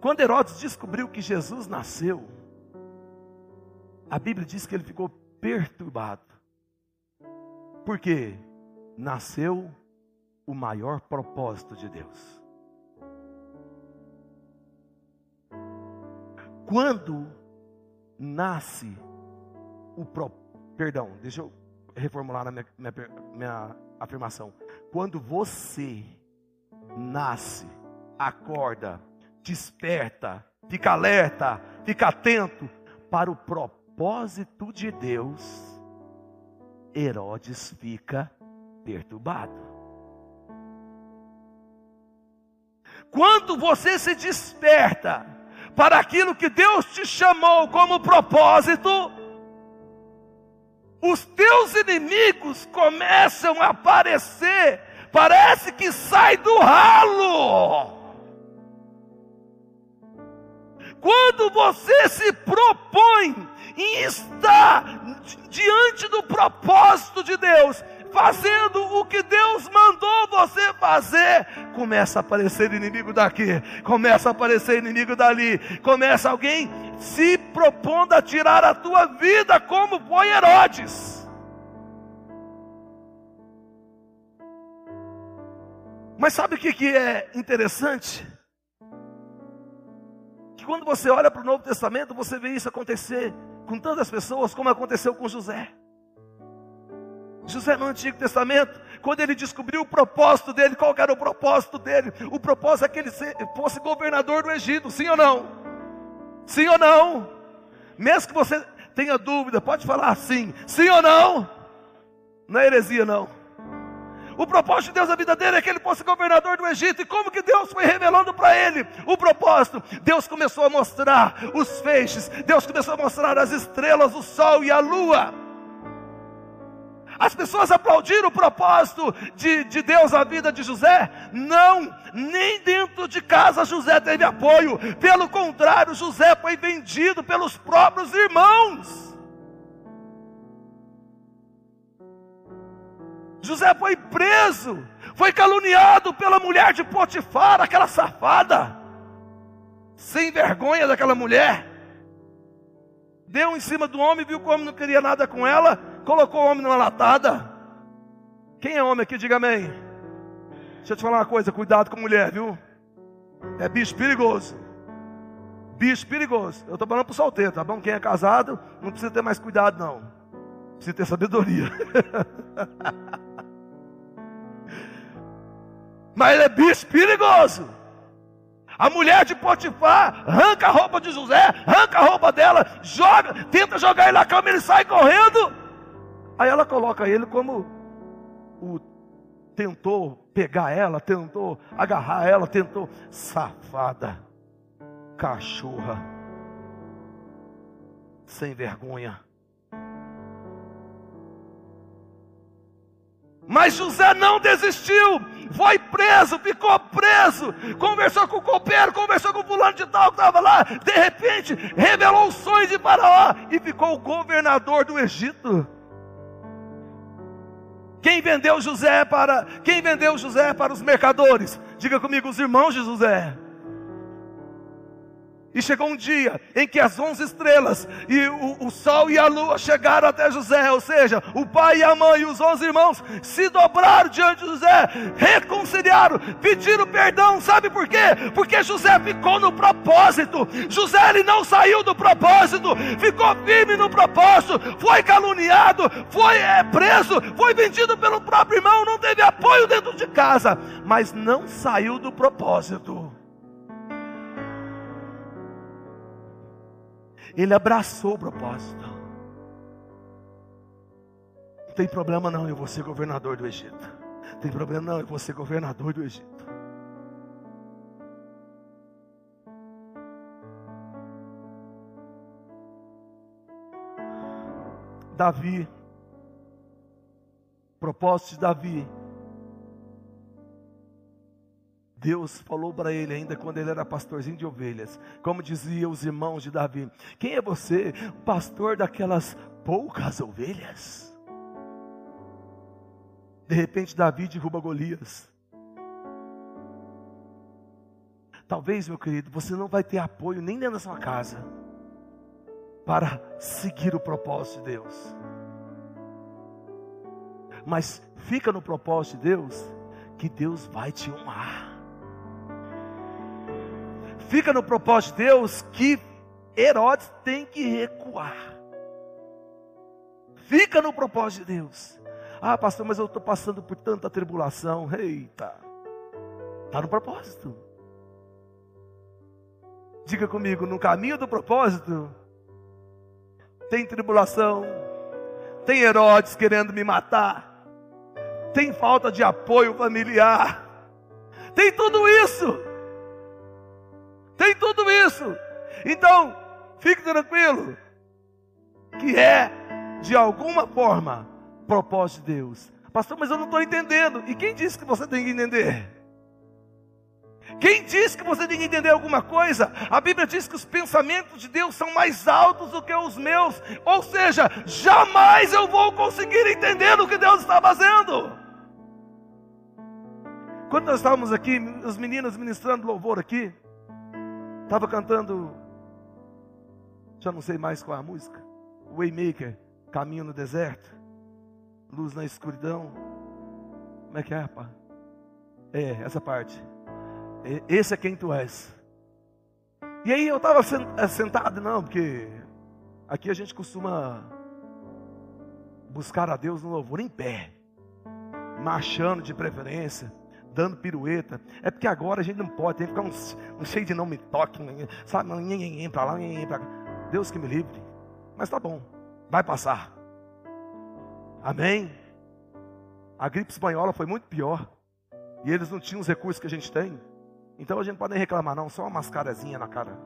Quando Herodes descobriu que Jesus nasceu, a Bíblia diz que ele ficou perturbado. Porque nasceu o maior propósito de Deus. Quando nasce o pro... perdão, deixa eu reformular a minha, minha, minha afirmação. Quando você nasce, acorda, desperta, fica alerta, fica atento para o propósito de Deus, Herodes fica perturbado. Quando você se desperta para aquilo que Deus te chamou como propósito, os teus inimigos começam a aparecer, parece que sai do ralo. Quando você se propõe em estar diante do propósito de Deus, fazendo o que Deus mandou você fazer, começa a aparecer inimigo daqui, começa a aparecer inimigo dali, começa alguém se propondo a tirar a tua vida, como foi Herodes. Mas sabe o que, que é interessante? Que quando você olha para o Novo Testamento, você vê isso acontecer com tantas pessoas, como aconteceu com José. José no Antigo Testamento, quando ele descobriu o propósito dele, qual era o propósito dele? O propósito é que ele fosse governador do Egito, sim ou não? Sim ou não? Mesmo que você tenha dúvida, pode falar sim, sim ou não? Não é heresia, não. O propósito de Deus na vida dele é que ele fosse governador do Egito. E como que Deus foi revelando para ele o propósito? Deus começou a mostrar os feixes, Deus começou a mostrar as estrelas, o sol e a lua. As pessoas aplaudiram o propósito de, de Deus na vida de José? Não, nem dentro de casa José teve apoio. Pelo contrário, José foi vendido pelos próprios irmãos. José foi preso, foi caluniado pela mulher de Potifar, aquela safada, sem vergonha daquela mulher. Deu em cima do homem, viu que o homem não queria nada com ela, colocou o homem numa latada. Quem é homem aqui, diga amém. Deixa eu te falar uma coisa, cuidado com mulher, viu? É bicho perigoso. Bicho perigoso. Eu estou falando para solteiro, tá bom? Quem é casado, não precisa ter mais cuidado, não. Precisa ter sabedoria. Mas ele é bicho perigoso. A mulher de Potifar arranca a roupa de José, arranca a roupa dela, joga, tenta jogar ele na cama, ele sai correndo. Aí ela coloca ele como o tentou pegar ela, tentou agarrar ela, tentou safada, cachorra, sem vergonha. Mas José não desistiu, foi preso, ficou preso, conversou com o copeiro, conversou com o fulano de tal que estava lá, de repente revelou os sonhos de Faraó e ficou governador do Egito. Quem vendeu José para quem vendeu José para os mercadores? Diga comigo, os irmãos de José. E chegou um dia em que as onze estrelas e o, o, sol e a lua chegaram até José, ou seja, o pai e a mãe e os onze irmãos se dobraram diante de José, reconciliaram, pediram perdão, sabe por quê? Porque José ficou no propósito, José ele não saiu do propósito, ficou firme no propósito, foi caluniado, foi é, preso, foi vendido pelo próprio irmão, não teve apoio dentro de casa, mas não saiu do propósito. Ele abraçou o propósito. Não tem problema não, eu vou ser governador do Egito. Não tem problema não, eu vou ser governador do Egito. Davi, propósito de Davi, Deus falou para ele ainda quando ele era pastorzinho de ovelhas, como diziam os irmãos de Davi: Quem é você, pastor daquelas poucas ovelhas? De repente, Davi derruba Golias. Talvez, meu querido, você não vai ter apoio nem dentro da sua casa para seguir o propósito de Deus. Mas fica no propósito de Deus, que Deus vai te honrar. Fica no propósito de Deus que Herodes tem que recuar. Fica no propósito de Deus. Ah, pastor, mas eu estou passando por tanta tribulação. Eita, está no propósito. Diga comigo, no caminho do propósito, tem tribulação, tem Herodes querendo me matar, tem falta de apoio familiar, tem tudo isso, tem tudo isso. Então, fique tranquilo, que é, de alguma forma, propósito de Deus. Pastor, mas eu não estou entendendo. E quem disse que você tem que entender? Quem diz que você tem que entender alguma coisa? A Bíblia diz que os pensamentos de Deus são mais altos do que os meus. Ou seja, jamais eu vou conseguir entender o que Deus está fazendo. Quando nós estávamos aqui, os meninos ministrando louvor aqui, estava cantando, já não sei mais qual é a música, Waymaker, Caminho no Deserto, Luz na Escuridão. Como é que é, rapaz? É, essa parte. Esse é quem tu és. E aí eu estava eh, sentado, não, porque aqui a gente costuma buscar a Deus no louvor em pé, marchando de preferência, dando pirueta. É porque agora a gente não pode, tem que ficar um, cheio de não me toque, sabe, ninguém para lá, para. Deus que me livre. Mas tá bom, vai passar. Amém? A gripe espanhola foi muito pior. E eles não tinham os recursos que a gente tem. Então a gente não pode nem reclamar, não, só uma mascarazinha na cara.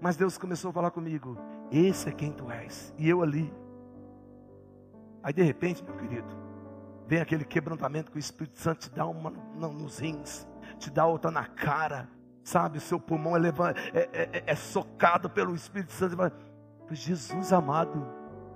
Mas Deus começou a falar comigo: Esse é quem tu és, e eu ali. Aí de repente, meu querido, vem aquele quebrantamento que o Espírito Santo te dá uma nos rins, te dá outra na cara, sabe? O seu pulmão é, é, é, é, socado pelo Espírito Santo. Jesus amado,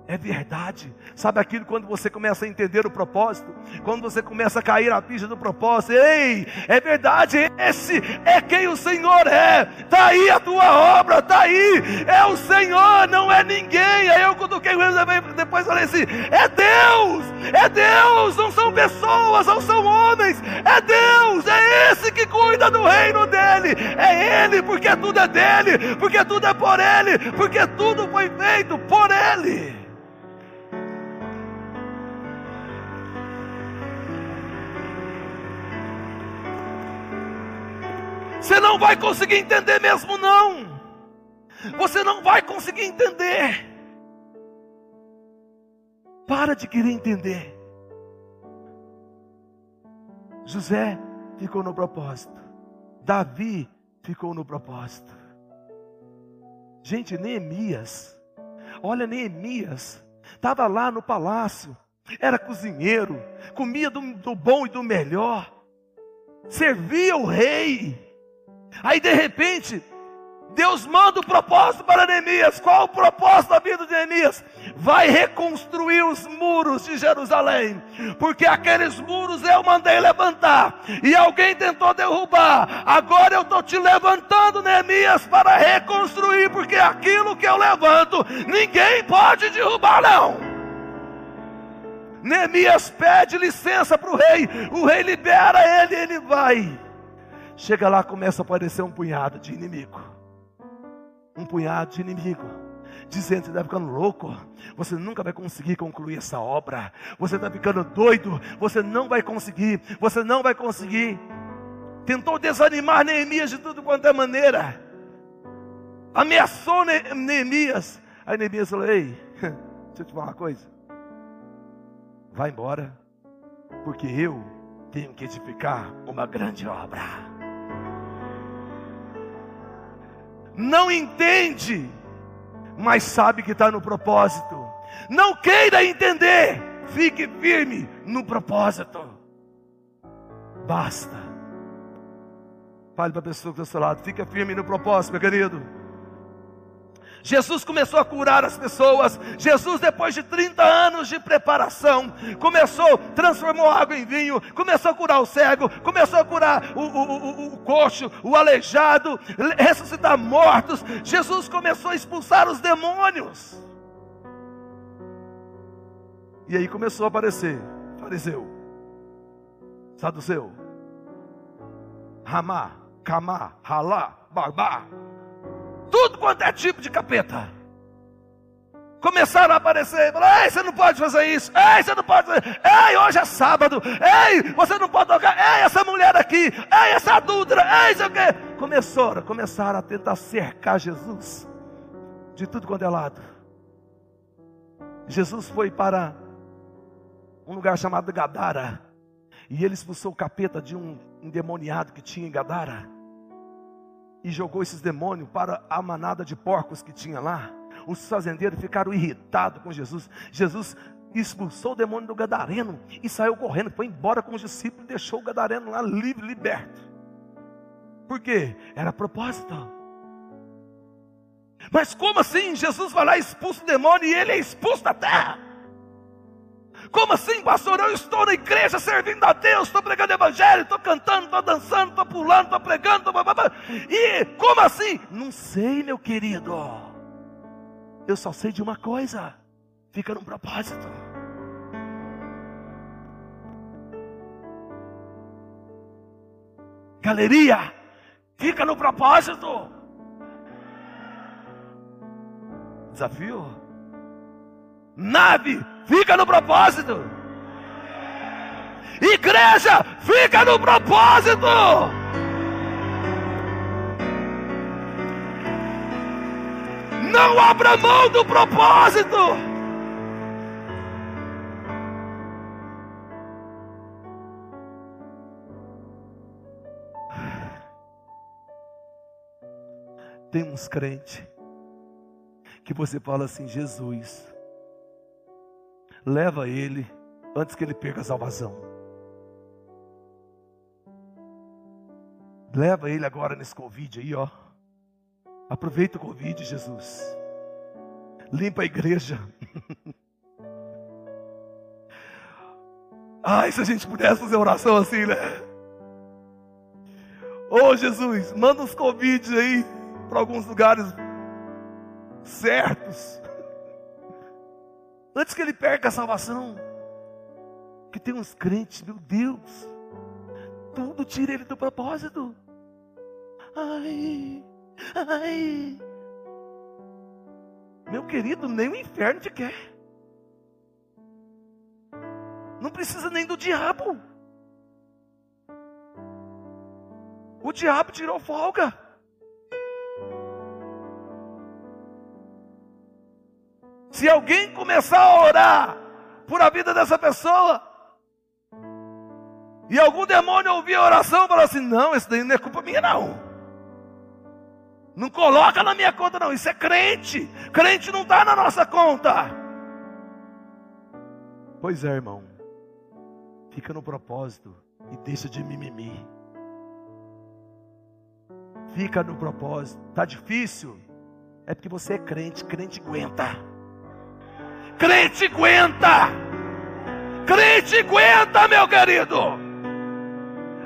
é verdade. Sabe aquilo quando você começa a entender o propósito? Quando você começa a cair a pista do propósito. Ei, é verdade, esse é quem o Senhor é. Está aí a tua obra, está aí. É o Senhor, não é ninguém. Aí eu cutuquei o depois falei assim: é Deus, é Deus, não são pessoas, não são homens. É Deus, é esse que cuida do reino dele. É Ele, porque tudo é dele, porque tudo é por Ele, porque tudo foi feito por Ele. Você não vai conseguir entender mesmo não. Você não vai conseguir entender. Para de querer entender. José ficou no propósito. Davi ficou no propósito. Gente, Neemias, olha Neemias, estava lá no palácio, era cozinheiro, comia do, do bom e do melhor, servia o rei, Aí de repente, Deus manda o propósito para Neemias. Qual o propósito da vida de Neemias? Vai reconstruir os muros de Jerusalém, porque aqueles muros eu mandei levantar e alguém tentou derrubar. Agora eu estou te levantando, Neemias, para reconstruir, porque aquilo que eu levanto ninguém pode derrubar, não. Neemias pede licença para o rei, o rei libera ele, ele vai. Chega lá, começa a aparecer um punhado de inimigo. Um punhado de inimigo. Dizendo, você está ficando louco, você nunca vai conseguir concluir essa obra. Você está ficando doido, você não vai conseguir, você não vai conseguir. Tentou desanimar Neemias de tudo quanto é maneira. Ameaçou Neemias. Aí Neemias falou: Ei, deixa eu te falar uma coisa. Vai embora, porque eu tenho que edificar uma grande obra. Não entende, mas sabe que está no propósito. Não queira entender, fique firme no propósito. Basta. Fale para a pessoa que está ao seu lado, fica firme no propósito, meu querido. Jesus começou a curar as pessoas. Jesus, depois de 30 anos de preparação, começou, transformou água em vinho, começou a curar o cego, começou a curar o, o, o, o coxo, o aleijado, ressuscitar mortos. Jesus começou a expulsar os demônios. E aí começou a aparecer fariseu, saduceu, ramá, camá, ralá, barbá tudo quanto é tipo de capeta. Começaram a aparecer, falaram, ei, você não pode fazer isso, ei, você não pode fazer, ei, hoje é sábado, ei, você não pode tocar, ei, essa mulher aqui, ei, essa adulta, ei, sei o quê. Começaram, começaram a tentar cercar Jesus de tudo quanto é lado. Jesus foi para um lugar chamado Gadara, e ele expulsou o capeta de um endemoniado que tinha em Gadara e jogou esses demônios para a manada de porcos que tinha lá. Os fazendeiros ficaram irritados com Jesus. Jesus expulsou o demônio do gadareno e saiu correndo, foi embora com os discípulos e deixou o gadareno lá livre, liberto. Por quê? Era propósito. Mas como assim? Jesus vai lá e expulsa o demônio e ele é expulso da terra. Como assim, pastor? Eu estou na igreja servindo a Deus, estou pregando evangelho, estou cantando, estou dançando, estou pulando, estou pregando. Blá, blá, blá. E como assim? Não sei, meu querido. Eu só sei de uma coisa: fica no propósito. Galeria, fica no propósito. Desafio. Nave, fica no propósito. Igreja, fica no propósito. Não abra mão do propósito. Tem uns crentes que você fala assim, Jesus, leva ele antes que ele perca a salvação. Leva ele agora nesse Covid aí, ó. Aproveita o Covid, Jesus. Limpa a igreja. Ai, se a gente pudesse fazer oração assim, né? Ô oh, Jesus, manda uns Covid aí para alguns lugares certos antes que ele perca a salvação. Que tem uns crentes, meu Deus, tudo tira ele do propósito. Ai, ai. Meu querido, nem o inferno te quer. Não precisa nem do diabo. O diabo tirou folga. Se alguém começar a orar por a vida dessa pessoa, e algum demônio ouvir a oração e falar assim: não, isso daí não é culpa minha, não. Não coloca na minha conta, não. Isso é crente. Crente não está na nossa conta. Pois é, irmão. Fica no propósito e deixa de mimimi. Fica no propósito. Tá difícil? É porque você é crente. Crente aguenta. Crente aguenta. Crente aguenta, meu querido.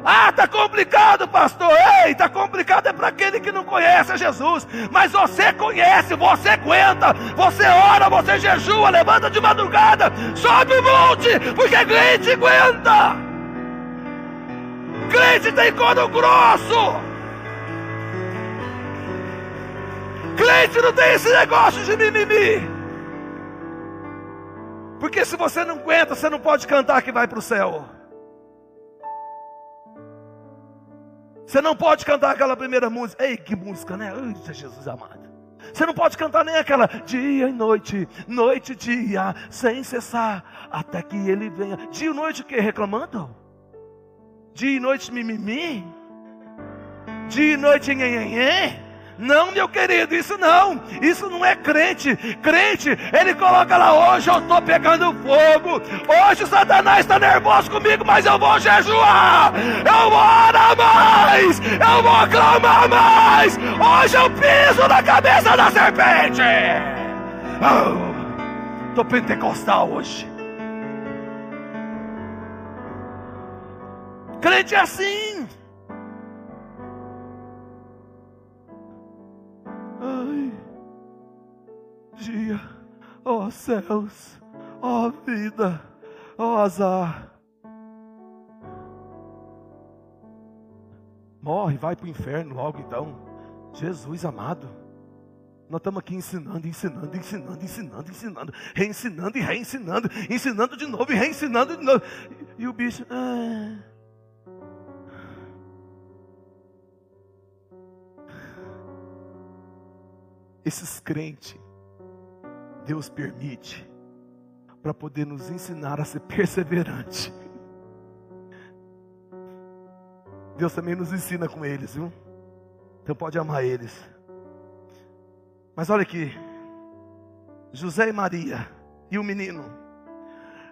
Ah, tá complicado, pastor. Ei, tá complicado é para aquele que não conhece a Jesus. Mas você conhece, você aguenta. Você ora, você jejua, levanta de madrugada, sobe o monte, porque crente aguenta. Crente tem couro grosso. Crente não tem esse negócio de mimimi. Porque se você não aguenta, você não pode cantar que vai para o céu. Você não pode cantar aquela primeira música. Ei, que música, né? Ai, Jesus amado. Você não pode cantar nem aquela dia e noite, noite e dia, sem cessar, até que ele venha. Dia e noite o que? Reclamando? Dia e noite mimimi? Dia e noite nhenhenhê? Não, meu querido, isso não. Isso não é crente. Crente, ele coloca lá, hoje eu estou pegando fogo. Hoje Satanás está nervoso comigo, mas eu vou jejuar. Eu vou orar mais. Eu vou clamar mais. Hoje eu piso na cabeça da serpente. Estou oh, pentecostal hoje. Crente é assim. Dia, ó oh céus, ó oh vida, ó oh azar. Morre, vai para o inferno logo então. Jesus amado. Nós estamos aqui ensinando, ensinando, ensinando, ensinando, ensinando, reensinando e reensinando, ensinando de novo e reensinando de novo. E, o bicho. Ah. Esses crentes Deus permite para poder nos ensinar a ser perseverante. Deus também nos ensina com eles, viu? Então pode amar eles. Mas olha aqui, José e Maria e o menino,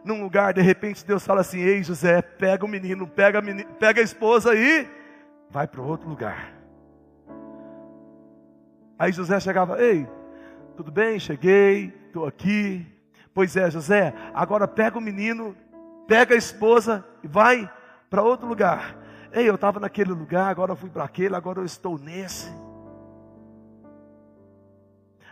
num lugar, de repente Deus fala assim: Ei José, pega o menino, pega a, pega a esposa e vai para outro lugar. Aí José chegava: Ei, tudo bem? Cheguei, estou aqui. Pois é, José, agora pega o menino, pega a esposa e vai para outro lugar. Ei, eu estava naquele lugar, agora eu fui para aquele, agora eu estou nesse.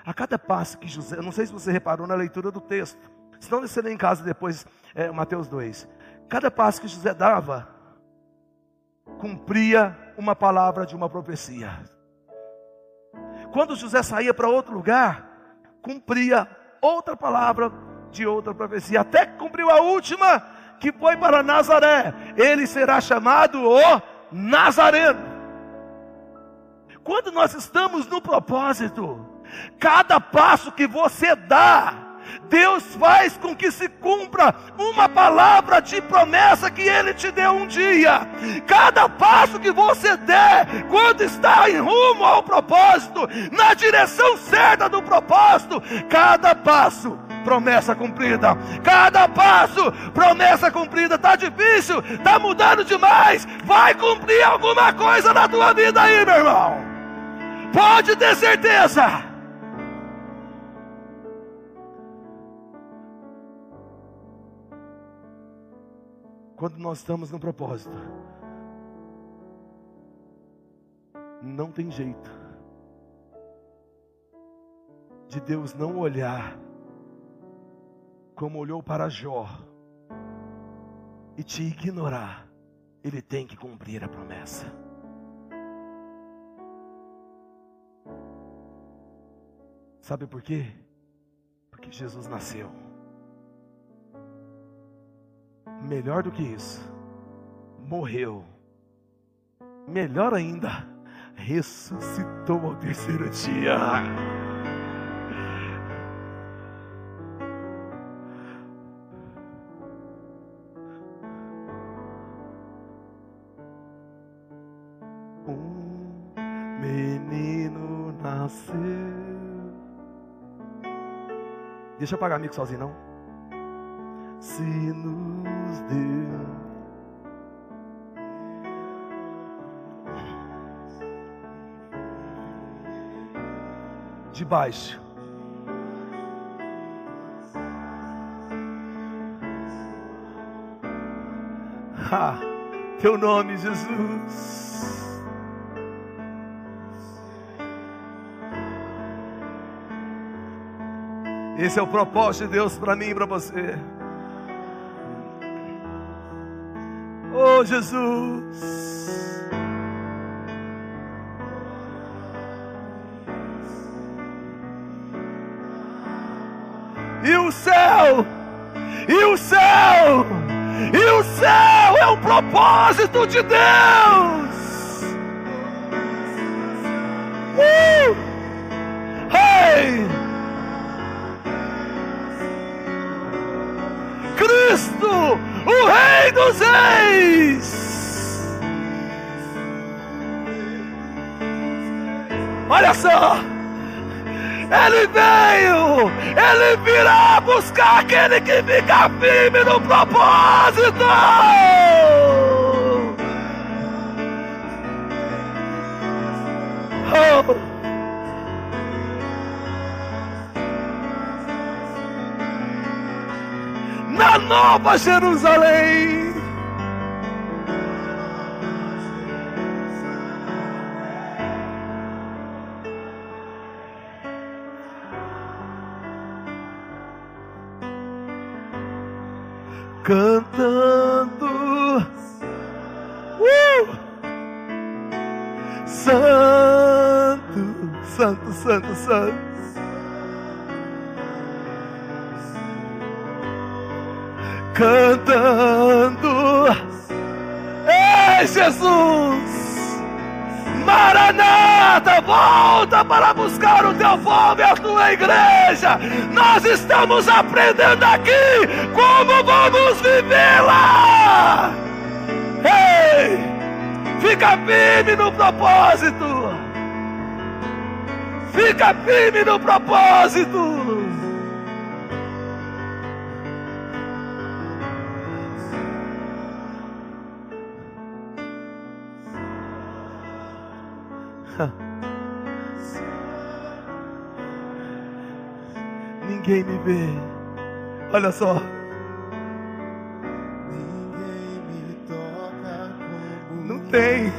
A cada passo que José, não sei se você reparou na leitura do texto, senão você lê em casa depois, é, Mateus 2. Cada passo que José dava, cumpria uma palavra de uma profecia. Quando José saía para outro lugar, cumpria outra palavra de outra profecia, até que cumpriu a última, que foi para Nazaré. Ele será chamado o Nazareno. Quando nós estamos no propósito, cada passo que você dá, Deus faz com que se cumpra uma palavra de promessa que Ele te deu um dia. Cada passo que você der, quando está em rumo ao propósito, na direção certa do propósito, cada passo promessa cumprida. Cada passo, promessa cumprida. Tá difícil, tá mudando demais. Vai cumprir alguma coisa na tua vida aí, meu irmão. Pode ter certeza. Quando nós estamos no propósito. Não tem jeito de Deus não olhar como olhou para Jó e te ignorar. Ele tem que cumprir a promessa. Sabe por quê? Porque Jesus nasceu. Melhor do que isso, morreu. Melhor ainda, ressuscitou ao terceiro dia. Um menino nasceu. Deixa eu apagar amigo sozinho, não? Se nos deu. De baixo. Ah, teu nome, Jesus. Esse é o propósito de Deus para mim e para você. Oh Jesus. E o céu, e o céu, e o céu é o propósito de Deus. Uh! Dos Reis. Olha só. Ele veio, ele virá buscar aquele que fica firme no propósito. Oh. Na Nova Jerusalém. Estamos aprendendo aqui como vamos vivê-la. Ei, fica firme no propósito. Fica firme no propósito. Ninguém me vê. Olha só. Não tem.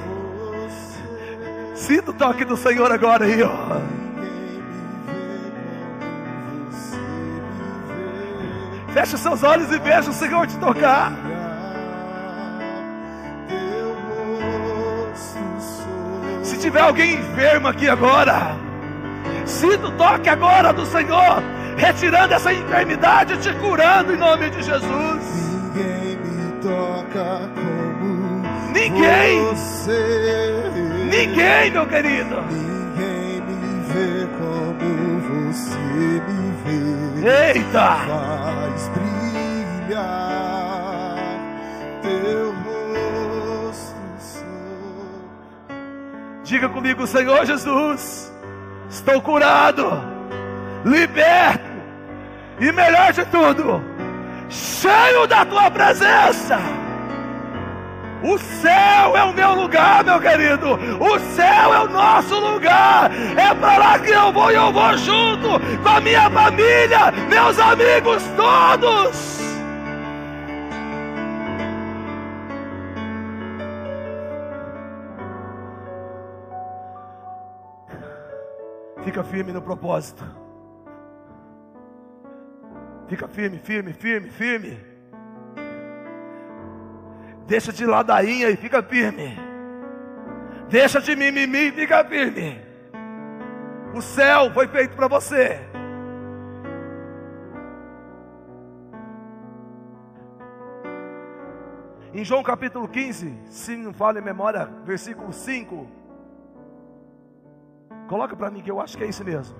Sinta o toque do Senhor agora aí, ó. Feche seus olhos e veja o Senhor te tocar. Se tiver alguém enfermo aqui agora, sinta o toque agora do Senhor, retirando essa enfermidade, te curando em nome de Jesus. Ninguém me toca como Ninguém, você. ninguém, meu querido. Ninguém me vê como você me vê. Eita! Faz brilhar teu rosto. Senhor. Diga comigo, Senhor Jesus, estou curado, liberto e melhor de tudo, cheio da tua presença. O céu é o meu lugar, meu querido. O céu é o nosso lugar. É para lá que eu vou e eu vou junto com a minha família, meus amigos todos. Fica firme no propósito. Fica firme, firme, firme, firme. Deixa de ladainha e fica firme. Deixa de mimimi e fica firme. O céu foi feito para você. Em João capítulo 15, se não falha a memória, versículo 5. Coloca para mim que eu acho que é isso mesmo.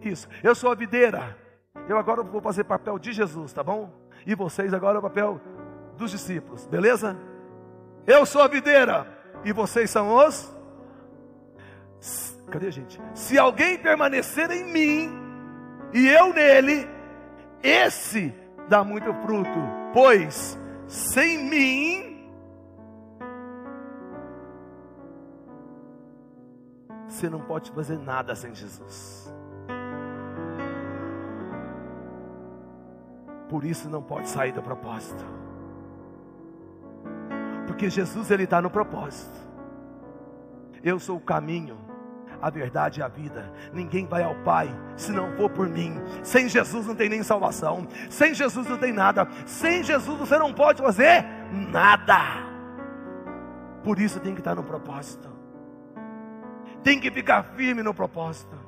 Isso. Eu sou a videira. Eu agora vou fazer papel de Jesus, tá bom? E vocês agora o papel dos discípulos, beleza? Eu sou a videira e vocês são os. Cadê a gente? Se alguém permanecer em mim e eu nele, esse dá muito fruto, pois sem mim você não pode fazer nada sem Jesus. Por isso não pode sair do propósito. Porque Jesus ele está no propósito. Eu sou o caminho, a verdade e a vida. Ninguém vai ao Pai se não for por mim. Sem Jesus não tem nem salvação. Sem Jesus não tem nada. Sem Jesus você não pode fazer nada. Por isso tem que estar no propósito. Tem que ficar firme no propósito.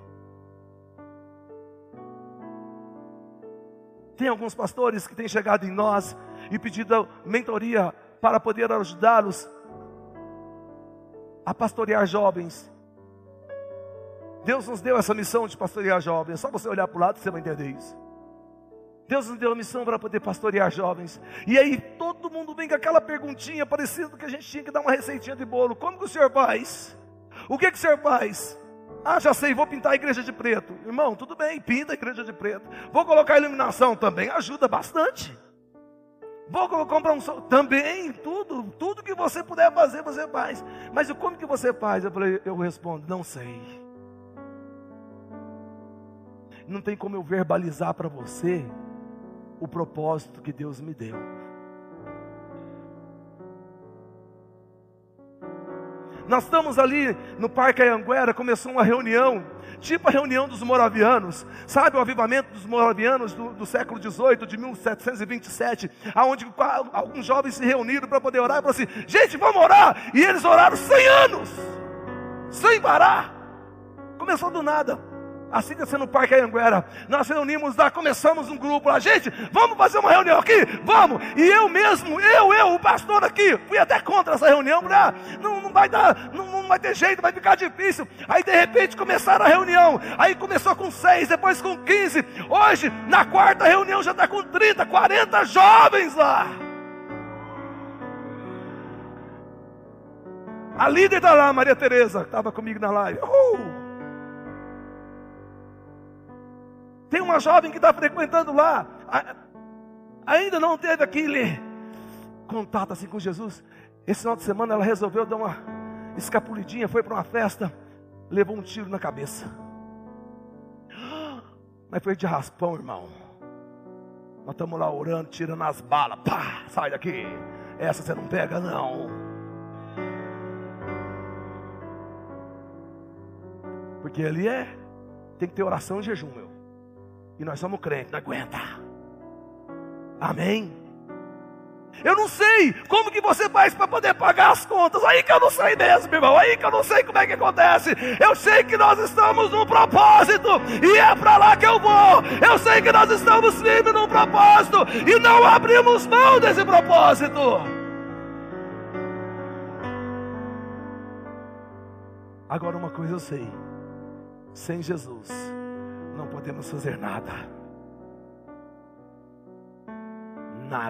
Tem alguns pastores que têm chegado em nós e pedido mentoria para poder ajudá-los a pastorear jovens. Deus nos deu essa missão de pastorear jovens. É só você olhar para o lado você vai entender isso. Deus nos deu a missão para poder pastorear jovens. E aí todo mumundo vem com aquela perguntinha parecida que a gente tinha que dar uma receitinha de bolo. Como que o senhor faz? O que, que o senhor faz? Ah, já sei, vou pintar a igreja de preto. Irmão, tudo bem, pinta a igreja de preto. Vou colocar iluminação também, ajuda bastante. Vou comprar um sol, também, tudo, tudo que você puder fazer, você faz. Mas como que você faz? Eu falei, eu respondo, não sei. Não tem como eu verbalizar para você o propósito que Deus me deu. Nós estamos ali no Parque Anhanguera, começou uma reunião, tipo a reunião dos moravianos, sabe o avivamento dos moravianos do, do século XVIII, de 1727, aonde alguns jovens se reuniram para poder orar e falaram assim: gente, vamos orar! E eles oraram 100 anos, sem parar, começou do nada. Assim que no Parque Anhanguera, nós reunimos lá, começamos um grupo lá, gente, vamos fazer uma reunião aqui? Vamos! E eu mesmo, eu, eu, o pastor aqui, fui até contra essa reunião, falei, ah, não, não vai dar, não, não vai ter jeito, vai ficar difícil. Aí de repente começaram a reunião, aí começou com seis, depois com quinze. Hoje, na quarta reunião, já está com 30, 40 jovens lá. A líder está lá, Maria Tereza, estava comigo na live. Uhul. Tem uma jovem que está frequentando lá, ainda não teve aquele contato assim com Jesus. Esse final de semana ela resolveu dar uma escapulidinha, foi para uma festa, levou um tiro na cabeça. Mas foi de raspão, irmão. Nós estamos lá orando, tirando as balas. Pá, sai daqui. Essa você não pega, não. Porque ali é, tem que ter oração e jejum, meu. E nós somos crentes, não aguenta. Amém? Eu não sei como que você faz para poder pagar as contas. Aí que eu não sei mesmo, irmão. Aí que eu não sei como é que acontece. Eu sei que nós estamos num propósito e é para lá que eu vou. Eu sei que nós estamos firmes num propósito e não abrimos mão desse propósito. Agora uma coisa eu sei. Sem Jesus não podemos fazer nada. Nada.